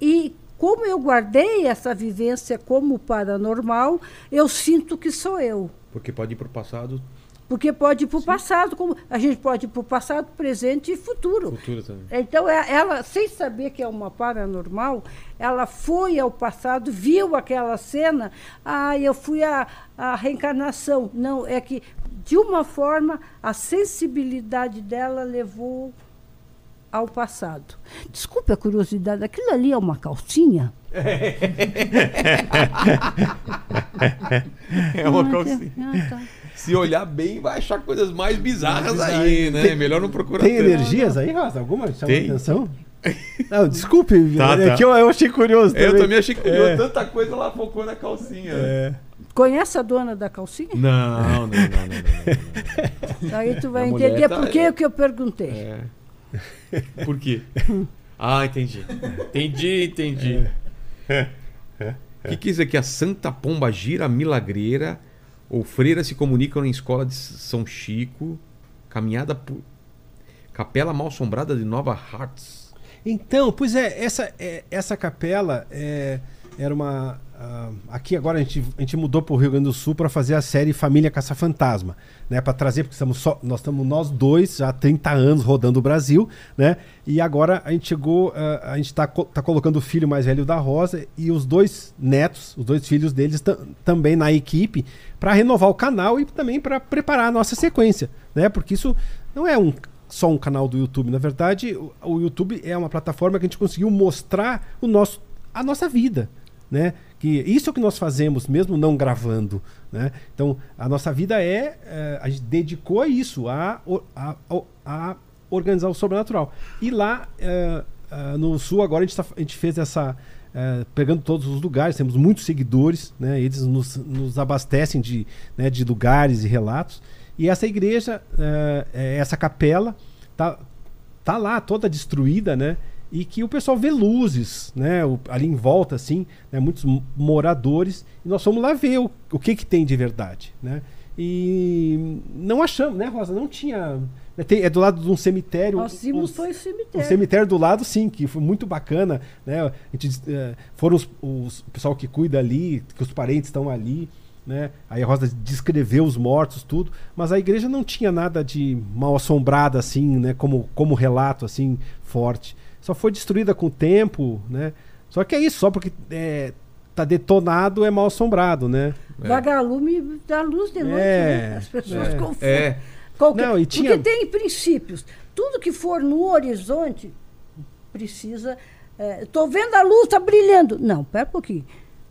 e como eu guardei essa vivência como paranormal, eu sinto que sou eu. Porque pode ir pro passado, Porque pode ir para o passado, como a gente pode ir para o passado, presente e futuro. futuro também. Então, é- ela, sem saber que é uma paranormal, ela foi ao passado, viu aquela cena, ah, eu fui a, a reencarnação. Não, é que, de uma forma, a sensibilidade dela levou ao passado. Desculpe a curiosidade, aquilo ali é uma calcinha? É uma Ah, calcinha. ah, tá. Se olhar bem, vai achar coisas mais bizarras aí, né? Melhor não procurar Tem tanto. energias aí, Rosa? Alguma chama Tem. atenção? Não, desculpe, Tá, é tá. que eu, eu achei curioso Eu também. também achei curioso. É. Tanta coisa ela focou na calcinha. É. Conhece a dona da calcinha? Não, não, não, não, não, não, Aí tu vai A entender tá- por que que eu perguntei. É. Por quê? Ah, entendi. Entendi, entendi. O que quer dizer que a Santa Pomba Gira Milagreira ou Freira se comunicam em escola de São Chico, caminhada por Capela Mal Assombrada de Nova Hartz. Então, pois é, essa, é, essa capela é, era uma. Ah, aqui agora a gente, a gente mudou para o Rio Grande do Sul para fazer a série Família Caça Fantasma, né? Para trazer, porque estamos só, nós estamos nós dois já há 30 anos rodando o Brasil, né? E agora a gente chegou, ah, a gente está tá colocando o filho mais velho da Rosa e os dois netos, os dois filhos deles tam- também na equipe para renovar o canal e também para preparar a nossa sequência, né? Porque isso não é um só um canal do YouTube. Na verdade, o, o YouTube é uma plataforma que a gente conseguiu mostrar o nosso, a nossa vida, né? Que isso é o que nós fazemos, mesmo não gravando, né? Então, a nossa vida é, eh, a gente dedicou isso, a, a, a- organizar o sobrenatural. E lá eh, ah, no Sul agora a gente, tá- a gente fez essa pegando todos os lugares, temos muitos seguidores, né? Eles nos, nos abastecem de, né, de lugares e relatos. E essa igreja, essa capela, tá, tá lá toda destruída, né? E que o pessoal vê luzes, né? o- ali em volta, assim, né? muitos moradores. E nós fomos lá ver o, o que que tem de verdade, né? E não achamos, né, Rosa? Não tinha. né, tem- é do lado de um cemitério. Nós vimos os- foi o o cemitério. cemitério do lado, sim, que foi muito bacana, né? A gente, eh, foram os, os- o pessoal que cuida ali, que os parentes estão ali, né? Aí a Rosa descreveu os mortos, tudo, mas a igreja não tinha nada de mal assombrada assim, né? Como, como relato assim forte. Só foi destruída com o tempo, né? Só que é isso, só porque é, tá detonado é mal assombrado, né? Vagalume da luz de noite. É, né? As pessoas é. confundem. É. Qualquer- Não, e tinha- Porque tem princípios. Tudo que for no horizonte precisa. Estou vendo a luz, está brilhando. Não, pera um pouquinho.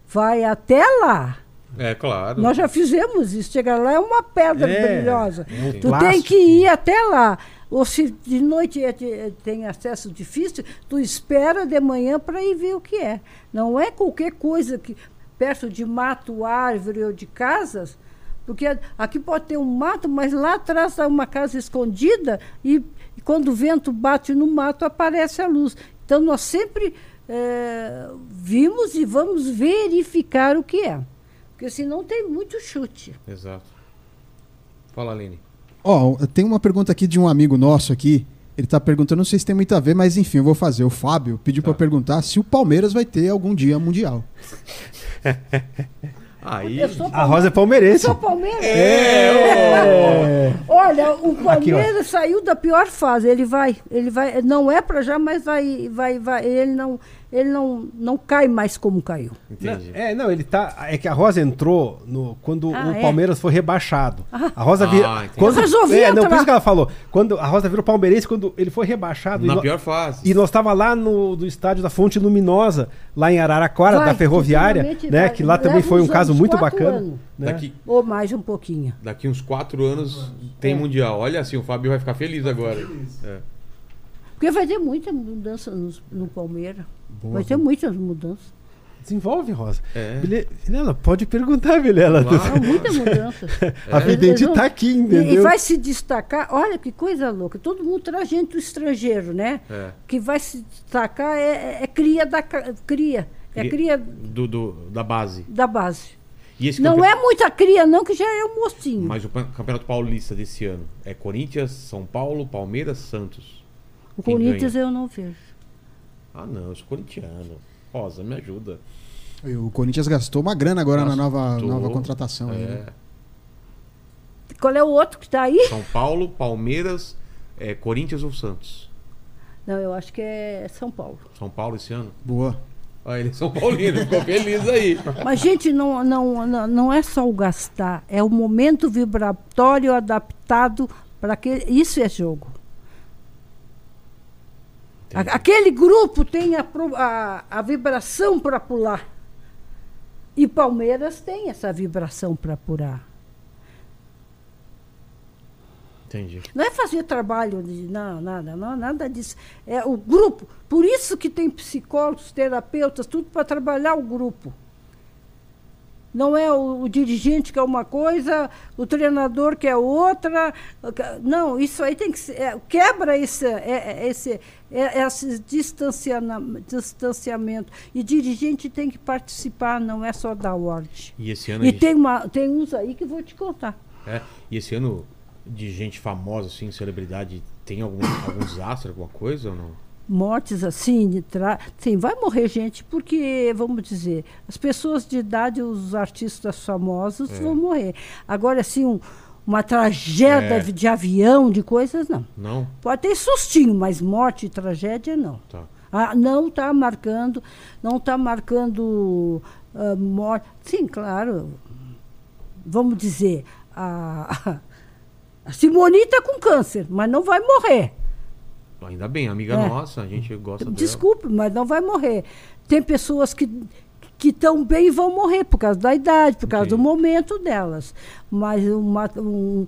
Vai até lá. É, claro. Nós já fizemos isso. Chegar lá é uma pedra É, brilhosa. é tu tem clássico. que ir até lá. Ou se de noite é- é- tem acesso difícil, tu espera de manhã para ir ver o que é. Não é qualquer coisa que perto de mato, árvore ou de casas, porque aqui pode ter um mato, mas lá atrás está uma casa escondida e, e quando o vento bate no mato aparece a luz. Então nós sempre eh, vimos e vamos verificar o que é. Porque senão tem muito chute. Exato. Fala, Aline. Ó, tem uma pergunta aqui de um amigo nosso aqui. Ele tá perguntando, não sei se tem muito a ver, mas enfim, eu vou fazer. O Fábio pediu pra perguntar se o Palmeiras vai ter algum dia mundial. Aí. Eu A Rosa é palmeirense. Sou Palmeiras. É. Olha, o Aqui. Palmeiras saiu da pior fase. Ele vai, ele vai, não é para já, mas vai, vai, vai. Ele não, ele não, não cai mais como caiu. Entendi. Não, é, não, ele tá. É que a Rosa entrou no, quando Ah, o é? Palmeiras foi rebaixado. Ah. A Rosa Ah, vira. entendi. quando, Eu resolvi é, não, por isso que ela falou. Quando a Rosa virou palmeirense quando ele foi rebaixado. Na e, no- pior fase. e nós tava lá no do estádio da Fonte Luminosa, lá em Araraquara, Vai, da Ferroviária, né? vai. Que lá também foi um caso muito bacana. anos. né? Daqui, Ou mais um pouquinho. daqui uns quatro anos tem Mundial. Olha assim, o Fábio vai ficar feliz agora. É. Porque vai ter muita mudança no, no Palmeiras. Vai ter muitas mudanças. Desenvolve, Rosa. É. Vile- Vilela, pode perguntar, Vilela. Claro. Há muita mudança. A vidente tá aqui, E, e entendeu? vai se destacar, olha que coisa louca, todo mundo traz gente do estrangeiro, né? É. Que vai se destacar é, é cria da cria. É Cria- Do, do- da base. da base. E esse Não campe- é muita cria, não, que já é um mocinho. Mas o Campeonato Paulista desse ano é Corinthians, São Paulo, Palmeiras, Santos. o quem Corinthians ganha? eu não vejo. Ah, não, eu sou corintiano. Rosa, me ajuda. E o Corinthians gastou uma grana agora na nova, Gastou. nova contratação. aí, né? É. Qual é o outro que está aí? São Paulo, Palmeiras, é, Corinthians ou Santos? Não, eu acho que é São Paulo. São Paulo esse ano? Boa. Ah, ele é São Paulino, ficou feliz aí. Mas, gente, não, não, não, não é só o gastar, é o momento vibratório adaptado para aquele. Isso é jogo. Entendi. Aquele grupo tem a, a, a vibração para pular. E Palmeiras tem essa vibração para pular. Entendi. Não é fazer trabalho de não, nada, não, nada disso. É o grupo. Por isso que tem psicólogos, terapeutas, tudo para trabalhar o grupo. Não é o, o dirigente que é uma coisa, o treinador que é outra. Não, isso aí tem que ser. é, quebra esse, é, é, esse, é, esse distanciana- distanciamento. E dirigente tem que participar, não é só dar ordem. E esse ano E gente- tem, uma, tem uns aí que vou te contar. É, e esse ano de gente famosa, assim, celebridade, tem algum, algum desastre, alguma coisa ou não? mortes assim, de tra... sim, vai morrer gente porque, vamos dizer, as pessoas de idade, os artistas famosos É. vão morrer. Agora, assim, um- uma tragédia É. de avião, de coisas, não. Não? Pode ter sustinho, mas morte e tragédia, não. Tá. Ah, não está marcando, não está marcando ah, morte. Sim, claro. Vamos dizer, a, a Simone está com câncer, mas não vai morrer. Ainda bem, amiga É. nossa, a gente gosta dela. Desculpe, mas não vai morrer. Tem pessoas que que estão bem e vão morrer por causa da idade, por causa do momento delas. Mas uma- um-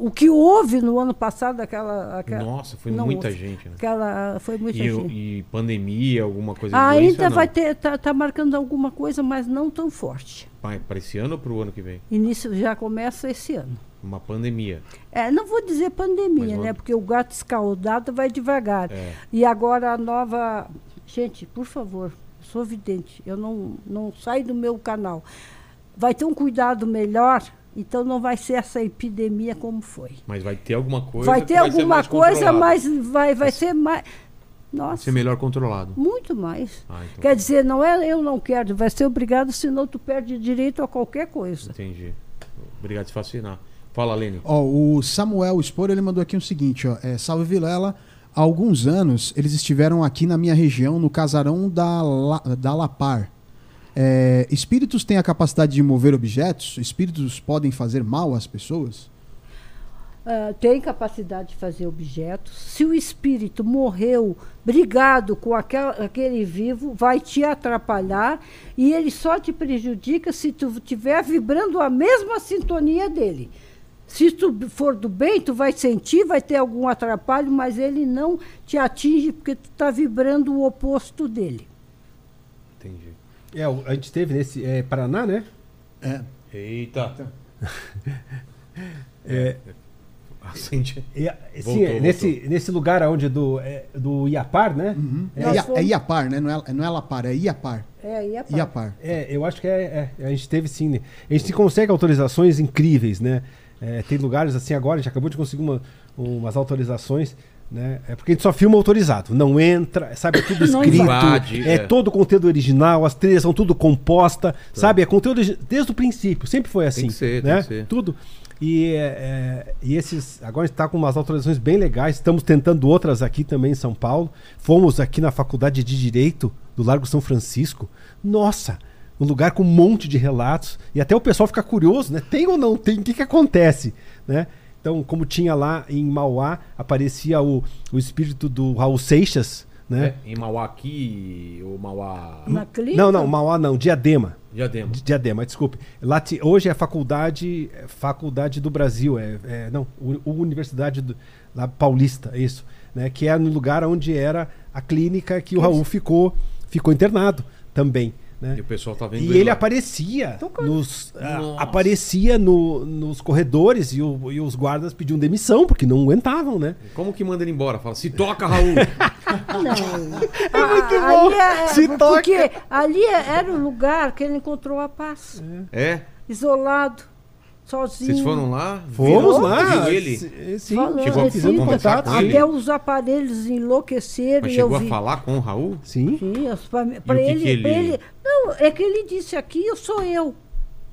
o que houve no ano passado, aquela. aquela Nossa, foi não muita gente, né? Aquela, foi muita E, gente. e pandemia, alguma coisa de Ainda vai ter, tá, tá marcando alguma coisa, mas não tão forte. Para esse ano ou para o ano que vem? Início já começa esse ano. Uma pandemia. É, não vou dizer pandemia, né? Porque o gato escaldado vai devagar. É. E agora a nova. Gente, por favor, sou vidente, eu não, não saio do meu canal. Vai ter um cuidado melhor, então não vai ser essa epidemia como foi. Mas vai ter alguma coisa. vai ter ser alguma mais coisa, mas vai, vai ser mais. Vai Nossa, ser melhor controlado. muito mais. Ah, então. Quer dizer, não é eu não quero, vai ser obrigado, senão tu perde direito a qualquer coisa. Entendi. Obrigado por fascinar. Fala. Ó, o Samuel Spor, ele mandou aqui o seguinte, ó. É, Salve Vilela. Há alguns anos eles estiveram aqui na minha região, no casarão da, La, da Lapar. É, espíritos têm a capacidade de mover objetos? Espíritos podem fazer mal às pessoas? Ah, tem capacidade de fazer objetos. Se o espírito morreu brigado com aquela, aquele vivo, vai te atrapalhar e ele só te prejudica se tu estiver vibrando a mesma sintonia dele. Se tu for do bem, tu vai sentir, vai ter algum atrapalho, mas ele não te atinge porque tu está vibrando o oposto dele. Entendi. É, a gente teve nesse é, Paraná, né? É. Eita. É, Acende. e a- Voltou, sim, é, voltou. nesse, nesse lugar onde do, é, do Iapar, né? É, Nós Ia- fomos- é Iapar, né? Não é, não é Lapar, é Iapar. É, é pá. Iapar. É, eu acho que é, é, A gente teve sim. né? A gente consegue autorizações incríveis, né? É, tem lugares assim agora, a gente acabou de conseguir uma- umas autorizações. Né? É porque a gente só filma autorizado, não entra, sabe? É tudo escrito, invade, é, é. todo o conteúdo original, as trilhas são tudo composta, sabe? É conteúdo desde o princípio, sempre foi assim. que ser, tem né? que ser. Tudo. E, é, é, e esses. Agora a gente está com umas autorizações bem legais, estamos tentando outras aqui também em São Paulo. Fomos aqui na Faculdade de Direito do Largo São Francisco. Nossa! Um lugar com um monte de relatos. E até o pessoal fica curioso, né? Tem ou não tem? O que, que acontece? Né? Então, como tinha lá em Mauá, aparecia o, o espírito do Raul Seixas, né? É, em Mauá aqui, ou Mauá. Na clínica? Não, não, Mauá não, Diadema. Diadema. Di- Diadema, desculpe. Lá hoje é faculdade, é faculdade do Brasil, é, é- não, u- u- Universidade do, lá Paulista, isso, né? Que é no lugar onde era a clínica que o Raul ficou, ficou internado também, né? E o pessoal tá vendo E ele lá. aparecia nos, aparecia no- nos corredores e, o- e os guardas pediam demissão porque não aguentavam, né? Como que manda ele embora? Fala, se toca, Raul. Não. É muito Ah, bom. é- Se porque ali é- era o lugar que ele encontrou a paz. é? Isolado, sozinho. Vocês foram lá? Fomos lá. Viu ele? Sim, Chegou a fizemos contato com ele? Até os aparelhos enlouqueceram Mas e eu chegou a vi. falar com o Raul? sim. Sim, que ele, ele- ele. Não, é que ele disse aqui eu sou eu.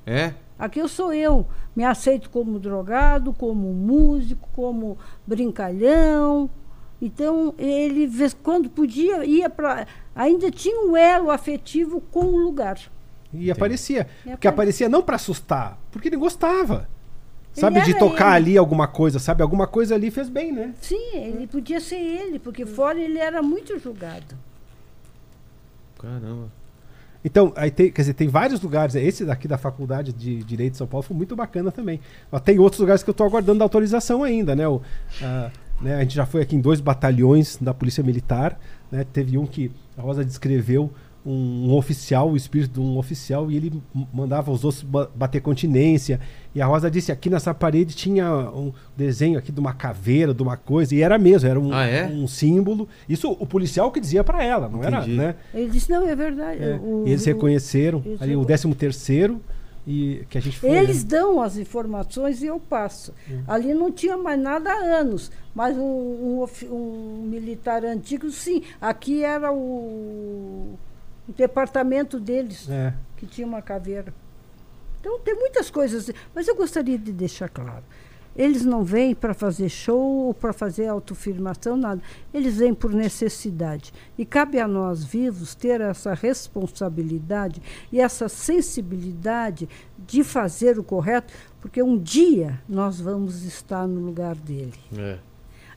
É? Aqui eu sou eu. Me aceito como drogado, como músico, como brincalhão. Então, ele, quando podia, ia para. Ainda tinha um elo afetivo com o lugar. E aparecia. E Porque aparecia. não pra assustar, porque ele gostava. Ele Sabe, de tocar ele. ali alguma coisa, sabe? Alguma coisa ali fez bem, né? Sim, ele podia ser ele, porque fora ele era muito julgado. Caramba. Então, aí tem, quer dizer, tem vários lugares. Esse daqui da Faculdade de Direito de São Paulo foi muito bacana também. Mas tem outros lugares que eu estou aguardando a autorização ainda, né? O, né? A gente já foi aqui em dois batalhões da Polícia Militar. Né? Teve um que a Rosa descreveu um, um oficial, o espírito de um oficial, e ele mandava os ossos ba- bater continência. E a Rosa disse: aqui nessa parede tinha um desenho aqui de uma caveira, de uma coisa, e era mesmo, era um, Ah, é? um símbolo. Isso o policial que dizia para ela, não era, Entendi. né? Ele disse, não, é verdade. É, o- e eles reconheceram eles ali o recon- 13 terceiro e que a gente foi. Eles né? dão as informações e eu passo. Ali não tinha mais nada há anos, mas um, um um militar antigo, sim. Aqui era o, o departamento deles, É. que tinha uma caveira. Então tem muitas coisas, mas eu gostaria de deixar claro. Eles não vêm para fazer show ou para fazer autoafirmação, nada. Eles vêm por necessidade. E cabe a nós vivos ter essa responsabilidade e essa sensibilidade de fazer o correto, porque um dia nós vamos estar no lugar dele. É.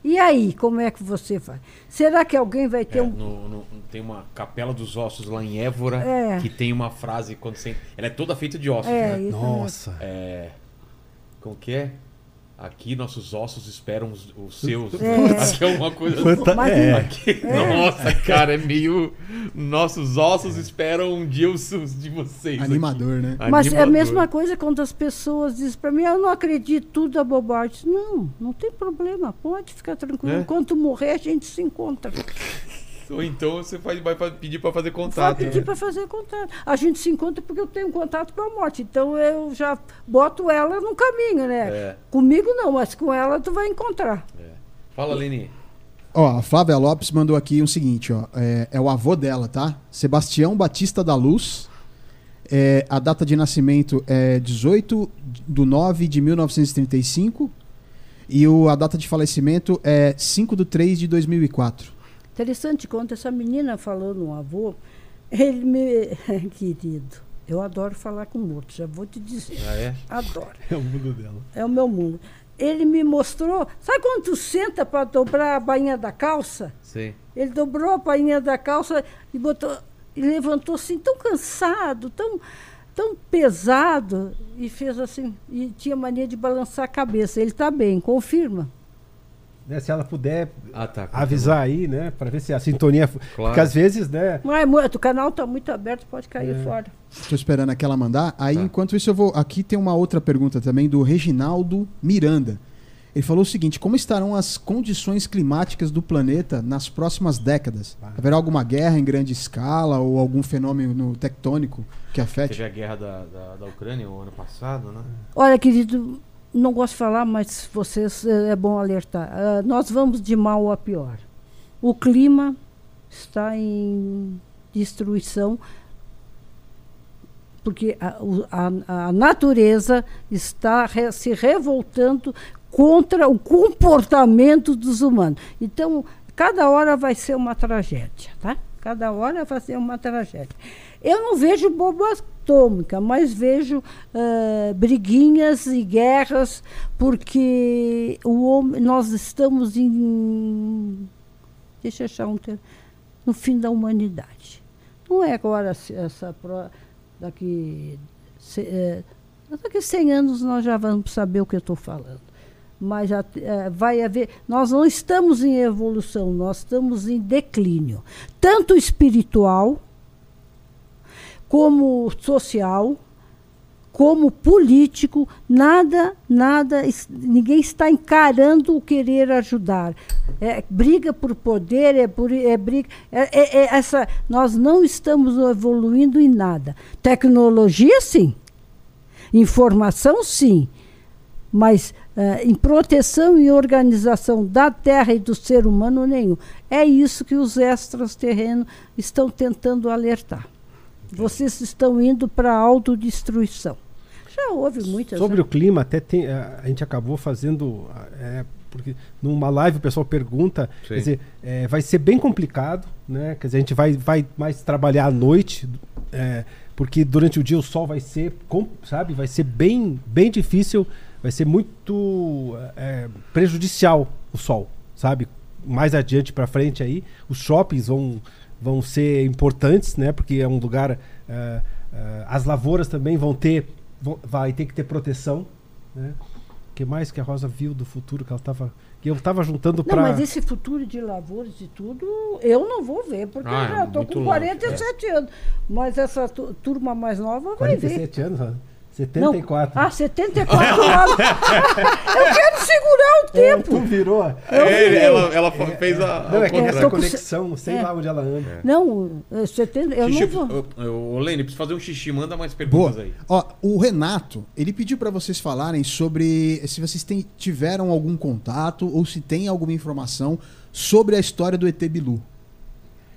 E aí, como é que você faz? Será que alguém vai ter É, um. no- no- tem uma Capela dos Ossos lá em Évora É. que tem uma frase quando você. Ela é toda feita de ossos, É, né? Nossa. É. Como que é? Aqui nossos ossos esperam os, os seus. É. Acho que é uma coisa. Fanta- Mas- é. Aqui- Nossa, cara, é meio. Nossos ossos esperam um dia os os de vocês. aqui. Animador, né? Mas é a mesma coisa quando as pessoas dizem para mim, eu não acredito, tudo é bobagem. Não, não tem problema, pode ficar tranquilo. É? Quando morrer, a gente se encontra. Ou então você vai, vai pedir pra fazer Vai contato. pedir né? para fazer contato. A gente se encontra porque eu tenho contato com a morte. Então eu já boto ela no caminho, né? É. Comigo não, mas com ela tu vai encontrar. Fala, Leni. Ó, a Flávia Lopes mandou aqui o seguinte, ó. É, é o avô dela, tá? Sebastião Batista da Luz. É, a data de nascimento é 18 de 9 de 1935. E o, a data de falecimento é 5 de 3 de 2004. Interessante quando essa menina falou no avô, ele me. Querido, eu adoro falar com morto, já vou te dizer. Ah, é? Adoro. É o mundo dela. É o meu mundo. Ele me mostrou. Sabe quando tu senta para dobrar a bainha da calça? Sei. Ele dobrou a bainha da calça e botou. E levantou assim, tão cansado, tão, tão pesado, e fez assim. E tinha mania de balançar a cabeça. Ele está bem, confirma. Né, se ela puder Ah, tá. avisar aí, né? Pra ver se a sintonia. Claro. Porque às vezes, né? Mas muito, o canal está muito aberto, pode cair fora. Tô esperando aquela mandar. Aí, Tá. enquanto isso, eu vou. Aqui tem uma outra pergunta também do Reginaldo Miranda. Ele falou o seguinte: como estarão as condições climáticas do planeta nas próximas décadas? Haverá alguma guerra em grande escala ou algum fenômeno tectônico que afete? Teve a guerra da, da, da Ucrânia o ano passado, né? Olha, querido, não gosto de falar, mas vocês eh, é bom alertar. Ah, nós vamos de mal a pior. O clima está em destruição porque a, a- a natureza está re- se revoltando contra o comportamento dos humanos. Então, cada hora vai ser uma tragédia, tá? Cada hora ser uma tragédia. Eu não vejo bomba atômica, mas vejo eh, briguinhas e guerras, porque o homem, nós estamos em. Deixa eu achar um termo. No fim da humanidade. Não é agora essa. Daqui, se- eh, daqui 100 anos nós já vamos saber o que eu estou falando. Mas eh, vai haver. Nós não estamos em evolução, nós estamos em declínio. Tanto espiritual, como social, como político, nada, nada, ninguém está encarando o querer ajudar. É briga por poder, é, por, é briga. é- é- é essa, nós não estamos evoluindo em nada. Tecnologia, sim. Informação, sim. Mas eh, em proteção e organização da terra e do ser humano, nenhum. É isso que os extraterrenos estão tentando alertar. Vocês estão indo para a autodestruição. Já houve muitas. Sobre né? o clima, até tem, a, a gente acabou fazendo. é, porque numa live o pessoal pergunta, Sim. quer dizer, é, vai ser bem complicado, né? Quer dizer, a gente vai, vai mais trabalhar à noite, é, porque durante o dia o sol vai ser, com- sabe, vai ser bem, bem difícil, vai ser muito é, prejudicial o sol, sabe? Mais adiante para frente aí, os shoppings vão, vão ser importantes, né? Porque é um lugar, é, é, as lavouras também vão ter, vão- vai ter que ter proteção, né? O que mais que a Rosa viu do futuro que ela tava que eu estava juntando para. mas esse futuro de lavouras e tudo, eu não vou ver, porque Ah, eu já é estou com longe, 47 anos. Mas essa tu- turma mais nova vai ver. 47 anos, ó. Não. 74. Ah, 74 anos. eu quero segurar o É, tempo. tu virou. É, ela, ela fez a. Não, é que essa com conexão, não sei é. lá onde ela anda. Não, é 70, eu Xixi, não vou. eu- Ô, Lene, preciso fazer um xixi. Manda mais Boa. perguntas aí. Ó, o Renato, ele pediu pra vocês falarem sobre se vocês têm- tiveram algum contato ou se tem alguma informação sobre a história do ET Bilu.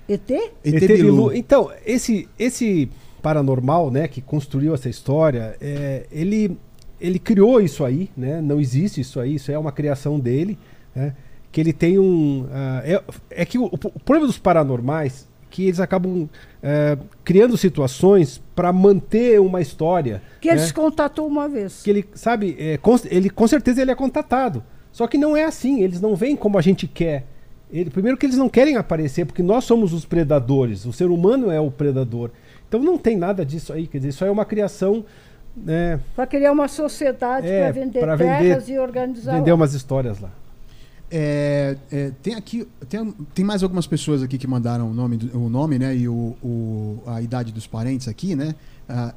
ET? ET, ET Bilu. Bilu. Então, esse, esse paranormal, né, que construiu essa história, é, ele, ele criou isso aí, né? Não existe isso aí, isso é uma criação dele, né? Que ele tem um. ah, é, é que o, o problema dos paranormais é que eles acabam eh, criando situações para manter uma história. Que ele né? se contatou uma vez. que ele sabe, é, com, ele com certeza ele é contatado. Só que não é assim, eles não vêm como a gente quer. Ele, primeiro que eles não querem aparecer, porque nós somos os predadores, o ser humano é o predador. Então não tem nada disso aí, quer dizer, isso aí é uma criação, né, Para criar uma sociedade É, para vender pra vender- terras e organizar. vender umas histórias lá. É, é, tem aqui tem, tem mais algumas pessoas aqui que mandaram o nome, do- o nome né, e o, o- a idade dos parentes aqui, né?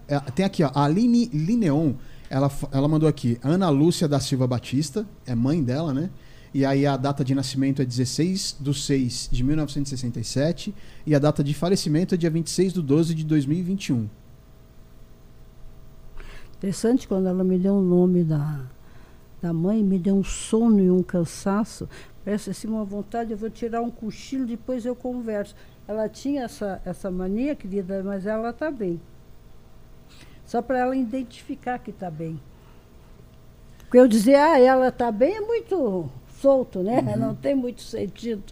É, tem aqui, ó, a Aline Lineon, ela, ela mandou aqui, Ana Lúcia da Silva Batista, é mãe dela, né? E aí a data de nascimento é 16 de 6 de 1967 e a data de falecimento é dia 26 de 12 de 2021. Interessante quando ela me deu o nome da, da mãe, me deu um sono e um cansaço. Parece assim uma vontade, eu vou tirar um cochilo, depois eu converso. Ela tinha essa, essa mania, querida, mas ela está bem. Só para ela identificar que está bem. Porque eu dizer, ah, ela está bem é muito solto, né? Não tem muito sentido.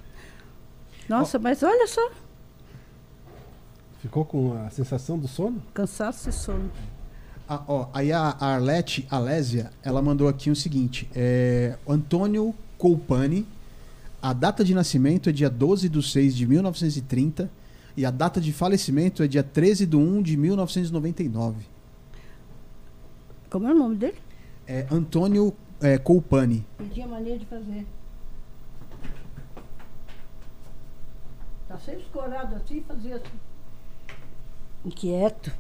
Nossa, mas olha só, Ficou com a sensação do sono? cansaço e sono. Ah, ó, aí a Arlete Alésia, ela mandou aqui o seguinte: é, Antônio Colpani, a data de nascimento é dia 12 de 6 de 1930 e a data de falecimento é dia 13 de 1 de 1999. Como é o nome dele? É Antônio é, Colpani. Ele tinha mania de fazer. Tá sempre escorado assim e fazia assim. Inquieto.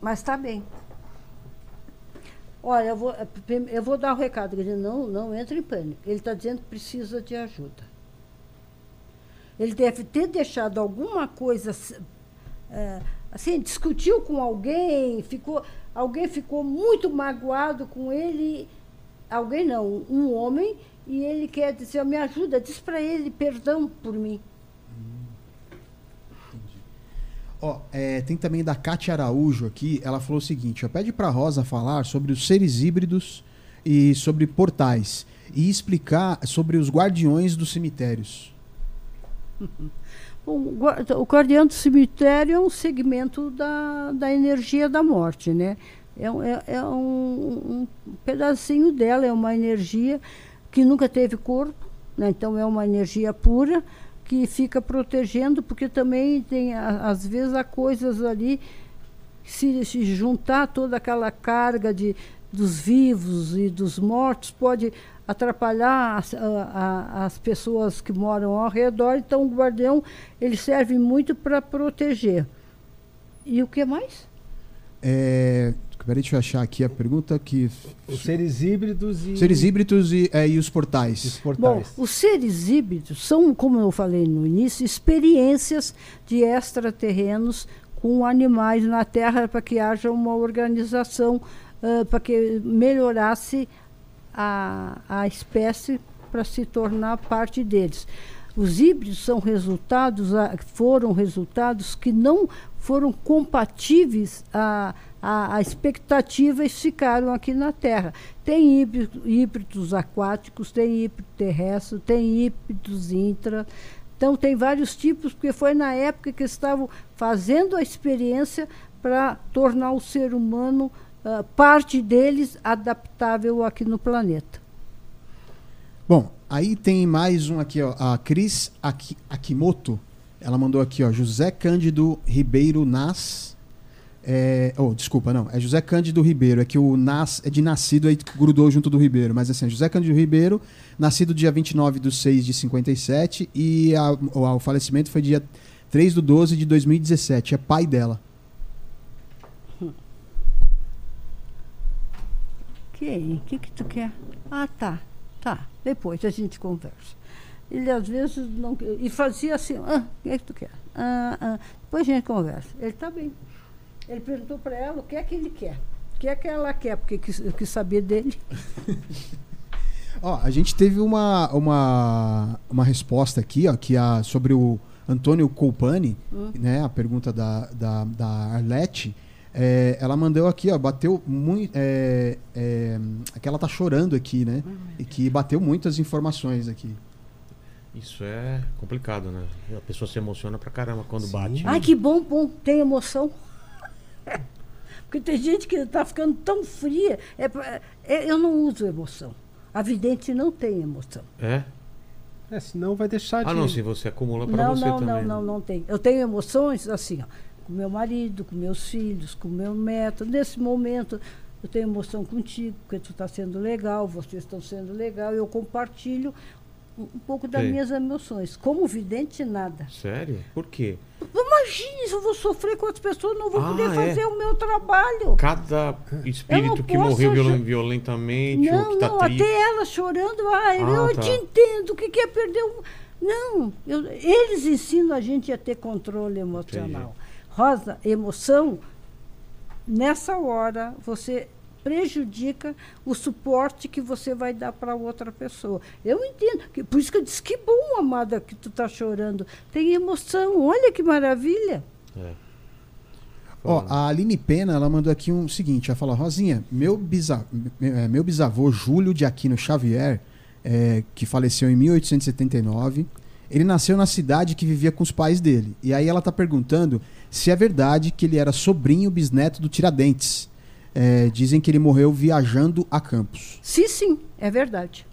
Mas tá bem. Olha, eu vou, eu vou dar o um recado, ele não, não entra em pânico. Ele está dizendo que precisa de ajuda. Ele deve ter deixado alguma coisa eh, assim, discutiu com alguém, ficou, alguém ficou muito magoado com ele, alguém não, um homem, e ele quer dizer, me ajuda, diz para ele perdão por mim. Ó, é, tem também da Cátia Araújo aqui. Ela falou o seguinte: ó, pede pra Rosa falar sobre os seres híbridos e sobre portais e explicar sobre os guardiões dos cemitérios. O gua- o guardião do cemitério é um segmento da, da energia da morte, né? É, um- é, é um, um pedacinho dela, é uma energia que nunca teve corpo, né? então é uma energia pura que fica protegendo, porque também tem, às vezes, há coisas ali, se, se juntar toda aquela carga de, dos vivos e dos mortos, pode atrapalhar as, a- a- as pessoas que moram ao redor. Então, o guardião ele serve muito para proteger. E o que mais? É, peraí, deixa eu achar aqui a pergunta que Os seres híbridos e seres híbridos e, é, e os e os portais. Bom, portais. os seres híbridos são, como eu falei no início, experiências de extraterrenos com animais na Terra para que haja uma organização, ah, para que melhorasse a, a espécie para se tornar parte deles. Os híbridos são resultados, foram resultados que não foram compatíveis à, à, à expectativa e ficaram aqui na Terra. Tem híbrido- híbridos aquáticos, tem híbrido terrestre, tem híbridos intra. Então, tem vários tipos, porque foi na época que estavam fazendo a experiência para tornar o ser humano, ah, parte deles, adaptável aqui no planeta. Bom, aí tem mais um aqui, ó, a Cris Aki- Akimoto. Ela mandou aqui, ó, José Cândido Ribeiro Nas. É, oh, desculpa, não. É José Cândido Ribeiro. É que o nas, é de nascido aí grudou junto do Ribeiro. Mas assim, José Cândido Ribeiro, nascido dia 29 de 6 de 57 e a, o, o falecimento foi dia 3 do 12 de 2017. É pai dela. Quem? O que, que tu quer? Ah, tá. Tá. Depois a gente conversa. Ele às vezes não. E fazia assim, ah, o que, é que tu quer? Ah, ah. Depois a gente conversa. Ele tá bem. Ele perguntou para ela o que é que ele quer. O que é que ela quer, porque quis, eu quis saber dele. Ó, a gente teve uma, uma, uma resposta aqui, ó, que a, sobre o Antônio Colpani, Hum. né? A pergunta da, da, da Arlete. É, ela mandou aqui, ó, bateu muito. É, é, que ela tá chorando aqui, né? E que bateu muitas informações aqui. Isso é complicado, né? A pessoa se emociona pra caramba quando Sim. bate. Ai, que bom, bom, tem emoção. Porque tem gente que está ficando tão fria. É, é, eu não uso emoção. A vidente não tem emoção. É? É, senão vai deixar de. Ah, não, se você acumula pra Não, você não, também. não, não, não tem. Eu tenho emoções assim, ó, com meu marido, com meus filhos, com meu neto. Nesse momento, eu tenho emoção contigo, porque tu está sendo legal, vocês estão sendo legal. Eu compartilho um, pouco das Sim. minhas emoções. Como vidente, nada. Sério? Por quê? Imagine se eu vou sofrer com as pessoas, não vou Ah, poder é? fazer o meu trabalho. Cada espírito que morreu violentamente ou Não, que tá não, triste. até ela chorando, ah, eu tá. te entendo, o que, que é perder um. Não, eu- eles ensinam a gente a ter controle emocional. Rosa, emoção, nessa hora você prejudica o suporte que você vai dar para outra pessoa. Eu entendo, que, por isso que eu disse que bom, amada, que tu tá chorando. Tem emoção, olha que maravilha. É. Ó, a Aline Pena, ela mandou aqui um seguinte, ela falou, Rosinha, meu, bisa, meu, é, meu bisavô Júlio de Aquino Xavier, é, que faleceu em 1879, ele nasceu na cidade que vivia com os pais dele. E aí ela tá perguntando se é verdade que ele era sobrinho bisneto do Tiradentes. É, dizem que ele morreu viajando a Campos. Sim, sim, é verdade.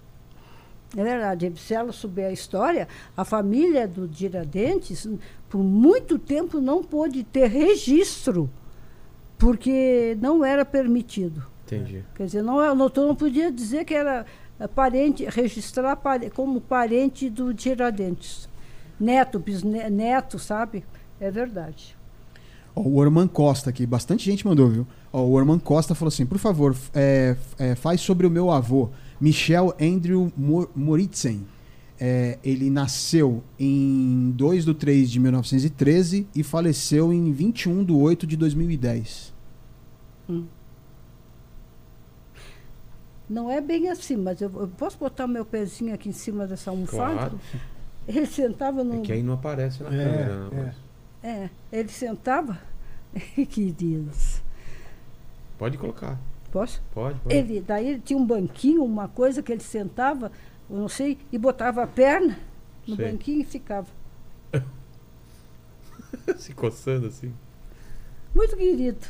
É verdade. Se ela souber a história, a família do Tiradentes, por muito tempo, não pôde ter registro, porque não era permitido. Entendi. Quer dizer, não, não, tu não podia dizer que era parente, registrar como parente do Tiradentes. Neto, bisneto, sabe? É verdade. O Orman Costa aqui, bastante gente mandou, viu? O Orman Costa falou assim: por favor, é, é, faz sobre o meu avô, Michel Andrew Mor- Moritzen. É, ele nasceu em 2 de 3 de 1913 e faleceu em 21 de 8 de 2010. Não é bem assim, mas eu, eu posso botar meu pezinho aqui em cima dessa almofada? Claro. Ele sentava no. É que aí não aparece na É, câmera. é. mas É, ele sentava. Queridos. Pode colocar. Posso? Pode, pode. Ele, daí ele tinha um banquinho, uma coisa que ele sentava, eu não sei, e botava a perna no Sei. banquinho e ficava. Se coçando assim. Muito querido.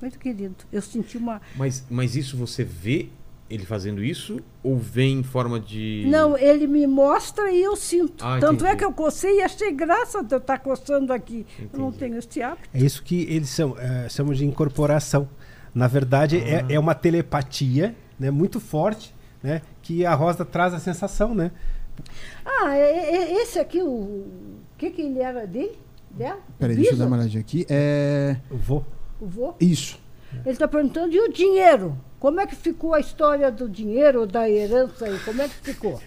Muito querido. Eu senti uma. Mas, mas isso você vê ele fazendo isso? Ou vem em forma de. Não, ele me mostra e eu sinto. Ah, Tanto é entendi. que eu cocei e achei graça de eu estar coçando aqui. Eu não Entendi. tenho esse hábito. É isso que eles são, é, chamam de incorporação. Na verdade, é, é uma telepatia né, muito forte, né, que a Rosa traz a sensação, né? Ah, é- é- esse aqui, o. O que, que ele era dele? Dela? Peraí, deixa eu dar uma olhadinha aqui. É. Eu vou. O vô? Isso. Ele está perguntando, e o dinheiro? Como é que ficou a história do dinheiro, da herança aí? Como é que ficou?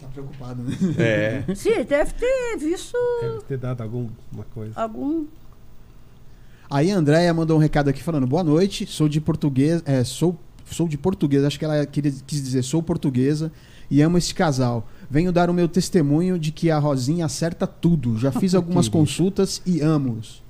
Tá preocupado, né? É. Sim, deve ter visto Deve ter dado alguma coisa. algum. Aí a Andréia mandou um recado aqui falando: boa noite, sou de português, é, sou, sou de portuguesa, acho que ela queria, quis dizer, sou portuguesa e amo esse casal. Venho dar o meu testemunho de que a Rosinha acerta tudo. Já fiz algumas consultas e amo-os.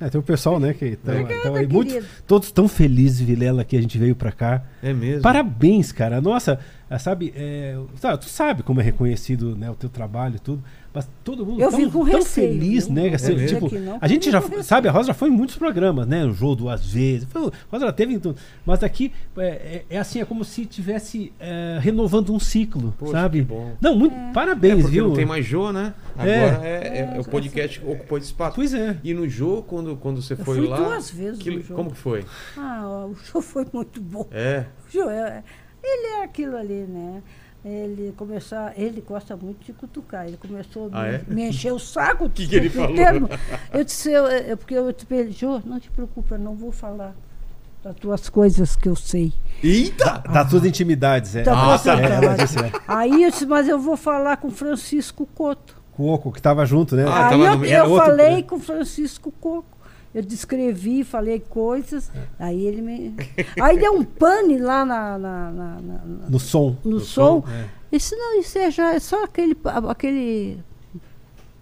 É, tem o pessoal, né, que estão Obrigada, aí muito, todos tão felizes, Vilela, que a gente veio pra cá. É mesmo. Parabéns, cara. Nossa, ah, sabe, é, sabe, tu sabe como é reconhecido né, o teu trabalho e tudo, mas todo mundo Eu tão, fico tão receio, feliz, viu? né? Não assim, tipo, a gente já, sabe, a Rosa já foi em muitos programas, né? O jogo duas vezes, foi, a Rosa já teve em tudo, mas aqui é, é, é assim, é como se tivesse é, renovando um ciclo, Poxa, sabe? que bom. Não, muito, É. É, parabéns, viu? não tem mais Jô, né? É. Agora é, é- é o podcast ocupou esse espaço. Pois é. E no Jô, quando, quando você Eu foi fui lá. duas vezes que- no Jô. como que foi? Ah, o show foi muito bom. É. O Jô, é- ele é aquilo ali, né? Ele começou, a- ele gosta muito de cutucar. Ele começou a Ah, me, é? me encher o saco. Que que ele o falou? termo. Eu disse, eu, eu- porque eu te falei, Jô, não te preocupa, eu não vou falar das tuas coisas que eu sei. Eita! Das suas intimidades, é. Então, Ah, tá. É, é. Aí eu disse, mas eu vou falar com Francisco Coto. Coco, que tava junto, né? Ah, Aí tava eu, no- eu era outro, falei né? com Francisco Coco. Eu descrevi, falei coisas, aí ele me. Aí deu um pane lá na, na- na- na- No som. no, No som. som, é. Isso não, isso é, já, é só aquele, aquele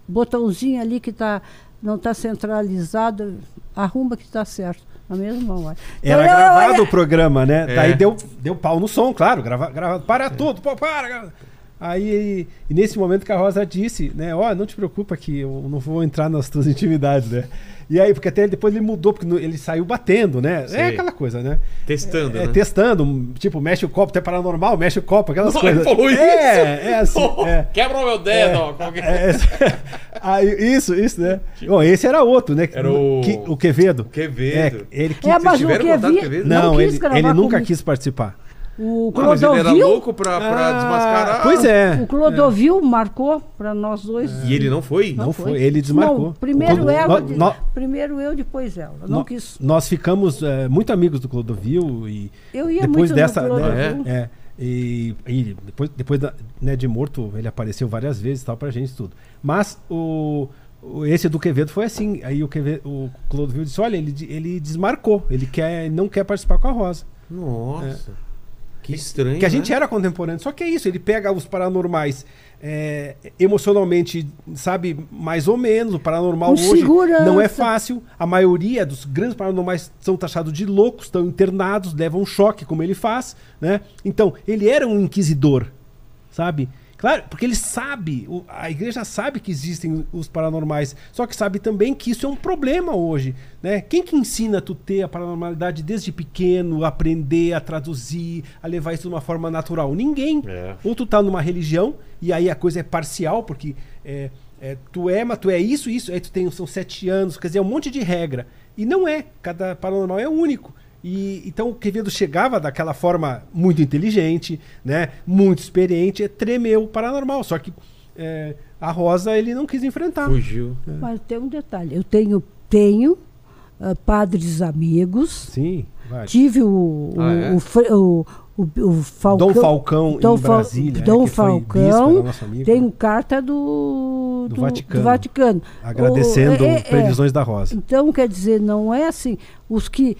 botãozinho ali que tá, não está centralizado, arruma que está certo. Na mesma hora. Era Então, eu- gravado olha- o programa, né? É. Daí deu, deu pau no som, claro. Grava, grava, para tudo, pô, para. Aí, e nesse momento que a Rosa disse, né? Ó, não te preocupa que eu não vou entrar nas tuas intimidades, né? E aí, porque até depois ele mudou, porque ele saiu batendo, né? Sei. É aquela coisa, né? Testando, É, né? testando, tipo, mexe o copo, até paranormal, mexe o copo, aquelas Ele coisas. falou isso? É, é assim. é. Quebra o meu dedo, que- É, é, aí, isso, isso, né? Bom, esse era outro, né? Era o- Que- o Quevedo. Quevedo. É, ele quis, É, mas o que ele? não, não quis ele, ele nunca comigo. quis participar. O Ah, mas ele era Clodovil, louco pra, pra Ah, desmascarar. Pois é. o Clodovil marcou para nós dois. E ele não foi? Não foi, ele desmarcou. Não, primeiro Quando- ela, de- nó- primeiro eu, depois ela. Não nó- quis. Nós ficamos é, muito amigos do Clodovil e Eu ia depois muito dessa, no né, Clodovil. é, e, e depois, depois da- né, de morto, ele apareceu várias vezes e tal pra gente tudo. Mas o, o- esse do Quevedo foi assim. Aí o, Quevedo, o Clodovil disse: olha, ele, ele desmarcou, ele quer, não quer participar com a Rosa. Nossa. Que estranho. Que a gente né? era contemporâneo. Só que é isso, ele pega os paranormais é, emocionalmente, sabe, mais ou menos. O paranormal Com hoje segurança. não é fácil. A maioria dos grandes paranormais são taxados de loucos, estão internados, levam um choque, como ele faz. né? Então, ele era um inquisidor, sabe? Claro, porque ele sabe, a igreja sabe que existem os paranormais, só que sabe também que isso é um problema hoje, né? Quem que ensina tu ter a paranormalidade desde pequeno, a aprender, a traduzir, a levar isso de uma forma natural? Ninguém. É. Ou tu tá numa religião e aí a coisa é parcial, porque é, é, tu é, mas tu é isso, isso, aí tu tem são sete anos, quer dizer, é um monte de regra. E não é, cada paranormal é único. E, então o Quevedo chegava daquela forma muito inteligente, né, muito experiente, tremeu o paranormal. Só que é, a Rosa ele não quis enfrentar. Fugiu. Mas tem um detalhe. Eu tenho, tenho ah, padres amigos. Sim, vai. Tive o, o, Ah, é? o, Fre- o, o, o Falcão. Dom Falcão Dom em Fal- Brasília, Dom bispo, Falcão né, carta do, Do do, Vaticano. do Vaticano. agradecendo O- é- é- previsões da Rosa. Então, quer dizer, não é assim. Os que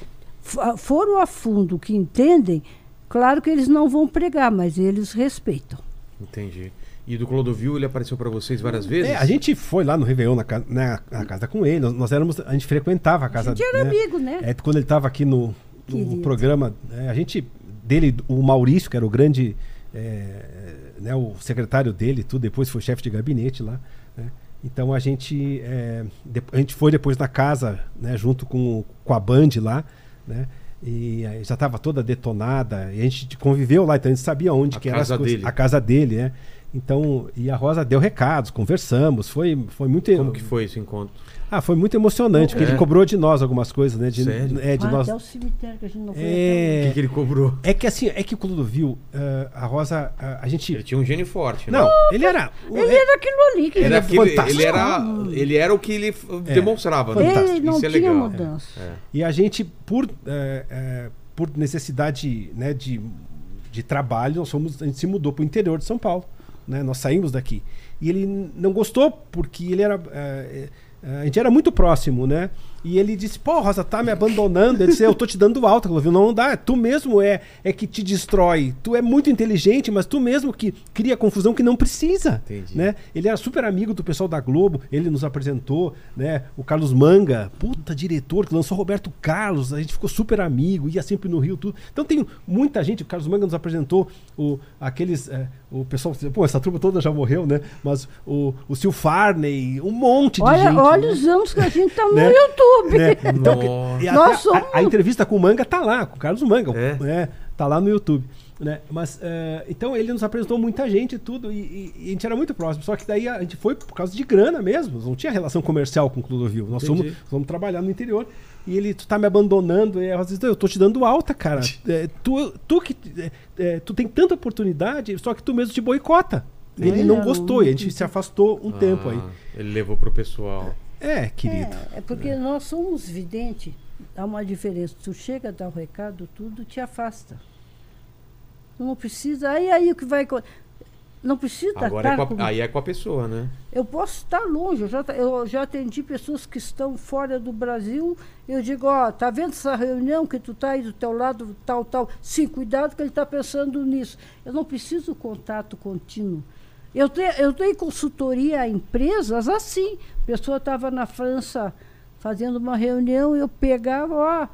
foram a fundo, que entendem, claro que eles não vão pregar, mas eles respeitam. Entendi. E do Clodovil, ele apareceu pra vocês várias vezes? É, a gente foi lá no Réveillon na, ca- na- na casa com ele. Nós, nós éramos, a gente frequentava a casa A gente era né? amigo, né? É, quando ele estava aqui no, no programa, é, a gente dele, o Maurício, que era o grande, é, né, o secretário dele, tudo depois foi chefe de gabinete lá. né? Então a gente, é, de- a gente foi depois na casa, né, junto com, com a Band lá, né? E aí já estava toda detonada. E a gente conviveu lá, então a gente sabia onde A que era coisas. A casa dele, né? Então, e a Rosa deu recados, conversamos, foi, foi muito. Como que foi esse encontro? Ah, foi muito emocionante, porque É. ele cobrou de nós algumas coisas, né? De, Sério? É, de Ah, nós. até o cemitério que a gente não foi. O É, que, que ele cobrou? é que assim, é que o Clodovil, uh, a Rosa, uh, a gente. Ele tinha um gênio forte, né? Não, ele era. Ele era aquilo ali que Era ele é aquele, fantástico. ele, era, ele era o que ele f- demonstrava, né? fantástico. Ele não Isso é tinha legal. mudança. É. E a gente, por, eh, por necessidade né, de, de trabalho, nós fomos, a gente se mudou para o interior de São Paulo. Né? Nós saímos daqui. E ele não gostou, porque ele era. Eh, a gente era muito próximo, né? E ele disse, pô, Rosa, tá me abandonando. Ele disse, eu tô te dando alta, Clodovil. Não, não dá, tu mesmo é, é que te destrói. Tu é muito inteligente, mas tu mesmo que cria confusão que não precisa. Entendi. Né? Ele era super amigo do pessoal da Globo, ele nos apresentou, né? O Carlos Manga, puta diretor, que lançou Roberto Carlos, a gente ficou super amigo, ia sempre no Rio, tudo. Então tem muita gente, o Carlos Manga nos apresentou o, aqueles. é, o pessoal, pô, essa turma toda já morreu, né? Mas o, o Sil Farney, um monte de Olha, gente. olha né? os anos que a gente tá no Né? YouTube. né? Então, Nossa. e até Nós a- somos- a, a entrevista com o Manga tá lá, com o Carlos Manga, É? né? Tá lá no YouTube. Né? Mas, é, então ele nos apresentou muita gente e tudo, e, e- e a gente era muito próximo. Só que daí a gente foi por causa de grana mesmo, não tinha relação comercial com o Clodovil. Nós Entendi. fomos, fomos trabalhar no interior. E ele, tu tá me abandonando, e às vezes eu tô te dando alta, cara. É, tu, tu que é, é, tu tem tanta oportunidade, só que tu mesmo te boicota. Ele É, não não, gostou, e a gente se afastou um tempo aí. Ah, Ele levou pro pessoal. É, querido. É, é porque nós somos videntes. Há uma diferença. Tu chega a dar o recado, tudo te afasta. Tu não precisa. Aí aí o que vai. Não precisa Agora é estar com a- aí é com a pessoa, né? Eu posso estar longe. Eu já, eu já atendi pessoas que estão fora do Brasil. Eu digo, ó, tá vendo essa reunião que tu tá aí do teu lado, tal, tal. Sim, cuidado que ele está pensando nisso. Eu não preciso contato contínuo. Eu tenho, eu tenho consultoria a empresas assim. A pessoa estava na França fazendo uma reunião, eu pegava, ó,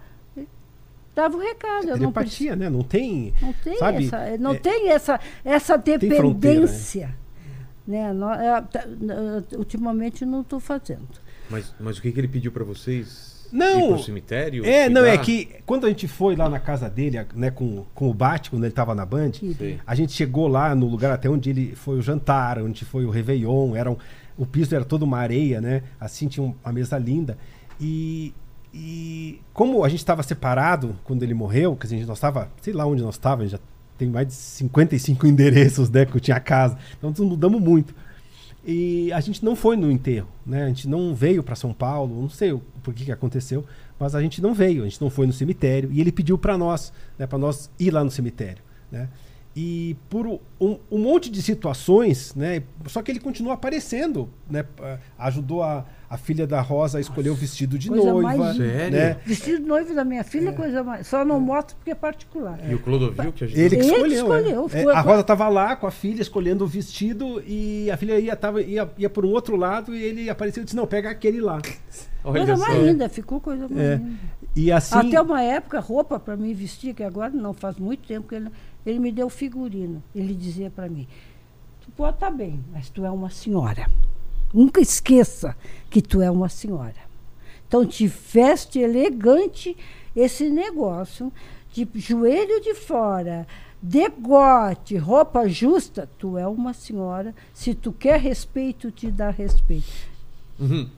dava o recado. Eu não preciso. Telepatia, né? Não tem. Não tem sabe, essa, não é- tem essa, essa fronteira, né? dependência. né? Nó- é, tá, é, ultimamente não estou fazendo. Mas, mas o que, que ele pediu pra vocês? Não. Ir pro cemitério? É, não, é cuidar? que quando a gente foi lá na casa dele, né, com, com o Bate, quando ele tava na Band, Sei. a gente chegou lá no lugar até onde ele foi o jantar, onde foi o Réveillon, era um- o piso era todo uma areia, né? Assim, tinha um- uma mesa linda. E, e como a gente estava separado quando ele morreu, quer dizer, nós estava, sei lá onde nós estávamos, já tem mais de 55 endereços, né, que eu tinha casa. Então nós mudamos muito. E a gente não foi no enterro, né? A gente não veio para São Paulo, não sei por que, que aconteceu, mas a gente não veio, a gente não foi no cemitério e ele pediu para nós, né, para nós ir lá no cemitério, né? E por um, um monte de situações, né? Só que ele continua aparecendo, né? Ajudou a, a filha da Rosa a escolher o vestido de Coisa noiva, mais. Sério? né? Vestido de noivo da minha filha, coisa mais. Só não mostro porque é particular. E o Clodovil que ajudou? Ele que Ele escolheu. escolheu, é. É, a Rosa estava lá com a filha escolhendo o vestido e a filha ia, tava, ia, ia por um outro lado e ele apareceu e disse: Não, pega aquele lá. Olha coisa mais linda, ficou coisa mais É. linda. E assim. Até uma época, roupa para mim vestir, que agora não faz muito tempo que ele, ele me deu figurino. Ele dizia para mim: Tu pode estar bem, mas tu é uma senhora. Nunca esqueça que tu é uma senhora. Então te veste elegante esse negócio de joelho de fora, degote, roupa justa. Tu é uma senhora. Se tu quer respeito, te dá respeito. Uhum.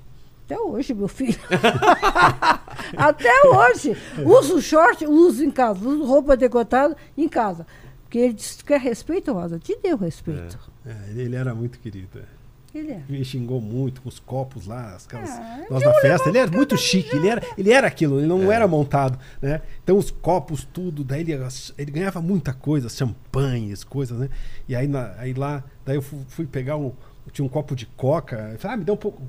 Até hoje, meu filho. Até hoje. Uso short, uso em casa. Uso roupa decotada em casa. Porque ele disse, quer respeito, Rosa? Te deu respeito. É, ele- ele era muito querido. é. Ele é. Me xingou muito com os copos lá, as aquelas, Ah, nós na festa. Ele era muito chique, ele era, ele era aquilo, ele não É. era montado, né? Então os copos, tudo, daí ele, ele ganhava muita coisa, champanhes, coisas, né? E aí, na- aí lá, daí eu fu- fui, pegar um. Tinha um copo de coca. Eu falei, ah, me dá um pouco.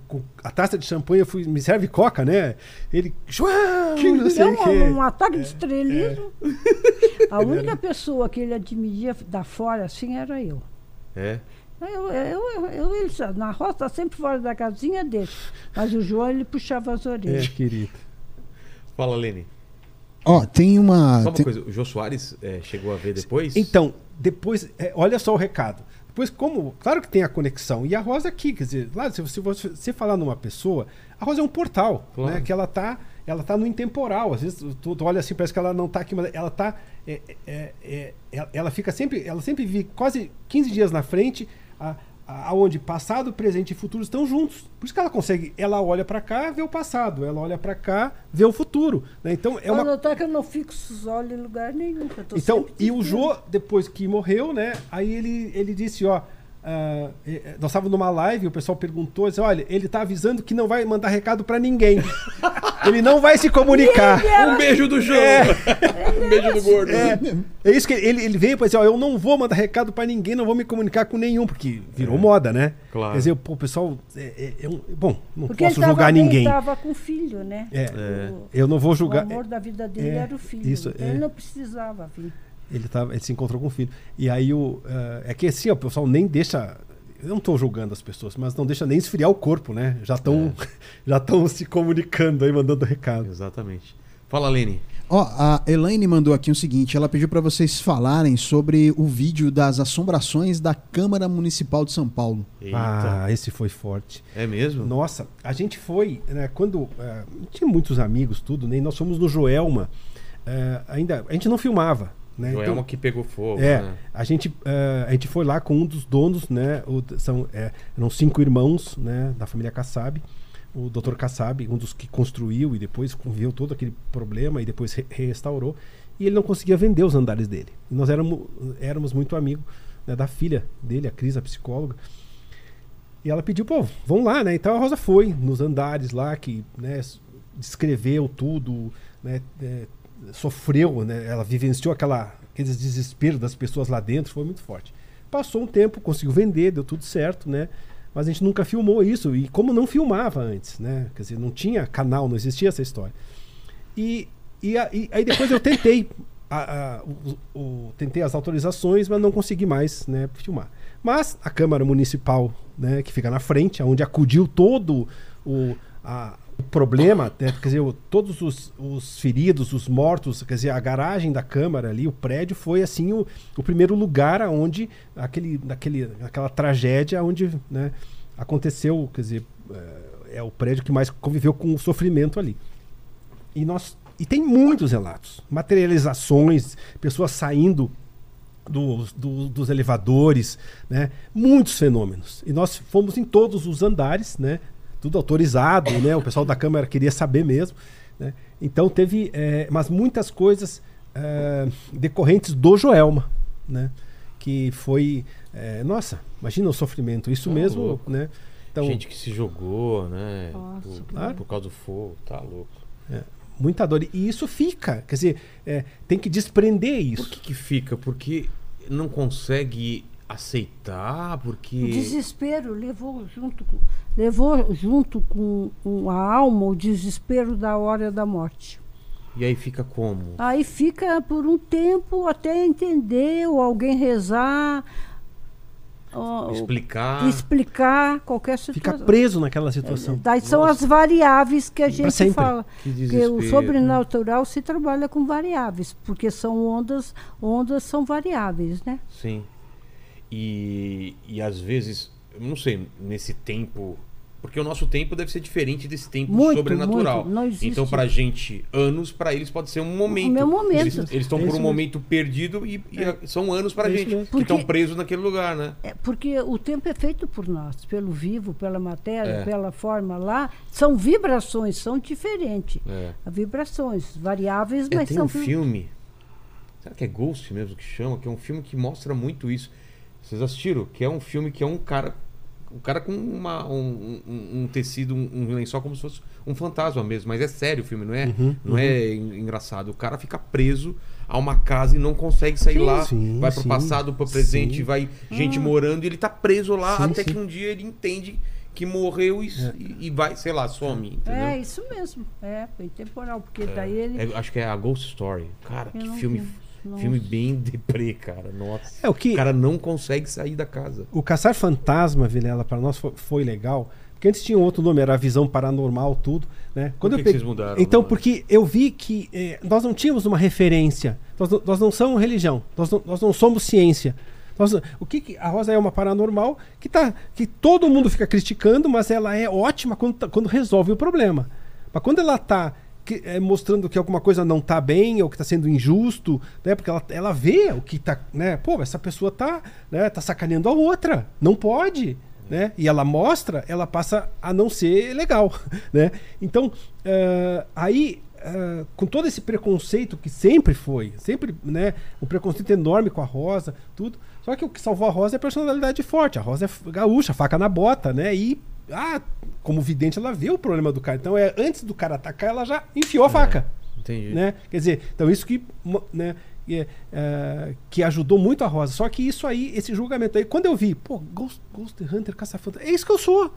A taça de champanhe, eu fui, me serve coca, né? Ele. João, não sei Deu o um, quê. um ataque de estrelismo. A única pessoa que ele admitia da fora assim era eu. É. Eu, eu, eu, eu- ele, na roça, sempre fora da casinha dele. Mas o João, ele puxava as É, orelhas. querido. Fala, Lene. Ó, tem uma. Só uma tem- coisa, o Jô Soares é, chegou a ver depois? Então, depois, é, olha só o recado. Depois, como. Claro que tem a conexão. E a Rosa aqui, quer dizer, lá, se, se você se falar numa pessoa, a Rosa é um portal, Claro. né? Que ela tá. Ela tá no intemporal. Às vezes tu, tu olha assim, parece que ela não tá aqui, mas ela tá. é, é, é, ela, ela fica sempre. Ela sempre vive quase 15 dias na frente, a, a, onde passado, presente e futuro estão juntos. Por isso que ela consegue. Ela olha para cá, vê o passado. Ela olha para cá, vê o futuro. né? Então é uma notar que eu não fixo os olhos em lugar nenhum. então, e o. Jô, depois que morreu, né? Aí ele, ele disse, ó. Ah, eh, nós estávamos numa live, o pessoal perguntou, disse, olha, ele tá avisando que não vai mandar recado pra ninguém. ele não vai se comunicar. Um beijo do João. um beijo do gordo. É, é isso que ele, ele veio e falou assim: ó, eu não vou mandar recado pra ninguém, não vou me comunicar com nenhum, porque virou moda, né? Claro. Quer dizer, pô, o pessoal. É, é- é um- bom, não Porque posso ele julgar tava bem, ninguém. estava com filho, né? É, O- eu não vou O julgar. amor da vida dele É, era o filho. isso, é. Ele não precisava vir. Ele, tava, ele se encontrou com o filho. E aí o. eh, é que assim, ó, o pessoal nem deixa. Eu não tô julgando as pessoas, mas não deixa nem esfriar o corpo, né? Já estão já estão se comunicando aí, mandando recado. Exatamente. Fala, Lene. Ó, a Elaine mandou aqui o seguinte: ela pediu pra vocês falarem sobre o vídeo das assombrações da Câmara Municipal de São Paulo. Eita. Ah, esse foi forte. É mesmo? Nossa, a gente foi, né, quando. eh, tinha muitos amigos, tudo, né? E nós fomos no Joelma. eh, ainda. A gente não filmava. Né? Joelma Então- que pegou fogo. É, né? a gente, eh, a gente foi lá com um dos donos, né? o- são, eh, eram cinco irmãos, né? Da família Kassab. O Dr. Kassab, um dos que construiu e depois conviveu todo aquele problema e depois re- restaurou. E ele não conseguia vender os andares dele. E nós éramos, éramos muito amigos né, da filha dele, a Cris, a psicóloga. E ela pediu, pô, vamos lá, né? Então a Rosa foi nos andares lá, que né, descreveu tudo, né? é, sofreu, né? Ela vivenciou aquela, aqueles desespero das pessoas lá dentro, foi muito forte. Passou um tempo, conseguiu vender, deu tudo certo, né? Mas a gente nunca filmou isso. E como não filmava antes, né? Quer dizer, não tinha canal, não existia essa história. E, e, a- e aí depois eu tentei, a- a- o- o- tentei as autorizações, mas não consegui mais né, filmar. Mas a Câmara Municipal, né, que fica na frente, onde acudiu todo o, a- o problema, né, quer dizer, todos os, os feridos, os mortos, quer dizer, a garagem da Câmara ali, o prédio, foi assim o, o primeiro lugar onde aquele, aquele, aquela tragédia onde né, aconteceu, quer dizer, é, é o prédio que mais conviveu com o sofrimento ali. E nós e tem muitos relatos, materializações, pessoas saindo dos, do- dos elevadores, né? Muitos fenômenos. E nós fomos em todos os andares, né? Tudo autorizado, né? O pessoal da câmara queria saber mesmo, né? Então teve, é, mas muitas coisas é, decorrentes do Joelma, né? Que foi, é, nossa, imagina o sofrimento. Isso Tá mesmo, louco. né? Então Gente que se jogou, né? Nossa, por, por causa do fogo, tá louco. muita dor. E isso fica, quer dizer, é, tem que desprender Por isso. que que fica? Porque não consegue aceitar, O porque... desespero levou junto com, levou junto com, a alma o desespero da hora da morte. E aí fica como? Aí fica por um tempo até entender ou alguém rezar, Explicar. explicar qualquer Fica situação. preso naquela situação. Daí são as variáveis que a gente fala. Que Porque o desespero. sobrenatural se trabalha com variáveis, porque são ondas, ondas são variáveis, né? Sim. E, e às vezes, eu não sei, nesse tempo. Porque o nosso tempo deve ser diferente desse tempo Muito, sobrenatural. muito. Então, pra gente, anos, pra eles pode ser um momento. meu momento. Eles estão É por um mesmo. momento perdido e, e são anos pra É gente. mesmo. Que estão presos naquele lugar, né? É porque o tempo é feito por nós, pelo vivo, pela matéria, É. pela forma lá. São vibrações, são diferentes. É. Vibrações, variáveis, É, mas tem são um vi- filme. Será que é Ghost mesmo que chama? Que é um filme que mostra muito isso. Vocês assistiram? Que é um filme que é um cara. Um cara com uma, um, um- um tecido, um, um lençol como se fosse um fantasma mesmo. Mas é sério o filme, não é, Uhum, não é en- engraçado. O cara fica preso a uma casa e não consegue sair Sim. lá. Sim, vai pro sim, passado, pro presente, sim. vai gente Ah. morando e ele tá preso lá Sim, até sim. que um dia ele entende que morreu e, e- e vai, sei lá, some. Entendeu? É isso mesmo, é bem temporal, porque daí ele. É, acho que é a Ghost Story. Cara, Eu que filme, vi. Nossa. filme bem deprê, cara. Nossa. É o que O cara não consegue sair da casa. o caçar fantasma, Vilela, para nós foi, foi legal. Porque antes tinha outro nome, era a visão paranormal, tudo, né? Por que que peguei- vocês mudaram, Então, mano? porque eu vi que eh, nós não tínhamos uma referência. Nós, não- nós não somos religião. Nós não, nós não somos ciência. Nós- o que, que- a Rosa é uma paranormal que tá que todo mundo fica criticando, mas ela é ótima quando, tá- quando resolve o problema. Mas quando ela tá que- eh, mostrando que alguma coisa não tá bem ou que tá sendo injusto, né? Porque ela, ela vê o que tá, né? Pô, essa pessoa tá, né, tá sacaneando a outra. Não pode, né? E ela mostra, ela passa a não ser legal, né? Então, eh, aí ah, com todo esse preconceito que sempre foi, sempre, né, um preconceito enorme com a Rosa, tudo. Só que o que salvou a Rosa é a personalidade forte. A Rosa é gaúcha, faca na bota, né? E ah, como vidente, ela vê o problema do cara. Então, é antes do cara atacar, ela já enfiou a faca. Entendi. Né? Quer dizer, então isso que, né, é, é, que ajudou muito a Rosa. Só que isso aí, esse julgamento aí, quando eu vi, pô, Ghost, Ghost Hunter, Caça-Fantasma, é isso que eu sou.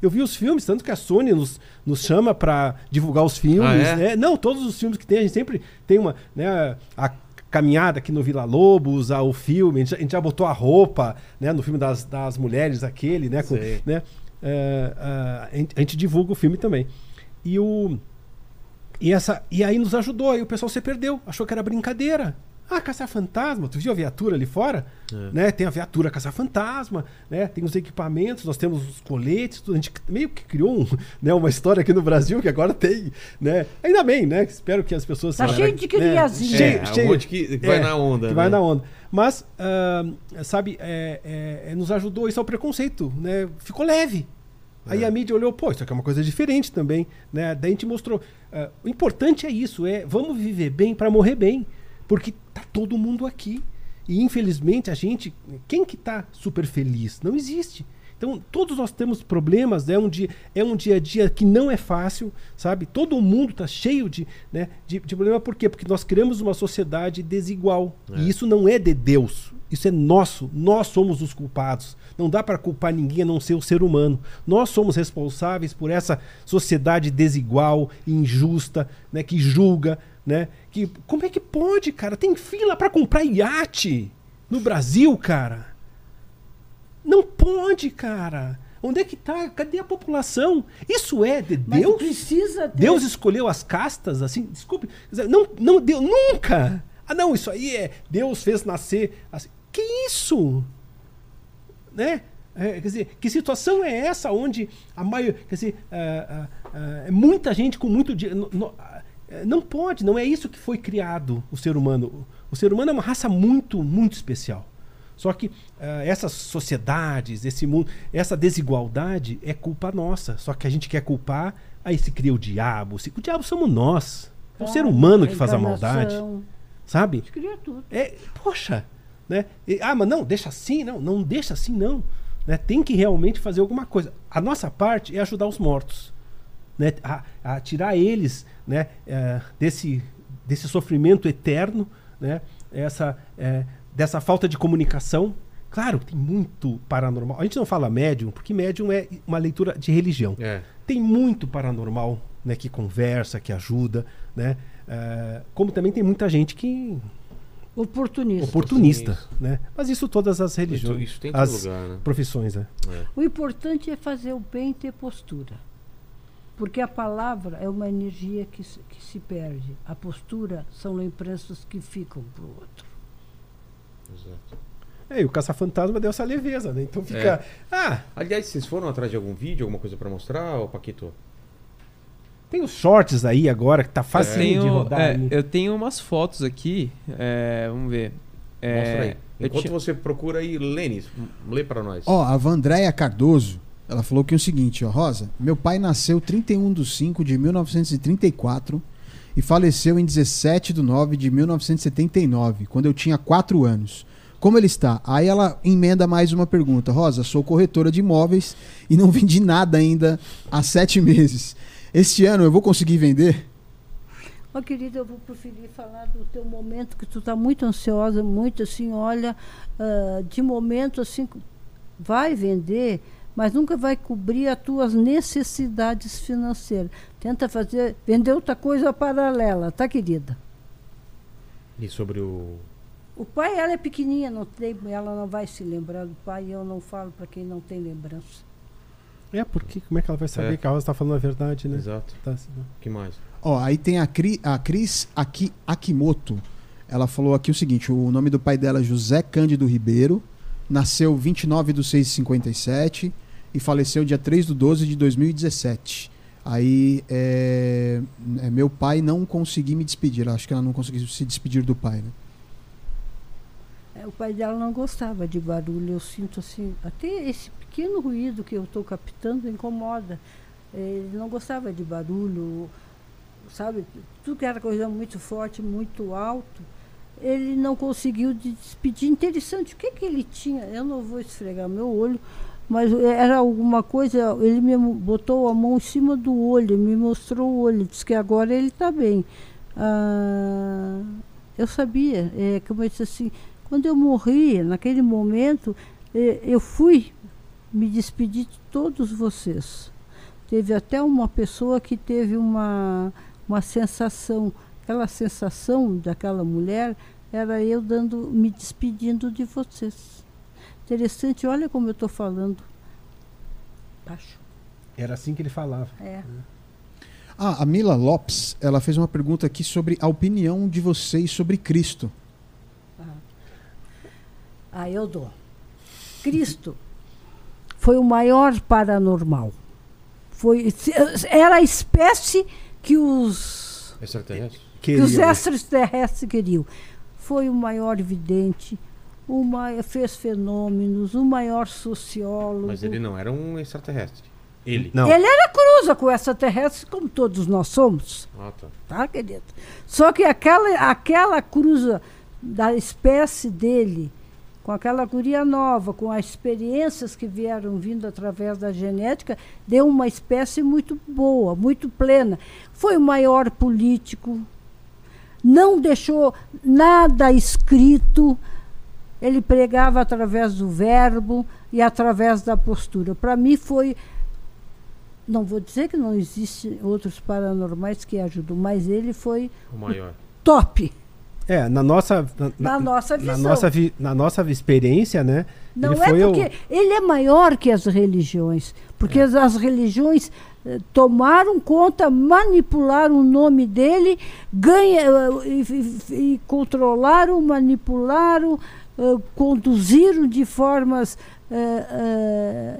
Eu vi os filmes, tanto que a Sony nos, nos chama pra divulgar os filmes. Ah, é? né? Não, todos os filmes que tem, a gente sempre tem uma. Né, a caminhada aqui no Vila Lobos, a- o filme, a gente, já- a gente já botou a roupa né, no filme das, das mulheres, aquele, né? com- né é, a, gente divulga o filme também. E o. E, essa, e aí nos ajudou, aí o pessoal se perdeu, achou que era brincadeira. Ah, caçar-fantasma, tu viu a viatura ali fora? É. Né? Tem a viatura caçar-fantasma, né? tem os equipamentos, nós temos os coletes, tudo. a gente meio que criou um, né, uma história aqui no Brasil que agora tem. Né? Ainda bem, né? Espero que as pessoas. Tá né, cheio de né, criazinha. cheio- É, um monte que vai é, na onda. que vai né? na onda. Mas, ah, sabe, é, é, é, nos ajudou isso ao preconceito, né? Ficou leve. Aí É. a mídia olhou, pô, isso aqui é uma coisa diferente também, né? Daí a gente mostrou. ah, o importante é isso, é vamos viver bem para morrer bem, porque tá todo mundo aqui. E infelizmente a gente, quem que tá super feliz? Não existe. Então, todos nós temos problemas, é um dia, é um dia a dia que não é fácil, sabe? Todo mundo tá cheio de, né, de, de problema, por quê? Porque nós criamos uma sociedade desigual. É. E isso não é de Deus, isso é nosso. Nós somos os culpados. Não dá para culpar ninguém a não ser o ser humano. Nós somos responsáveis por essa sociedade desigual, injusta, né, que julga, né? Que como é que pode, cara? Tem fila para comprar iate no Brasil, cara. Não pode, cara. Onde é que tá? Cadê a população? Isso é de Mas Deus? precisa ter. Deus escolheu as castas assim? Desculpe. Não, não deu nunca. Ah, não, isso aí é Deus fez nascer assim. Que isso? Né? É, quer dizer, que situação é essa onde a maioria, quer dizer, ah, ah, ah, é muita gente com muito dinheiro, não pode, não é isso que foi criado o ser humano. O ser humano é uma raça muito, muito especial. Só que ah, essas sociedades, esse mundo, essa desigualdade é culpa nossa. Só que a gente quer culpar, aí se cria o diabo. Se- O diabo somos nós. É o ser humano que faz a maldade. Sabe? A gente cria tudo. É, poxa, né? E, ah, mas não, deixa assim, não, não deixa assim, não. Né? Tem que realmente fazer alguma coisa. A nossa parte é ajudar os mortos, né? A, a tirar eles, né? eh, desse desse sofrimento eterno, né? Essa eh, dessa falta de comunicação. Claro, tem muito paranormal. A gente não fala médium, porque médium é uma leitura de religião. É. Tem muito paranormal, né? Que conversa, que ajuda, né? Eh, como também tem muita gente que Oportunista. oportunista, né? Mas isso todas as religiões, Isso, isso tem as lugar, né? profissões, né? O importante é fazer o bem e ter postura. Porque a palavra é uma energia que, se- que se perde. A postura são lembranças que ficam para o outro. Exato. É, e o caça-fantasma deu essa leveza, né? Então fica, ah, Aliás, vocês foram atrás de algum vídeo, alguma coisa pra mostrar, ô Paquito? tem os shorts aí agora que tá fácil de tenho, rodar. é, né? eu tenho umas fotos aqui. é, vamos ver. É, Mostra aí. Enquanto tinha- você procura aí, Lênis, lê pra nós. Ó, a Vandréia Cardoso, ela falou que é o seguinte, ó, Rosa, meu pai nasceu 31 de 5 de 1934 e faleceu em 17 de 9 de 1979, quando eu tinha 4 anos. Como ele está? Aí ela emenda mais uma pergunta. Rosa, sou corretora de imóveis e não vendi nada ainda há 7 meses. Este ano eu vou conseguir vender? Ó, querida, eu vou preferir falar do teu momento, que tu está muito ansiosa, muito assim, olha, ah, de momento assim, vai vender, mas nunca vai cobrir as tuas necessidades financeiras. Tenta fazer, vender outra coisa paralela, tá, querida? E sobre o. O pai, ela é pequenininha, não tem, ela não vai se lembrar do pai, e eu não falo para quem não tem lembrança. É, porque como é que ela vai saber É. que a Rosa tá falando a verdade, né? Exato. Tá, assim, né? O que mais? Ó, aí tem a, Cri, a Cris Aki, Akimoto. Ela falou aqui o seguinte: o nome do pai dela é José Cândido Ribeiro, nasceu 29 de 6 de 57 e faleceu dia 3 de 12 de 2017. Aí, é, é, meu pai não consegui me despedir. Acho que ela não conseguiu se despedir do pai, né? É, o pai dela não gostava de barulho, eu sinto assim, até esse pequeno ruído que eu estou captando incomoda. Ele não gostava de barulho, sabe? Tudo que era coisa muito forte, muito alto, ele não conseguiu de despedir. Interessante, o que, que ele tinha? Eu não vou esfregar meu olho, mas era alguma coisa, ele me botou a mão em cima do olho, me mostrou o olho, disse que agora ele está bem. Ah, eu sabia, é, como eu disse assim, quando eu morri, naquele momento, eh, eu fui me despedir de todos vocês. Teve até uma pessoa que teve uma, uma sensação, aquela sensação daquela mulher era eu dando, me despedindo de vocês. Interessante, olha como eu estou falando. Baixo. Era assim que ele falava. É. Ah, a Mila Lopes, ela fez uma pergunta aqui sobre a opinião de vocês sobre Cristo. Ah, eu dou. Cristo foi o maior paranormal. Foi, era a espécie que os, Extraterrestre? que os extraterrestres queriam. Foi o maior vidente, o mai- fez fenômenos, o maior sociólogo. Mas ele não era um extraterrestre. Ele. Não. Ele era cruza com extraterrestres, como todos nós somos. Ah, tá. tá, querido? Só que aquela, aquela cruza da espécie dele, com aquela guria nova, com as experiências que vieram vindo através da genética, deu uma espécie muito boa, muito plena. Foi o maior político, não deixou nada escrito, ele pregava através do verbo e através da postura. Para mim foi não vou dizer que não existem outros paranormais que ajudam, mas ele foi O maior. top É, na nossa. Na, na nossa na visão. nossa, vi- na nossa experiência, né? Não ele é foi o- porque ele é maior que as religiões, porque as, as religiões eh, tomaram conta, manipularam o nome dele, ganha, eh, e, e- e controlaram, manipularam, eh, conduziram de formas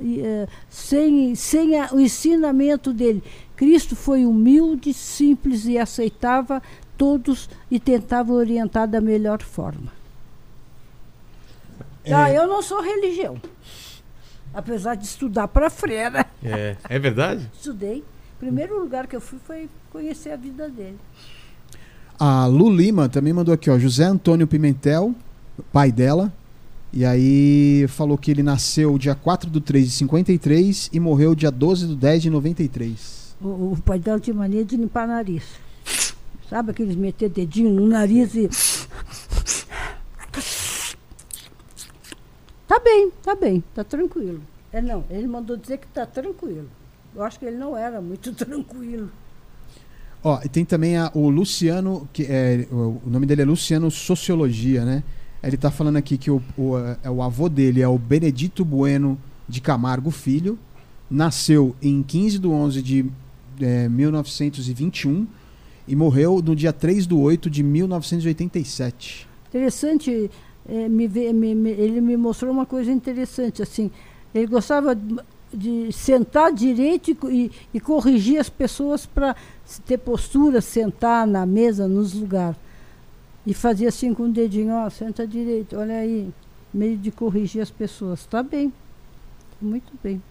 e, eh, sem, sem a- o ensinamento dele. Cristo foi humilde, simples e aceitava todos e tentava orientar da melhor forma. Ah, eu não sou religião. Apesar de estudar para freira. É, é verdade? Estudei. O primeiro lugar que eu fui foi conhecer a vida dele. A Lu Lima também mandou aqui, ó, José Antônio Pimentel, pai dela. E aí falou que ele nasceu dia 4 do 3 de 53 e morreu dia 12 do 10 de 93. O, o pai dela tinha mania de limpar nariz. Sabe aqueles meter dedinho no nariz e. Tá bem, tá bem, tá tranquilo. É não, ele mandou dizer que tá tranquilo. Eu acho que ele não era muito tranquilo. Ó, e tem também a- o Luciano, que é, o, o nome dele é Luciano Sociologia, né? Ele tá falando aqui que o, o, é, o avô dele é o Benedito Bueno de Camargo Filho, nasceu em 15 de 11 de é, 1921 e morreu no dia 3 de 8 de 1987. Interessante, eh, me me- me- ele me mostrou uma coisa interessante, assim, ele gostava de, sentar direito e, e corrigir as pessoas para ter postura, sentar na mesa, nos lugares. E fazia assim com o dedinho, ó, senta direito, olha aí, meio de corrigir as pessoas. Tá bem, muito bem.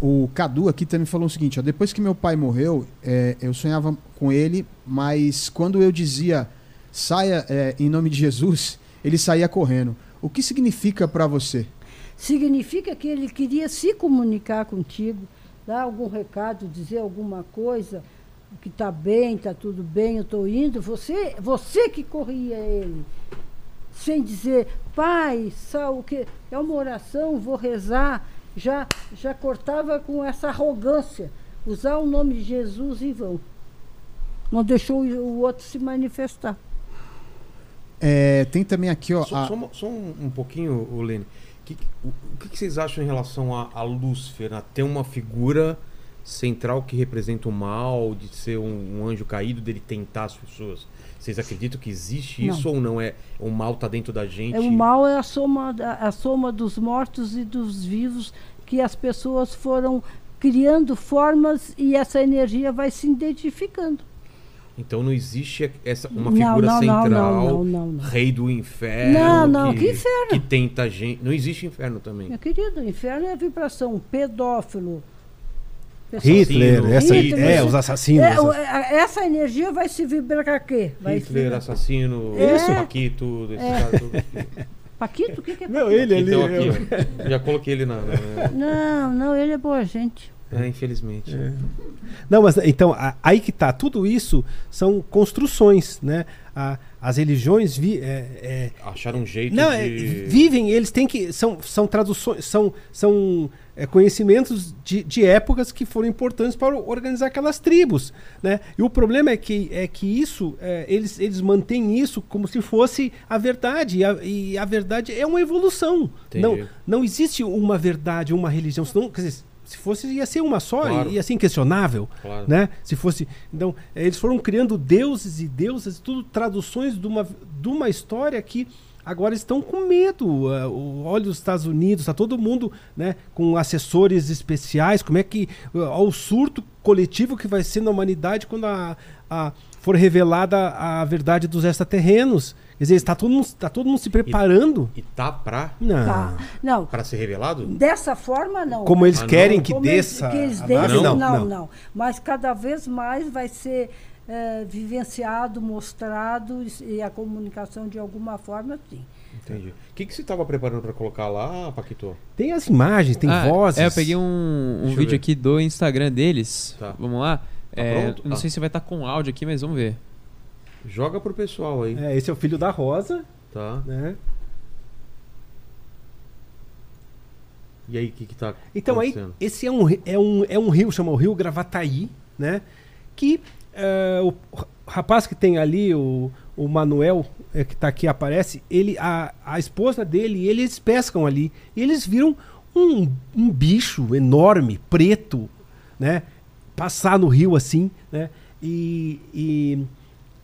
O Cadu aqui também falou o seguinte: ó, depois que meu pai morreu, é, eu sonhava com ele, mas quando eu dizia saia é, em nome de Jesus, ele saía correndo. O que significa para você? significa que ele queria se comunicar contigo, dar algum recado, dizer alguma coisa, que está bem, está tudo bem, eu estou indo. Você, você que corria ele, sem dizer, pai, sal, o que é uma oração, vou rezar, já, já cortava com essa arrogância, usar o nome de Jesus em vão. Não deixou o outro se manifestar. É, tem também aqui, ó. Só, a- só um- só um, um pouquinho, Lene. Que- o, o que, que vocês acham em relação a, a Lúcifer? A ter uma figura central que representa o mal, de ser um, um anjo caído, dele tentar as pessoas. Vocês acreditam que existe Não. isso ou não? É o mal tá dentro da gente? É, o mal é a soma, a soma dos mortos e dos vivos que as pessoas foram criando formas e essa energia vai se identificando. Então não existe essa uma Não, figura não, não, central, não, não, não. rei do inferno. Não, não, que, que inferno? Que tenta gente. Não existe inferno também. Meu querido, inferno é a vibração, pedófilo. Hitler, essa, Hitler, é, isso- os assassinos. É, é, essa energia vai se vibrar para quê? Vai Hitler, vibrar- assassino, É. Paquito, desse É. cara todo. Paquito, o que, que é Não, Paquito? ele ali. Então aqui, ó. Já coloquei ele na. na- Não, não, ele é boa gente. É, infelizmente. Não, mas então, a- aí que tá. Tudo isso são construções, né? A- as religiões vi, é, é, Acharam um jeito não, é, de. vivem, eles têm que. São, são traduções, são, são é, conhecimentos de, de épocas que foram importantes para organizar aquelas tribos. Né? E o problema é que, é que isso, é, eles, eles mantêm isso como se fosse a verdade. E a, e a verdade é uma evolução. Entendi. Não, não existe uma verdade, uma religião. Senão, quer dizer, se fosse, ia ser uma só, Claro. ia ser inquestionável Claro. né? Se fosse, então eles foram criando deuses e deusas, tudo traduções de uma, de uma história que agora estão com medo. Ah, olha os Estados Unidos, está todo mundo, né, com assessores especiais. Como é que ah, o surto coletivo que vai ser na humanidade quando a, a- for revelada a verdade dos extraterrenos? Quer dizer, está todo mundo, está todo mundo se preparando. E tá pra, Não. Tá. Não, pra ser revelado? dessa forma não. Como eles Ah, não? querem que Como eles- desça que eles desçam, nave? não, não, não, Mas cada vez mais vai ser eh, vivenciado, mostrado e e a comunicação de alguma forma, sim. Entendi. O que, que você tava preparando pra colocar lá, Paquito? Tem as imagens, tem Ah, vozes. É, eu peguei um, um vídeo ver. aqui do Instagram deles. Tá. Vamos lá. É, pronto? Não Ah. sei se vai estar com áudio aqui, mas vamos ver. Joga pro pessoal aí, É, esse é o filho da Rosa, tá? né? E aí, o que que tá Então aí, esse é um, é um, é um rio, chama o Rio Gravataí, né? Que eh, o rapaz que tem ali, o, o Manuel, eh, que tá aqui, aparece, ele, a, a esposa dele, eles pescam ali. E eles viram um, um bicho enorme, preto, né? Passar no rio assim, né? E, e,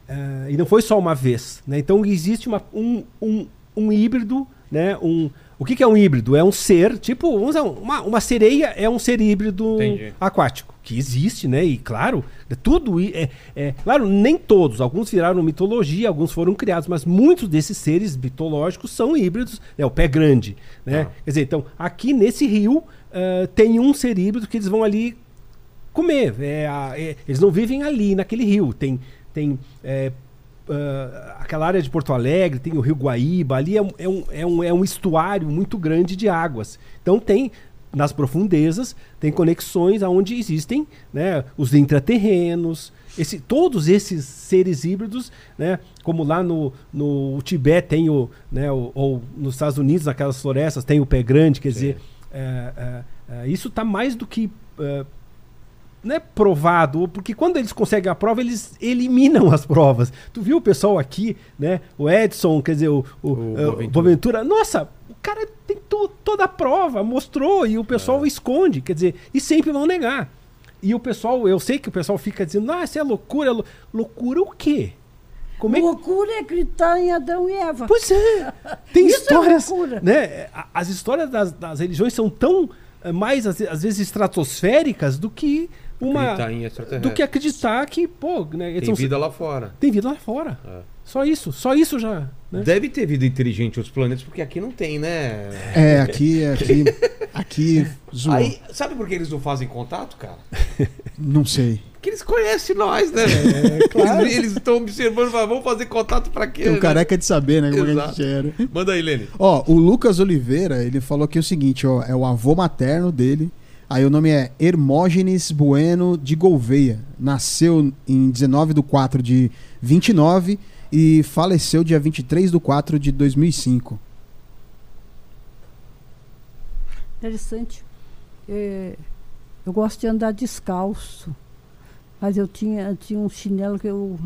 eh, e não foi só uma vez, né? Então existe uma, um, um, um híbrido, né? Um, o que, que é um híbrido? É um ser, tipo, uma, uma sereia é um ser híbrido Entendi. aquático, que existe, né? E claro, tudo é, é claro, nem todos, alguns viraram mitologia, alguns foram criados, mas muitos desses seres mitológicos são híbridos, né? O pé grande, né? Tá. Quer dizer, então, aqui nesse rio ah, tem um ser híbrido que eles vão ali comer. É, é, eles não vivem ali naquele rio. Tem, tem é, ah, aquela área de Porto Alegre, tem o Rio Guaíba, ali é um, é, um, é, um, é um estuário muito grande de águas. Então tem nas profundezas tem conexões aonde existem né, os intraterrenos, esse, todos esses seres híbridos, né, como lá no, no Tibete tem o, né, o, ou nos Estados Unidos, naquelas florestas, tem o pé grande, quer dizer, é, é, é, isso está mais do que é, não é provado, porque quando eles conseguem a prova, eles eliminam as provas. Tu viu o pessoal aqui, né? O Edson, quer dizer, o, o, O o Boaventura. Nossa, o cara tem to- toda a prova, mostrou, e o pessoal É. esconde, quer dizer, e sempre vão negar. E o pessoal, eu sei que o pessoal fica dizendo, ah, isso é loucura. é lou-". Loucura o quê? Como é Loucura é acreditar em Adão e Eva. Pois é. Tem Isso é histórias. loucura. né? As histórias das, das religiões são tão eh, mais, às vezes, estratosféricas do que uma. Do que acreditar que, pô, né? Tem são- vida lá fora. tem vida lá fora. É. Só isso. Só isso já. né? Deve ter vida inteligente em outros planetas, porque aqui não tem, né? É, aqui, aqui, aqui, zoou. Aí, sabe por que eles não fazem contato, cara? Não sei. Porque eles conhecem nós, né? claro. Eles- estão observando, falam, vamos fazer contato pra quê? Tem um né? careca de saber, né? Como é que a Exato. gente era. Manda aí, Lene. Ó, o Lucas Oliveira, ele falou aqui o seguinte, ó, é o avô materno dele. Aí o nome é Hermógenes Bueno de Gouveia. Nasceu em 19 de 4 de 29 e faleceu dia 23 de 4 de 2005. Interessante. É, eu gosto de andar descalço. Mas eu tinha, eu tinha um chinelo que eu,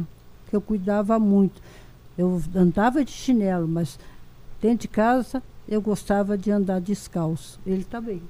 que eu cuidava muito. Eu andava de chinelo, mas dentro de casa eu gostava de andar descalço. Ele também.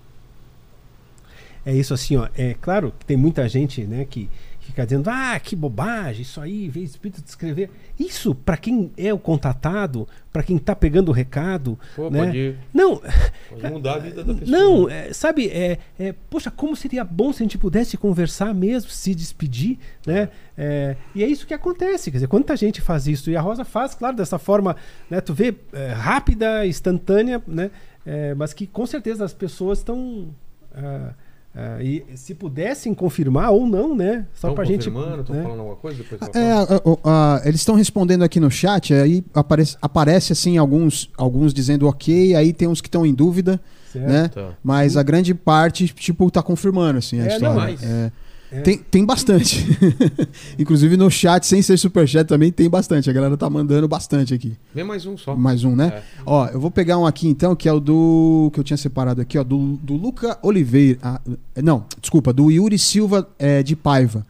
É isso assim, ó. É claro que tem muita gente, né, que fica dizendo, ah, que bobagem, isso aí, veio espírito descrever. Isso, para quem é o contatado, para quem tá pegando o recado, Pô, né? pode, Não, pode mudar a vida da pessoa. Não, é, sabe, é, é, poxa, como seria bom se a gente pudesse conversar mesmo, se despedir, né? É, e é isso que acontece, quer dizer, quanta gente faz isso, e a Rosa faz, claro, dessa forma, né? Tu vê, é, rápida, instantânea, né? É, mas que com certeza as pessoas estão ah, Ah, e se pudessem confirmar ou não, né? Só Estão pra gente. confirmando, estão né? falando alguma coisa? Depois É, falo. a- a- a- eles estão respondendo aqui no chat, aí aparece, aparece assim alguns, alguns dizendo ok, aí tem uns que estão em dúvida, Certo. né? Tá. Mas a grande parte, tipo, tá confirmando, assim, a É, história. não, mas- É. É. Tem, tem bastante. Inclusive no chat, sem ser superchat, também tem bastante. A galera tá mandando bastante aqui. Vem mais um só. Mais um, né? É. Ó, eu vou pegar um aqui então, que é o do. que eu tinha separado aqui, ó, do, do Luca Oliveira. ah, não, desculpa, do Yuri Silva é, de Paiva.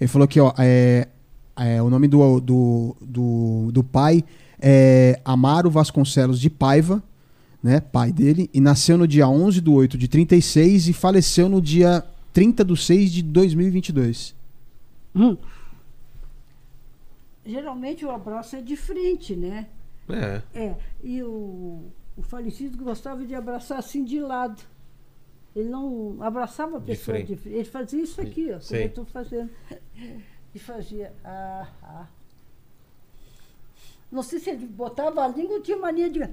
Ele falou aqui, ó, é, é, o nome do, do, do, do pai é Amaro Vasconcelos de Paiva, né? Pai dele, e nasceu no dia 11 de 8 de 36 e faleceu no dia 30 de 6 de 2022. Hum. Geralmente o abraço é de frente, né? É. É, e o, o falecido gostava de abraçar assim de lado. Ele não abraçava a De pessoa de frente. frente. Ele fazia isso aqui, ó, como eu estou fazendo. E fazia. Ah, ah. Não sei se ele botava a língua ou tinha mania de.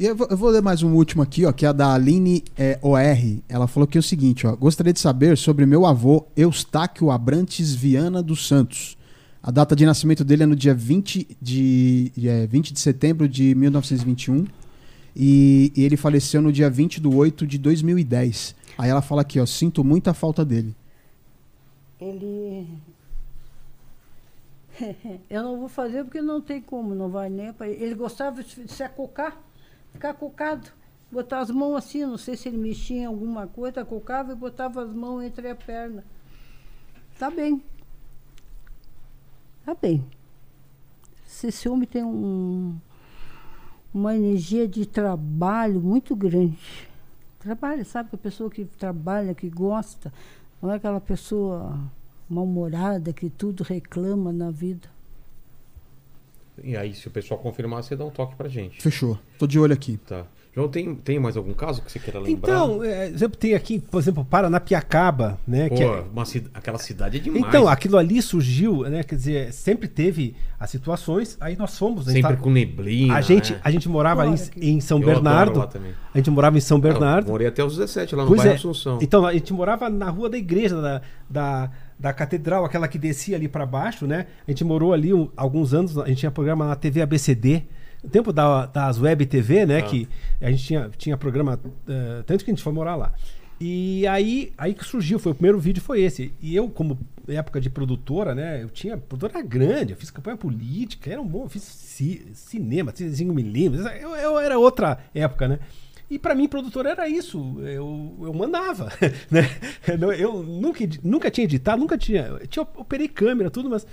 E eu vou, eu vou ler mais um último aqui, ó, que é a da Aline é, OR. Ela falou que é o seguinte, ó. Gostaria de saber sobre meu avô Eustáquio Abrantes Viana dos Santos. A data de nascimento dele é no dia 20 de, é, 20 de setembro de 1921. E, e ele faleceu no dia 20 de 8 de 2010. Aí ela fala aqui, ó. Sinto muita falta dele. Ele. Eu não vou fazer porque não tem como, não vai nem. Ele gostava de se acocar, ficar cocado, botar as mãos assim, não sei se ele mexia em alguma coisa, cocava e botava as mãos entre a perna. Tá bem. Tá bem. Se Esse homem tem um, uma energia de trabalho muito grande. Trabalha, sabe? A pessoa que trabalha, que gosta, não é aquela pessoa mal-humorada que tudo reclama na vida. E aí, se o pessoal confirmar, você dá um toque pra gente. Fechou. Tô de olho aqui. Tá. João, tem, tem mais algum caso que você queira lembrar? Então, é, exemplo, tem aqui, por exemplo, Paranapiacaba, né? Pô, que é- uma aquela cidade é demais. Então, aquilo ali surgiu, né? Quer dizer, sempre teve as situações, aí nós fomos. gente Sempre tá- com neblina. a gente, né? a gente morava em, em São Eu adoro Bernardo. lá também. A gente morava em São Bernardo. Eu morei até os 17 lá no Pois bairro é. Assunção. Então, a gente morava na rua da igreja, da, da, da catedral, aquela que descia ali para baixo, né? A gente morou ali um- alguns anos, a gente tinha programa na TV ABCD. No tempo da- das web TV, né? Ah. Que a gente tinha, tinha programa. eh, tanto que a gente foi morar lá. E aí, aí que surgiu, foi o primeiro vídeo foi esse. E eu, como época de produtora, né? Eu tinha produtora grande, eu fiz campanha política, era um bom, eu fiz ci- cinema, 5 milímetros, eu, eu era outra época, né? E pra mim, produtor era isso. Eu, eu mandava. Né? Eu, nunca, nunca tinha editado, nunca tinha. Tinha, operei câmera, tudo, mas.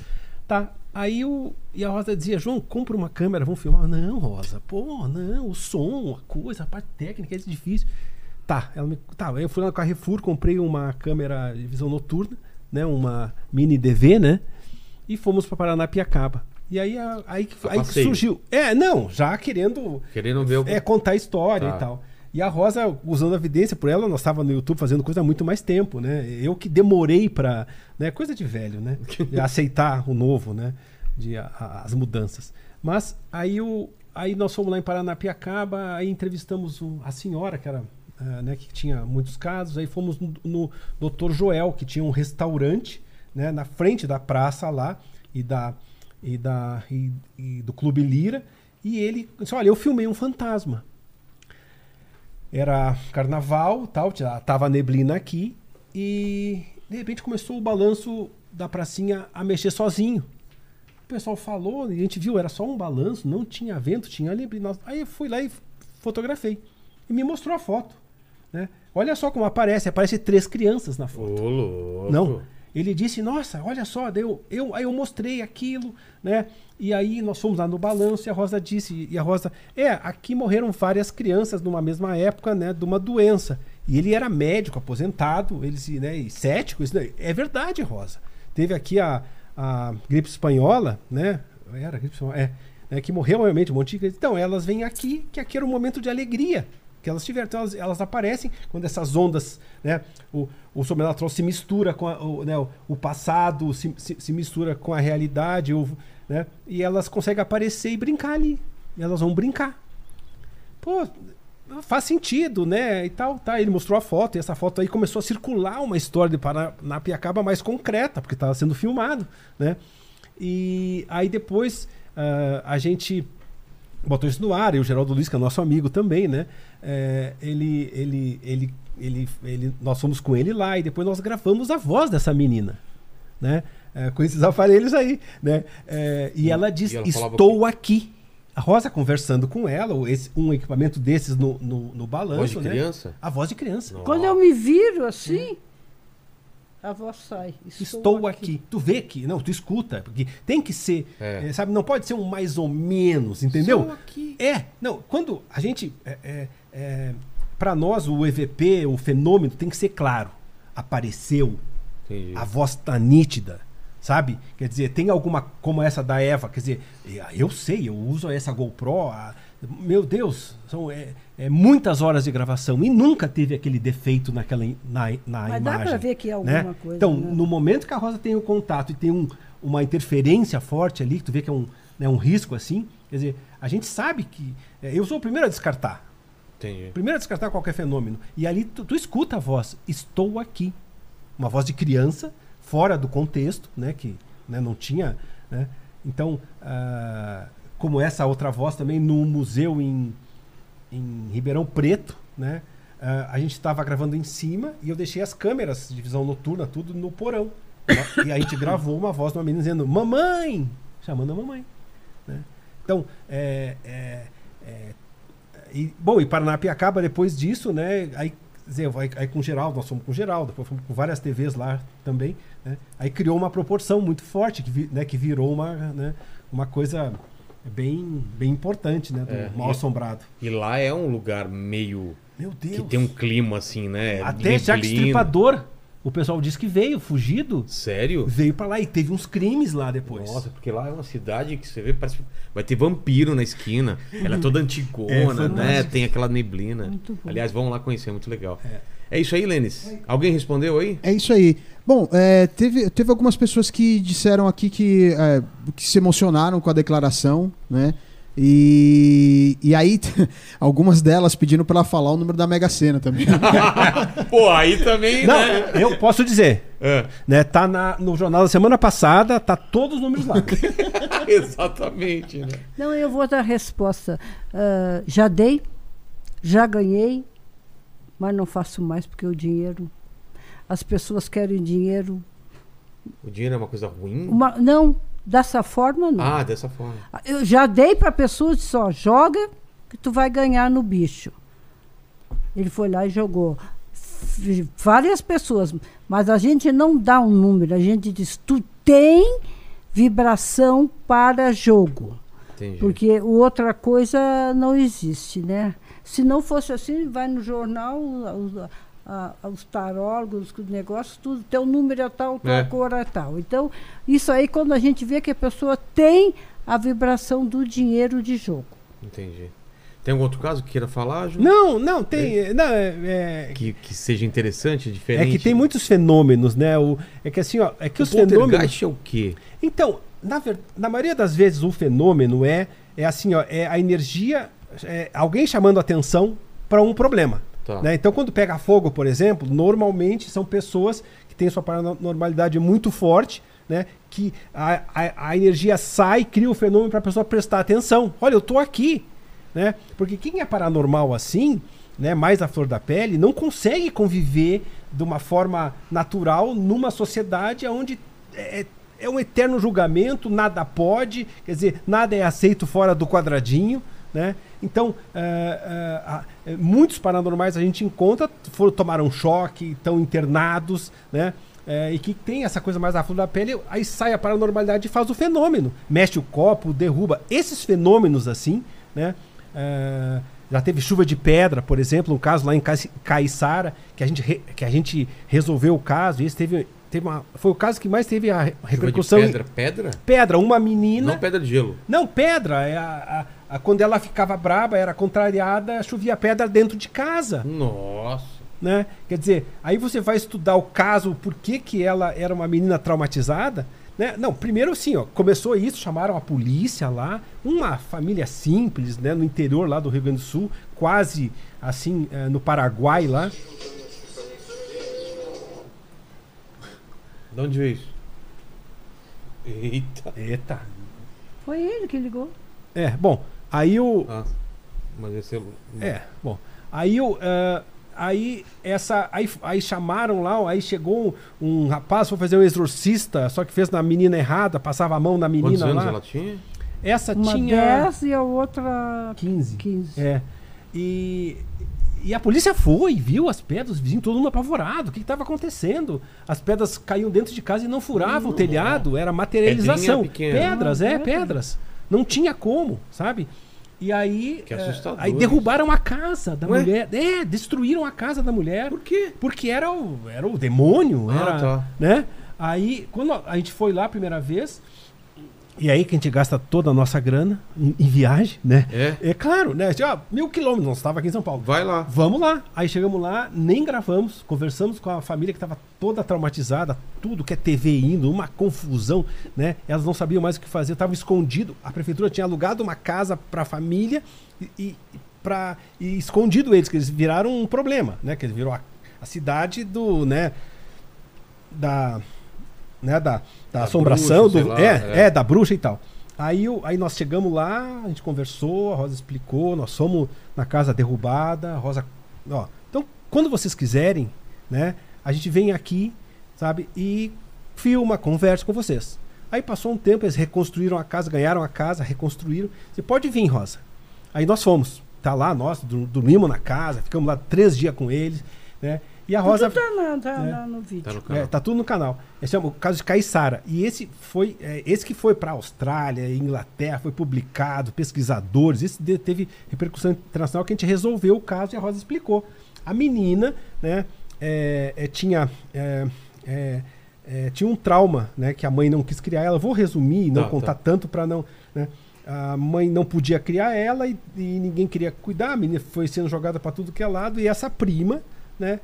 Tá. Aí o. E a Rosa dizia, João, compra uma câmera, vamos filmar. Não, Rosa, pô, não, o som, a coisa, a parte técnica é difícil. Tá, ela me, tá, eu fui lá no Carrefour, comprei uma câmera de visão noturna, né? Uma mini DV, né? E fomos pra Paranapiacaba. E aí, aí, aí surgiu. É, não, já querendo Querendo ver o. é contar a história Tá. e tal. E a Rosa, usando a evidência por ela, nós estávamos no YouTube fazendo coisa há muito mais tempo, né? Eu que demorei para, né? Coisa de velho, né? De aceitar o novo, né? De a- a- as mudanças. Mas aí o aí nós fomos lá em Paranapiacaba, aí entrevistamos o- a senhora que era ah, né, que tinha muitos casos, aí fomos no, no Dr. Joel, que tinha um restaurante, né, na frente da praça lá e da e da e, e do Clube Lira, e ele disse, olha, eu filmei um fantasma. Era carnaval, tal, tava neblina aqui e de repente começou o balanço da pracinha a mexer sozinho. O pessoal falou, e a gente viu, era só um balanço, não tinha vento, tinha neblina. Aí eu fui lá e fotografei. E me mostrou a foto. Né? Olha só como aparece, aparece três crianças na Ô, foto. louco. Não. Ele disse, nossa, olha só, eu, eu, aí eu mostrei aquilo, né? E aí nós fomos lá no balanço e a Rosa disse, e a Rosa, é, aqui morreram várias crianças numa mesma época, né, de uma doença. E ele era médico, aposentado, ele né, e cético, isso. É verdade, Rosa. Teve aqui a, a gripe espanhola, né? Era a gripe espanhola, é, né, que morreu realmente um monte de. Então, elas vêm aqui, que aqui era um momento de alegria que elas tiveram. Então, elas, elas aparecem quando essas ondas, né? O, o sobrenatural se mistura com a- o, né, o, o passado, se, se, se mistura com a realidade, o, né? E elas conseguem aparecer e brincar ali. E elas vão brincar. Pô, faz sentido, né? E tal, tá. Ele mostrou a foto e essa foto aí começou a circular uma história de Paranapiacaba mais concreta, porque estava sendo filmado, né? E aí depois ah, a gente botou isso no ar, e o Geraldo Luiz, que é nosso amigo também, né? É, ele, ele, ele, ele, ele, nós fomos com ele lá e depois nós gravamos a voz dessa menina, né? É, com esses aparelhos aí, né? É, e ela diz: e ela Estou aqui. A Rosa conversando com ela, ou esse, um equipamento desses no, no, no balanço. Voz de né? criança? A voz de criança. Não. Quando eu me viro assim, a voz sai. Estou aqui. Tu vê que. Não, tu escuta. Porque tem que ser. É. eh, sabe, não pode ser um mais ou menos, entendeu? Estou aqui. É. Não, quando a gente. É, é, é, para nós, o EVP, o fenômeno, tem que ser claro. Apareceu. Entendi. A voz tá nítida. Sabe? Quer dizer, tem alguma como essa da Eva, quer dizer, eu sei, eu uso essa GoPro, há- meu Deus, são é, é muitas horas de gravação e nunca teve aquele defeito naquela na, na Mas dá imagem. pra ver que é alguma né? coisa, Então, né? no momento que a Rosa tem o contato e tem um, uma interferência forte ali, que tu vê que é um, né, um risco assim, quer dizer, a gente sabe que. é, eu sou o primeiro a descartar. Entendi. Primeiro a descartar qualquer fenômeno. E ali tu, tu escuta a voz, estou aqui. Uma voz de criança, fora do contexto, né? Que né, não tinha. Né? Então, ah, como essa outra voz também, no museu em, em Ribeirão Preto, né? ah, a gente estava gravando em cima e eu deixei as câmeras de visão noturna, tudo no porão. e a gente gravou uma voz de uma menina dizendo, mamãe! Chamando a mamãe. né? Então, é, é, é, e, bom, e Paranapiacaba, depois disso, né? Aí, dizer, vai- aí com Geraldo, nós fomos com Geraldo, depois fomos com várias TVs lá também, né? Aí criou uma proporção muito forte, que, vi- né, que virou uma, né, uma coisa bem, bem importante, né? Do É, mal e- assombrado. E lá é um lugar meio. Meu Deus! que tem um clima assim, né? Até Jack neblina. Stripador, o pessoal disse que veio, fugido, Sério? veio pra lá e teve uns crimes lá depois. Nossa, porque lá é uma cidade que você vê, parece. Vai ter vampiro na esquina. Ela é toda É antigona, né? fantástico. Tem aquela neblina. Muito bom. Aliás, vamos lá conhecer, muito legal. É, isso aí, Lênis. Alguém respondeu aí? É isso aí. Bom, é, teve, teve algumas pessoas que disseram aqui que, é, que se emocionaram com a declaração, né? E, e aí, algumas delas pedindo pra ela falar o número da Mega Sena também. Pô, aí também, Não, né? eu posso dizer, É, né? Tá na- no jornal da semana passada, tá todos os números lá. exatamente, né? Não, eu vou dar a resposta. Ah, já dei, já ganhei, mas não faço mais porque o dinheiro. As pessoas querem dinheiro. O dinheiro é uma coisa ruim? Uma- não, dessa forma não. Ah, dessa forma. Eu já dei para pessoas só joga que tu vai ganhar no bicho. Ele foi lá e jogou. Várias pessoas, mas a gente não dá um número, a gente diz tu tem vibração para jogo. Entendi. Porque outra coisa não existe, né? Se não fosse assim, vai no jornal, os, a- os tarólogos, os negócios, tudo, teu número é tal, tua É. cor é tal. Então, isso aí, quando a gente vê que a pessoa tem a vibração do dinheiro de jogo. Entendi. Tem algum outro caso que queira falar, Ju? Não, não, tem. Não, é, é- Que, que seja interessante, é diferente? que tem muitos fenômenos, né? O, é que assim, ó, é que O os fenômenos. é o quê? Então, na, na maioria das vezes o fenômeno é, é assim, ó, é a energia, é alguém chamando atenção para um problema. Tá. né? Então, quando pega fogo, por exemplo, normalmente são pessoas que têm sua paranormalidade muito forte, né? Que a, a, a energia sai, cria o fenômeno para a pessoa prestar atenção. Olha, eu tô aqui, né? Porque quem é paranormal assim, né? Mais a flor da pele, não consegue conviver de uma forma natural numa sociedade onde é, é um eterno julgamento, nada pode, quer dizer, nada é aceito fora do quadradinho, né? Então, eh, ah, eh, muitos paranormais a gente encontra, foram, tomaram choque, estão internados, né? Eh, e que tem essa coisa mais à flor da pele, aí sai a paranormalidade e faz o fenômeno. Mexe o copo, derruba. Esses fenômenos assim, né? Eh, já teve chuva de pedra, por exemplo, um caso lá em Cai- Caiçara, que a gente, re- que a gente resolveu o caso. E esse teve, teve uma, foi o caso que mais teve a re- Chuva de repercussão. em- pedra? Pedra? Pedra, uma menina. Não pedra de gelo. Não, pedra. É a, a- a- quando ela ficava braba, era contrariada, chovia pedra dentro de casa. Nossa. Né? Quer dizer, aí você vai estudar o caso, por que, que ela era uma menina traumatizada. Né? Não, primeiro assim, ó, começou isso, chamaram a polícia lá, uma família simples, né, no interior lá do Rio Grande do Sul, quase assim, eh, no Paraguai lá. De onde veio isso? Eita. Eita. Foi ele que ligou. É, bom, aí o. Ah, mas esse é. É, bom. Aí o. eh, aí essa. Aí, aí chamaram lá, aí chegou um, um rapaz, foi fazer um exorcista, só que fez na menina errada, passava a mão na Quantos menina anos lá. ela tinha? Essa Uma tinha 10 e a outra 15. 15. É. E, e a polícia foi, viu as pedras, os vizinhos todo mundo apavorado. O que estava acontecendo? As pedras caíam dentro de casa e não furavam o telhado, era materialização. Pedrinha. Pedras, Ah, é, pedra. pedras. Não tinha como, sabe? E aí. Que assustador aí derrubaram a casa da Ué? mulher. É, destruíram a casa da mulher. Por quê? Porque era o, era o demônio, Ah, era, tá. né? Aí, quando a gente foi lá a primeira vez, e aí que a gente gasta toda a nossa grana em, em viagem, né? É? É claro, né? Ó, mil quilômetros, nós estava aqui em São Paulo. Vai lá. Vamos lá. Aí chegamos lá, nem gravamos, conversamos com a família que estava toda traumatizada, tudo que é TV indo, uma confusão, né? Elas não sabiam mais o que fazer, estavam escondido. A prefeitura tinha alugado uma casa para a família e, e, pra, e escondido eles, que eles viraram um problema, né? Que eles virou a, a cidade do, né? Da, né? Da, da, Da assombração, bruxa, do, lá, é, é. é, da bruxa e tal. Aí, o- aí nós chegamos lá, a gente conversou, a Rosa explicou, nós fomos na casa derrubada, a Rosa. Ó, então, quando vocês quiserem, né, a gente vem aqui, sabe, e filma, conversa com vocês. Aí passou um tempo, eles reconstruíram a casa, ganharam a casa, reconstruíram. Você pode vir, Rosa. Aí nós fomos. Tá lá, nós dormimos na casa, ficamos lá três dias com eles, né? E a Rosa. Tudo tá, na- tá É. na- no vídeo. Tá no canal. É, tá tudo no canal. Esse é o caso de Caissara. E esse foi é, esse que foi para Austrália, Inglaterra, foi publicado, pesquisadores. Esse de- teve repercussão internacional que a gente resolveu o caso e a Rosa explicou. A menina, né, é, é, tinha é, é, é, tinha um trauma, né, que a mãe não quis criar ela. Vou resumir, e não Tá, contar tá. tanto para não, né? A mãe não podia criar ela e, e ninguém queria cuidar. A menina foi sendo jogada para tudo que é lado e essa prima, né?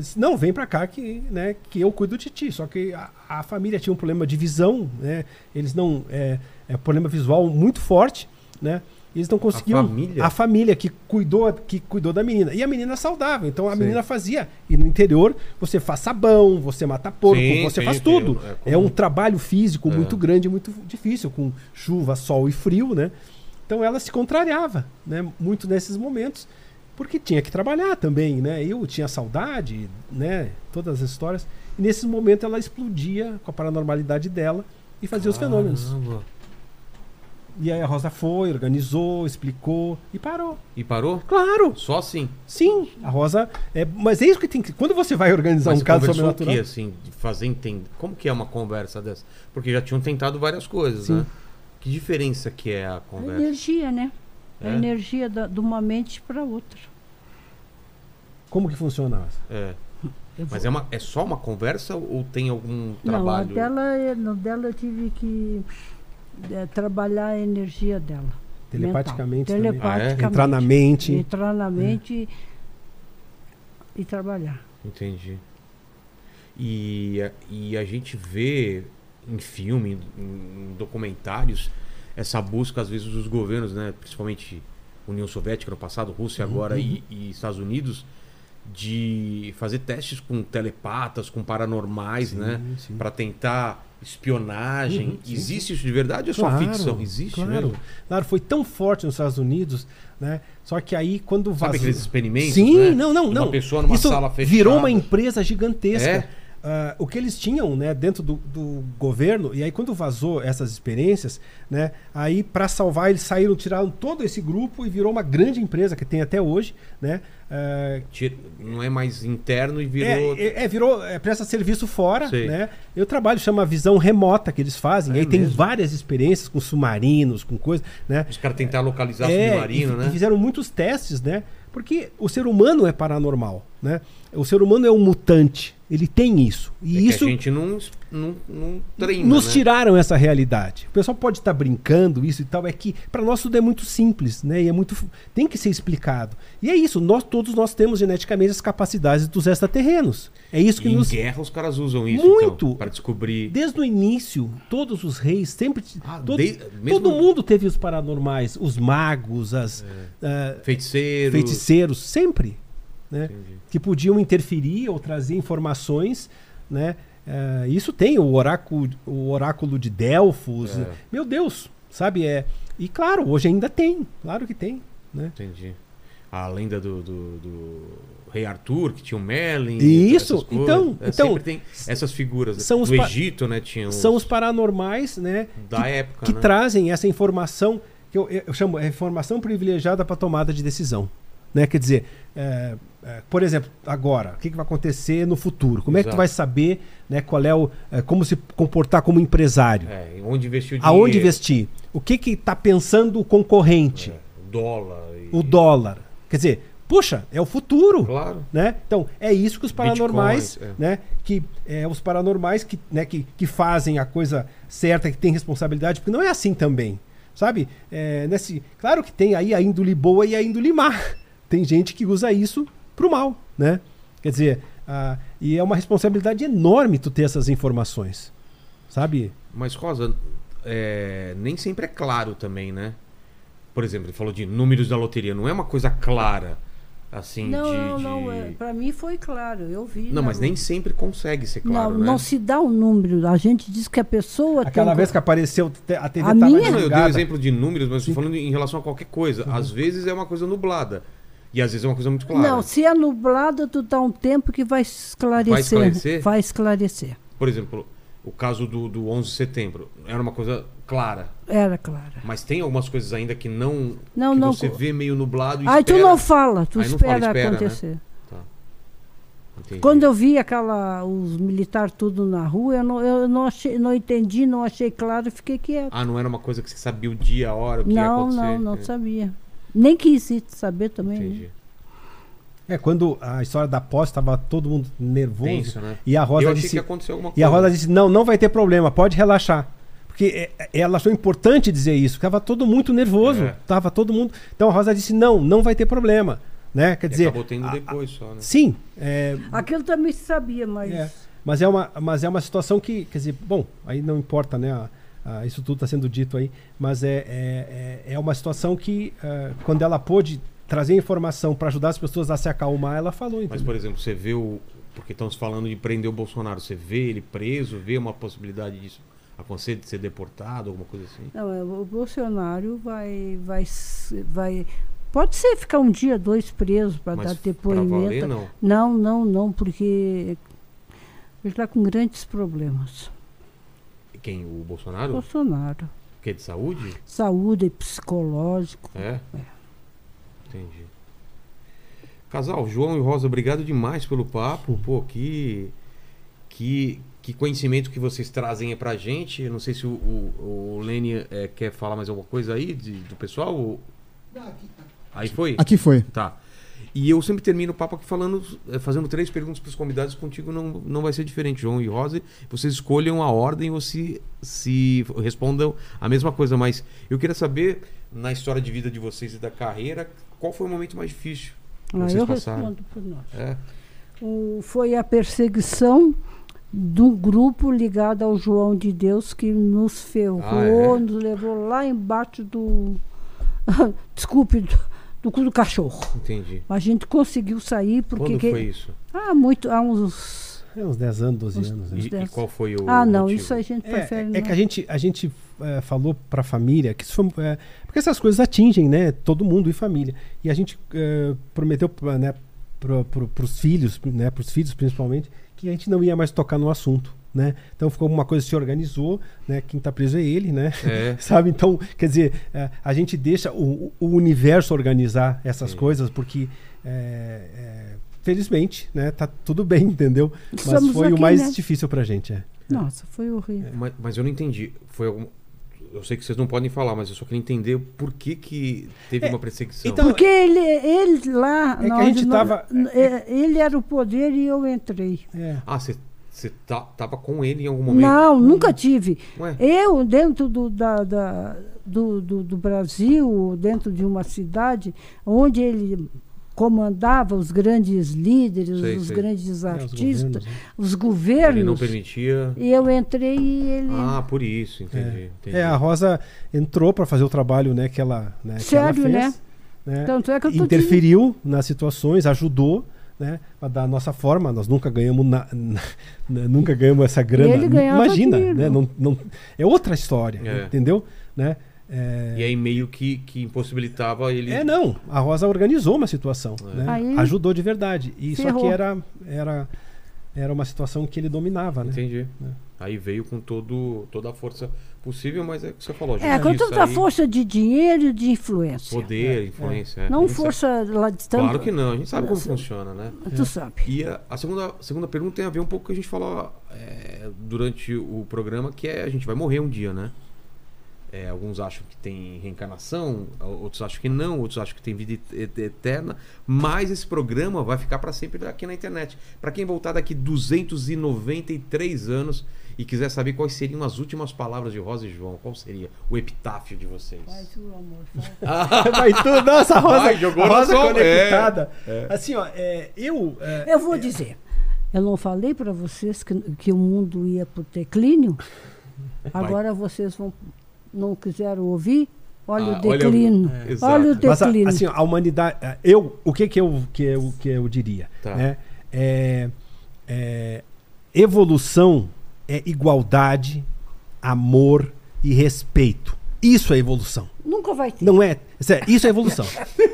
Disse, não, vem para cá que, né, que eu cuido de ti. Só que a, a família tinha um problema de visão, né? Eles não é, é um problema visual muito forte, né? Eles não conseguiam. família? A família que cuidou, que cuidou da menina. E a menina saudável. Então a Sim. menina fazia. E no interior você faz sabão, você mata porco, Sim, você sim, faz tudo. é É, um trabalho físico É. muito grande, muito difícil, com chuva, sol e frio, né? Então ela se contrariava, né? Muito nesses momentos, porque tinha que trabalhar também, né? Eu tinha saudade, né? Todas as histórias. E nesses momentos ela explodia com a paranormalidade dela e fazia os fenômenos. Caramba. E aí a Rosa foi, organizou, explicou e parou. E parou? Claro, Só assim. sim. A Rosa. É, mas é isso que tem que. Quando você vai organizar Mas um caso conversou o sobrenatural. quê, assim, de fazer entender? Como que é uma conversa dessa? Porque já tinham tentado várias coisas, Sim. né? Que diferença que é a A conversa? energia, né? A É? energia da- de uma mente para outra. Como que funciona? É. Mas é, uma, é só uma conversa ou tem algum Não, trabalho? a dela, é- no dela eu tive que é, trabalhar a energia dela. Telepaticamente mental. também. Telepaticamente. Entrar na mente. Entrar na mente e trabalhar. Entendi. E, a- e a gente vê em filme, em, em documentários, essa busca, às vezes, dos governos, né? principalmente União Soviética no passado, Rússia Uhum, agora e, e Estados Unidos, de fazer testes com telepatas, com paranormais, Sim, né? Para tentar espionagem. Uhum, Existe isso de verdade ou é só Claro, ficção? Existe claro. mesmo? Claro, foi tão forte nos Estados Unidos, né? Só que aí quando Sabe vazou... aqueles experimentos? Sim, né? não, não, De não. Uma pessoa numa Isso sala fechada. virou uma empresa gigantesca. É? Ah, o que eles tinham, né, dentro do, do governo, e aí quando vazou essas experiências, né, aí para salvar eles saíram, tiraram todo esse grupo e virou uma grande empresa que tem até hoje, né? Tira- Não é mais interno e virou. é, é, é, virou, é, presta serviço fora, Sei. né? Eu trabalho, chama visão remota que eles fazem. É e aí tem mesmo? várias experiências com submarinos, com coisa, né? Os caras tentar localizar É, submarino, e, né? e fizeram muitos testes, né? Porque o ser humano é paranormal, né? O ser humano é um mutante. Ele tem isso. E É isso a gente não, não, não treina, nos né? tiraram essa realidade. O pessoal pode estar brincando isso e tal, é que para nós tudo é muito simples, né? E é muito tem que ser explicado. E é isso, nós todos nós temos geneticamente as capacidades dos extraterrenos. É isso que E em nos guerra os caras usam isso, Muito. então, para descobrir... desde o início, todos os reis sempre Ah, todo, de- mesmo- todo mundo teve os paranormais, os magos, as ah, Feiticeiros... feiticeiros, sempre, né? Entendi. que podiam interferir ou trazer informações, né? Eh, isso tem o oráculo, o oráculo de Delfos. É. Meu Deus, sabe? É, e claro, hoje ainda tem, claro que tem, né? Entendi. A lenda do, do, do rei Arthur, que tinha o Merlin. Isso, então- É, então, tem essas figuras. são os do Egito, né? Tinha São os paranormais, né? Da que, época, que né? trazem essa informação que eu, eu chamo é informação privilegiada para tomada de decisão, né? Quer dizer, é, é, por exemplo, agora, o que, que vai acontecer no futuro? Como é que tu Exato. vai saber, né? Qual é o, é, como se comportar como empresário? É, onde investir o dinheiro. Aonde investir? O que que está pensando o concorrente? É, o dólar. e- O dólar. Quer dizer, puxa, é o futuro. Claro. Né? Então, é isso que os paranormais, Bitcoins, né? Que é, os paranormais que, né, que, que fazem a coisa certa, que tem responsabilidade, porque não é assim também. Sabe? É, nesse, claro que tem aí a índole boa e a índole má. Tem gente que usa isso pro mal, né? Quer dizer, ah, e é uma responsabilidade enorme tu ter essas informações. Sabe? Mas, Rosa, é, nem sempre é claro também, né? Por exemplo, ele falou de números da loteria. Não é uma coisa clara, assim, Não, de... não, de- não. É, para mim foi claro, eu vi. Não, mas nem sempre consegue ser claro, não, né? não se dá um número. A gente diz que a pessoa Aquela tem. vez que apareceu a TV A tava minha? Não, eu dei o desligada. exemplo de números, mas estou falando em relação a qualquer coisa. Às vezes é uma coisa nublada. E às vezes é uma coisa muito clara. Não, se é nublado, tu dá um tempo que vai esclarecer. Vai esclarecer? Vai esclarecer. Por exemplo, o caso do, do 11 de setembro. Era uma coisa clara. Era clara. Mas tem algumas coisas ainda que não... Não, que não. você vê meio nublado e Aí tu espera. não fala, tu não fala, espera, espera, né? acontecer. Entendi. Quando eu vi aquela, os militares tudo na rua, eu não, eu não, achei, não entendi, não achei claro, fiquei quieto. Ah, não era uma coisa que você sabia o dia, a hora, o que ia não, acontecer? não, não É, sabia. Nem quis ir saber também. né? Entendi. É, quando a história da posse tava todo mundo nervoso. Tenso, né? E a eu Rosa achei disse. que aconteceu alguma coisa. E a Rosa disse: não, não vai ter problema, pode relaxar. Porque é- ela achou importante dizer isso, porque tava todo muito nervoso. É. Tava todo mundo. Então a Rosa disse: não, não vai ter problema. Né? Quer E dizer. acabou tendo a- depois só, né? Sim, é, Aquilo também se sabia, mas. É. mas, é uma, mas é uma situação que, quer dizer, bom, aí não importa, né? a- a- isso tudo está sendo dito aí, mas é, é, é, é uma situação que, ah, quando ela pôde trazer informação para ajudar as pessoas a se acalmar, ela falou. Mas, entendeu? por exemplo, você vê o. Porque estamos falando de prender o Bolsonaro. Você vê ele preso, vê uma possibilidade disso acontecer, de ser deportado, alguma coisa assim? Não, é, o Bolsonaro vai, vai, vai. Pode ser ficar um dia, dois preso para Mas dar pra depoimento. valer, não. Não, não, não, porque ele está com grandes problemas. Quem? O Bolsonaro? Bolsonaro. Que é de saúde? Saúde e psicológico. É? Entendi. Casal, João e Rosa, obrigado demais pelo papo. Pô, que. Que, que conhecimento que vocês trazem aí pra gente. Eu não sei se o, o, o Lene eh, quer falar mais alguma coisa aí de- do pessoal. ou- Aí foi? Aqui foi. Tá. E eu sempre termino o papo aqui falando, eh, fazendo três perguntas para os convidados. Contigo não, não vai ser diferente, João e Rosa. Vocês escolham a ordem ou se, se respondam a mesma coisa. Mas eu queria saber, na história de vida de vocês e da carreira, qual foi o momento mais difícil que Ah, vocês eu passaram? respondo por nós. É. O- foi a perseguição do grupo ligado ao João de Deus que nos ferrou, Ah, é? nos levou lá embaixo do. Desculpe, do, cu do cachorro. Entendi. A gente conseguiu sair porque. Quando que- foi isso? Ah, muito. Há uns. É uns 10 anos, 12 Os- anos. né? E, e qual foi o. ah, não, motivo? isso a gente prefere. É, é que a gente, a gente é, falou para a família que isso foi, é, porque essas coisas atingem, né, todo mundo e família. E a gente é, prometeu, né, para os filhos, né, para os filhos principalmente, que a gente não ia mais tocar no assunto, né? Então ficou uma coisa que se organizou, né? Quem está preso é ele, né? É. Sabe? Então, quer dizer, é, a gente deixa o, o universo organizar essas Sim. coisas porque é, é, felizmente, né? Tá tudo bem, entendeu? Mas Estamos foi o aqui, mais né? difícil pra gente, é. Nossa, foi horrível. Mas, mas eu não entendi. Foi algum. eu sei que vocês não podem falar, mas eu só queria entender por que, que teve uma perseguição. então- Porque ele, ele lá. É que a gente nós- tava- é, Ele era o poder e eu entrei. É. Ah, você, você tá, tava com ele em algum momento? Não, nunca tive. Ué? Eu, dentro do, da, da- do, do, do Brasil, dentro de uma cidade, onde ele comandava os grandes líderes, Sei, os sei. grandes É, os artistas, governos, né? os Ele não governos. permitia. E eu entrei e ele. Ah, por isso, entendi. entendi. É, a Rosa entrou para fazer o trabalho né, que ela, né, que ela Sério, fez. né? né? Tanto é que eu tô interferiu nas situações, ajudou, né? a Da nossa forma, nós nunca ganhamos na, na- nunca ganhamos essa grana. Imagina, né? Não, não, é outra história, É. entendeu? Né? É, E aí meio que, que impossibilitava ele. é, não. A Rosa organizou uma situação, É. né? Aí- ajudou de verdade. E só que era, era, era uma situação que ele dominava, né? Entendi. É. Aí veio com todo, toda a força possível, mas é o que você falou. É, justiça tanta aí, força de dinheiro e de influência. Poder, influência. é. A Não gente força lá de tanto. Claro que não, a gente sabe como Não, funciona, né? Tu sabe. E a, a segunda, segunda pergunta tem a ver um pouco com o que a gente falou é, durante o programa, que é a gente vai morrer um dia, né? É, alguns acham que tem reencarnação, outros acham que não, outros acham que tem vida et- et- eterna, mas esse programa vai ficar para sempre aqui na internet. Para quem voltar daqui 293 anos e quiser saber quais seriam as últimas palavras de Rosa e João, qual seria o epitáfio de vocês? o amor, Vai tudo, nossa, a Rosa, Ai, jogou a Rosa conectada. é, Assim, ó, é, eu... é, Eu vou dizer. Eu não falei para vocês que, que o mundo ia para o declínio? Agora vocês vão, não quiseram ouvir? Olha Ah, o olha- declínio. É. Olha o Mas a, declínio. assim, a humanidade. Eu, o que que eu, que eu, que eu diria? Tá. Né? É, é, evolução é igualdade, amor e respeito. Isso é evolução. Nunca vai ter. Não é. Isso é evolução.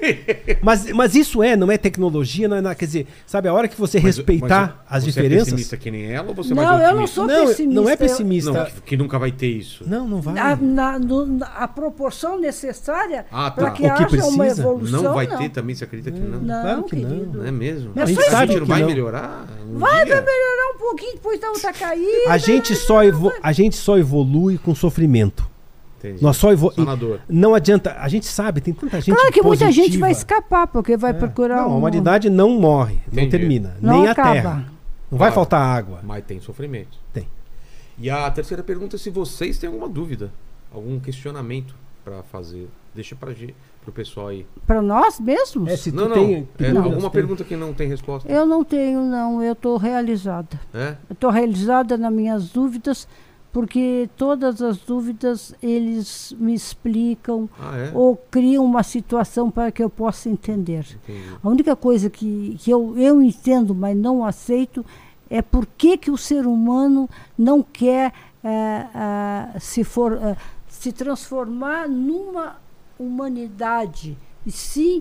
mas, mas isso é, não é tecnologia, não é nada. Quer dizer, sabe, a hora que você Mas- respeitar mas as você É diferenças. pessimista que nem ela ou você é Não, mais eu não sou não, pessimista. não é eu- pessimista. Não, que, que nunca vai ter isso. Não, não vai. A, na- no- na- a proporção necessária Ah, tá. para que O que haja uma precisa? evolução. Não vai ter também, você acredita que não? Não, Claro que não. querido. Não é mesmo? Não, a gente a sabe gente não que vai não. melhorar? Um Vai, dia? vai melhorar um pouquinho, depois da outra caída. A gente, só evo- a gente só evolui com sofrimento. Entendi. Nós só Só na dor. Não adianta. A gente sabe, tem tanta gente. Claro que muita gente positiva. vai escapar, porque vai É. procurar Não, a um- humanidade não morre, não Entendi. termina. Não nem acaba. a terra. Não vai Claro. faltar água. Mas tem sofrimento. Tem. E a terceira pergunta é se vocês têm alguma dúvida, algum questionamento pra fazer. Deixa gente, pro pessoal aí. Para nós mesmos? É, se não, não. tem é, dúvidas, alguma tem. pergunta que não tem resposta. Eu não tenho, não. Eu estou realizada. É? Eu estou realizada nas minhas dúvidas, porque todas as dúvidas eles me explicam Ah, é? ou criam uma situação para que eu possa entender. Entendi. A única coisa que, que eu, eu entendo, mas não aceito, é por que, que o ser humano não quer eh, ah, se, for, ah, se transformar numa humanidade. E sim,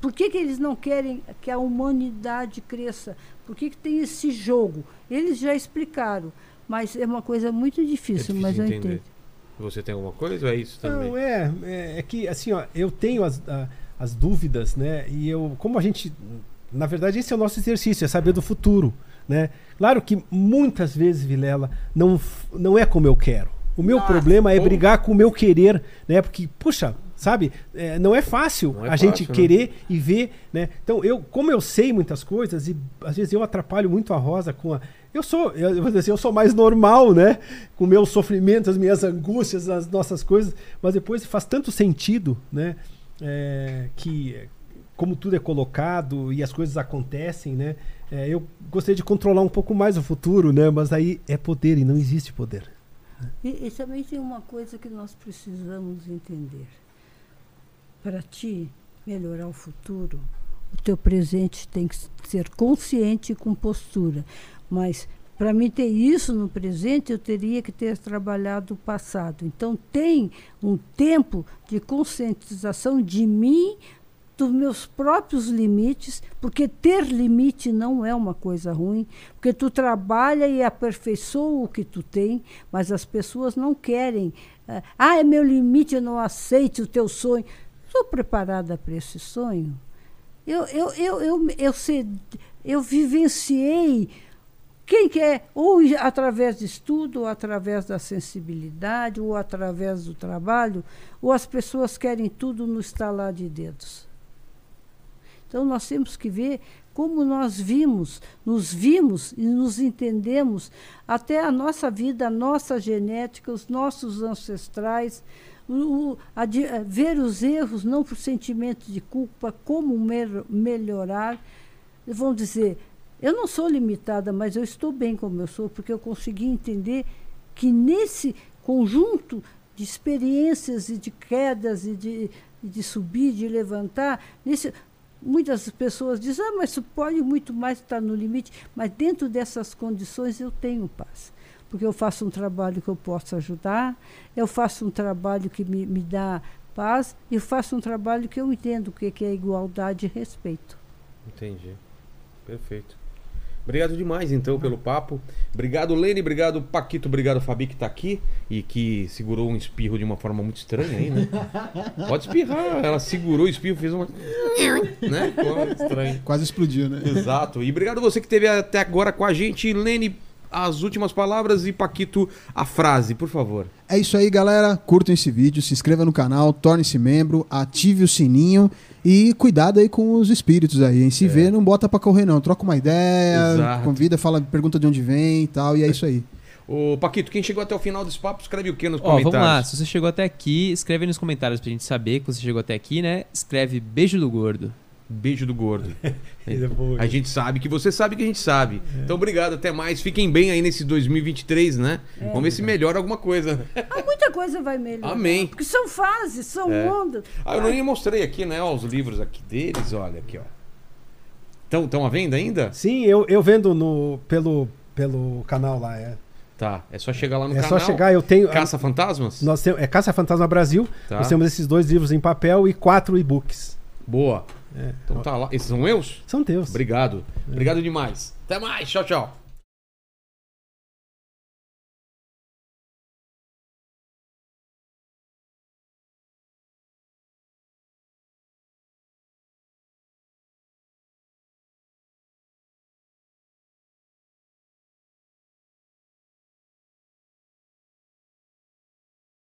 por que, que eles não querem que a humanidade cresça? Por que, que tem esse jogo? Eles já explicaram, mas é uma coisa muito É difícil, difícil mas eu entender. entendo. Você tem alguma coisa ou é isso também? Não, é, é, é que assim, ó, eu tenho as, a- as dúvidas, né? E eu, como a gente, na verdade, esse é o nosso exercício, é saber do futuro, né? Claro que muitas vezes, Vilela, não, não é como eu quero. O meu problema é como? brigar com o meu querer, né? Porque, puxa, sabe, é, não é fácil Não é a gente fácil, né? querer e ver, né? Então, eu, como eu sei muitas coisas e às vezes eu atrapalho muito a Rosa com a eu sou, eu, assim, eu sou mais normal, né? Com meus sofrimentos, as minhas angústias, as nossas coisas, mas depois faz tanto sentido, né? É, que como tudo é colocado e as coisas acontecem, né? É, eu gostaria de controlar um pouco mais o futuro, né? Mas aí é poder e não existe poder. E, e também tem uma coisa que nós precisamos entender. Para ti melhorar o futuro, o teu presente tem que ser consciente e com postura. Mas para mim ter isso no presente, eu teria que ter trabalhado o passado. Então tem um tempo de conscientização de mim, dos meus próprios limites, porque ter limite não é uma coisa ruim, porque tu trabalha e aperfeiçoa o que tu tem, mas as pessoas não querem. eh, Ah, é meu limite, eu não aceito o teu sonho. Estou preparada para esse sonho? Eu, eu, eu, eu, eu, sei- eu vivenciei Quem quer, ou através de estudo, ou através da sensibilidade, ou através do trabalho, ou as pessoas querem tudo no estalar de dedos. Então nós temos que ver como nós vimos, nos vimos e nos entendemos até a nossa vida, a nossa genética, os nossos ancestrais, o, a, a, ver os erros não por sentimento de culpa, como melhorar. Vão dizer, eu não sou limitada, mas eu estou bem como eu sou, porque eu consegui entender que nesse conjunto de experiências e de quedas e de, de subir, de levantar, nesse, Muitas pessoas dizem, ah, mas pode muito mais estar no limite, mas dentro dessas condições eu tenho paz. Porque eu faço um trabalho que eu posso ajudar, eu faço um trabalho que me, me dá paz, e eu faço um trabalho que eu entendo o que, que é igualdade e respeito. Entendi. Perfeito. Obrigado demais, então, pelo papo. Obrigado, Lene. Obrigado, Paquito. Obrigado, Fabi, que tá aqui e que segurou um espirro de uma forma muito estranha aí, né? Pode espirrar. Ela segurou o espirro, fez uma. né? Estranho. Quase explodiu, né? Exato. E obrigado você que esteve até agora com a gente. Lene, as últimas palavras e Paquito, a frase, por favor. É isso aí, galera. Curtam esse vídeo, se inscreva no canal, torne-se membro, ative o sininho e cuidado aí com os espíritos aí. Em se é. vê, não bota pra correr, não. Troca uma ideia, Exato. convida, fala, pergunta de onde vem e tal, e é isso aí. Ô, Paquito, quem chegou até o final desse papo, escreve o que nos Ó, comentários? Vamos lá, se você chegou até aqui, escreve aí nos comentários pra gente saber que você chegou até aqui, né? Escreve beijo do gordo. Beijo do gordo. a gente sabe que você sabe que a gente sabe. É. Então, obrigado, até mais. Fiquem bem aí nesse 2023, né? É. Vamos ver se melhora alguma coisa. Ah, muita coisa vai melhorar. Amém. Porque são fases, são é. ondas. Ah, eu nem mostrei aqui, né? Ó, os livros aqui deles, olha aqui, ó. Estão, estão à venda ainda? Sim, eu, eu vendo no, pelo, pelo canal lá, é. Tá, é só chegar lá no é canal. É só chegar, eu tenho. Caça Fantasmas? Nós temos, é Caça Fantasma Brasil. Tá. Nós temos esses dois livros em papel e quatro e-books. Boa. É. Então tá lá. Esses são meus? São teus. Obrigado. Obrigado demais. Até mais. Tchau, tchau.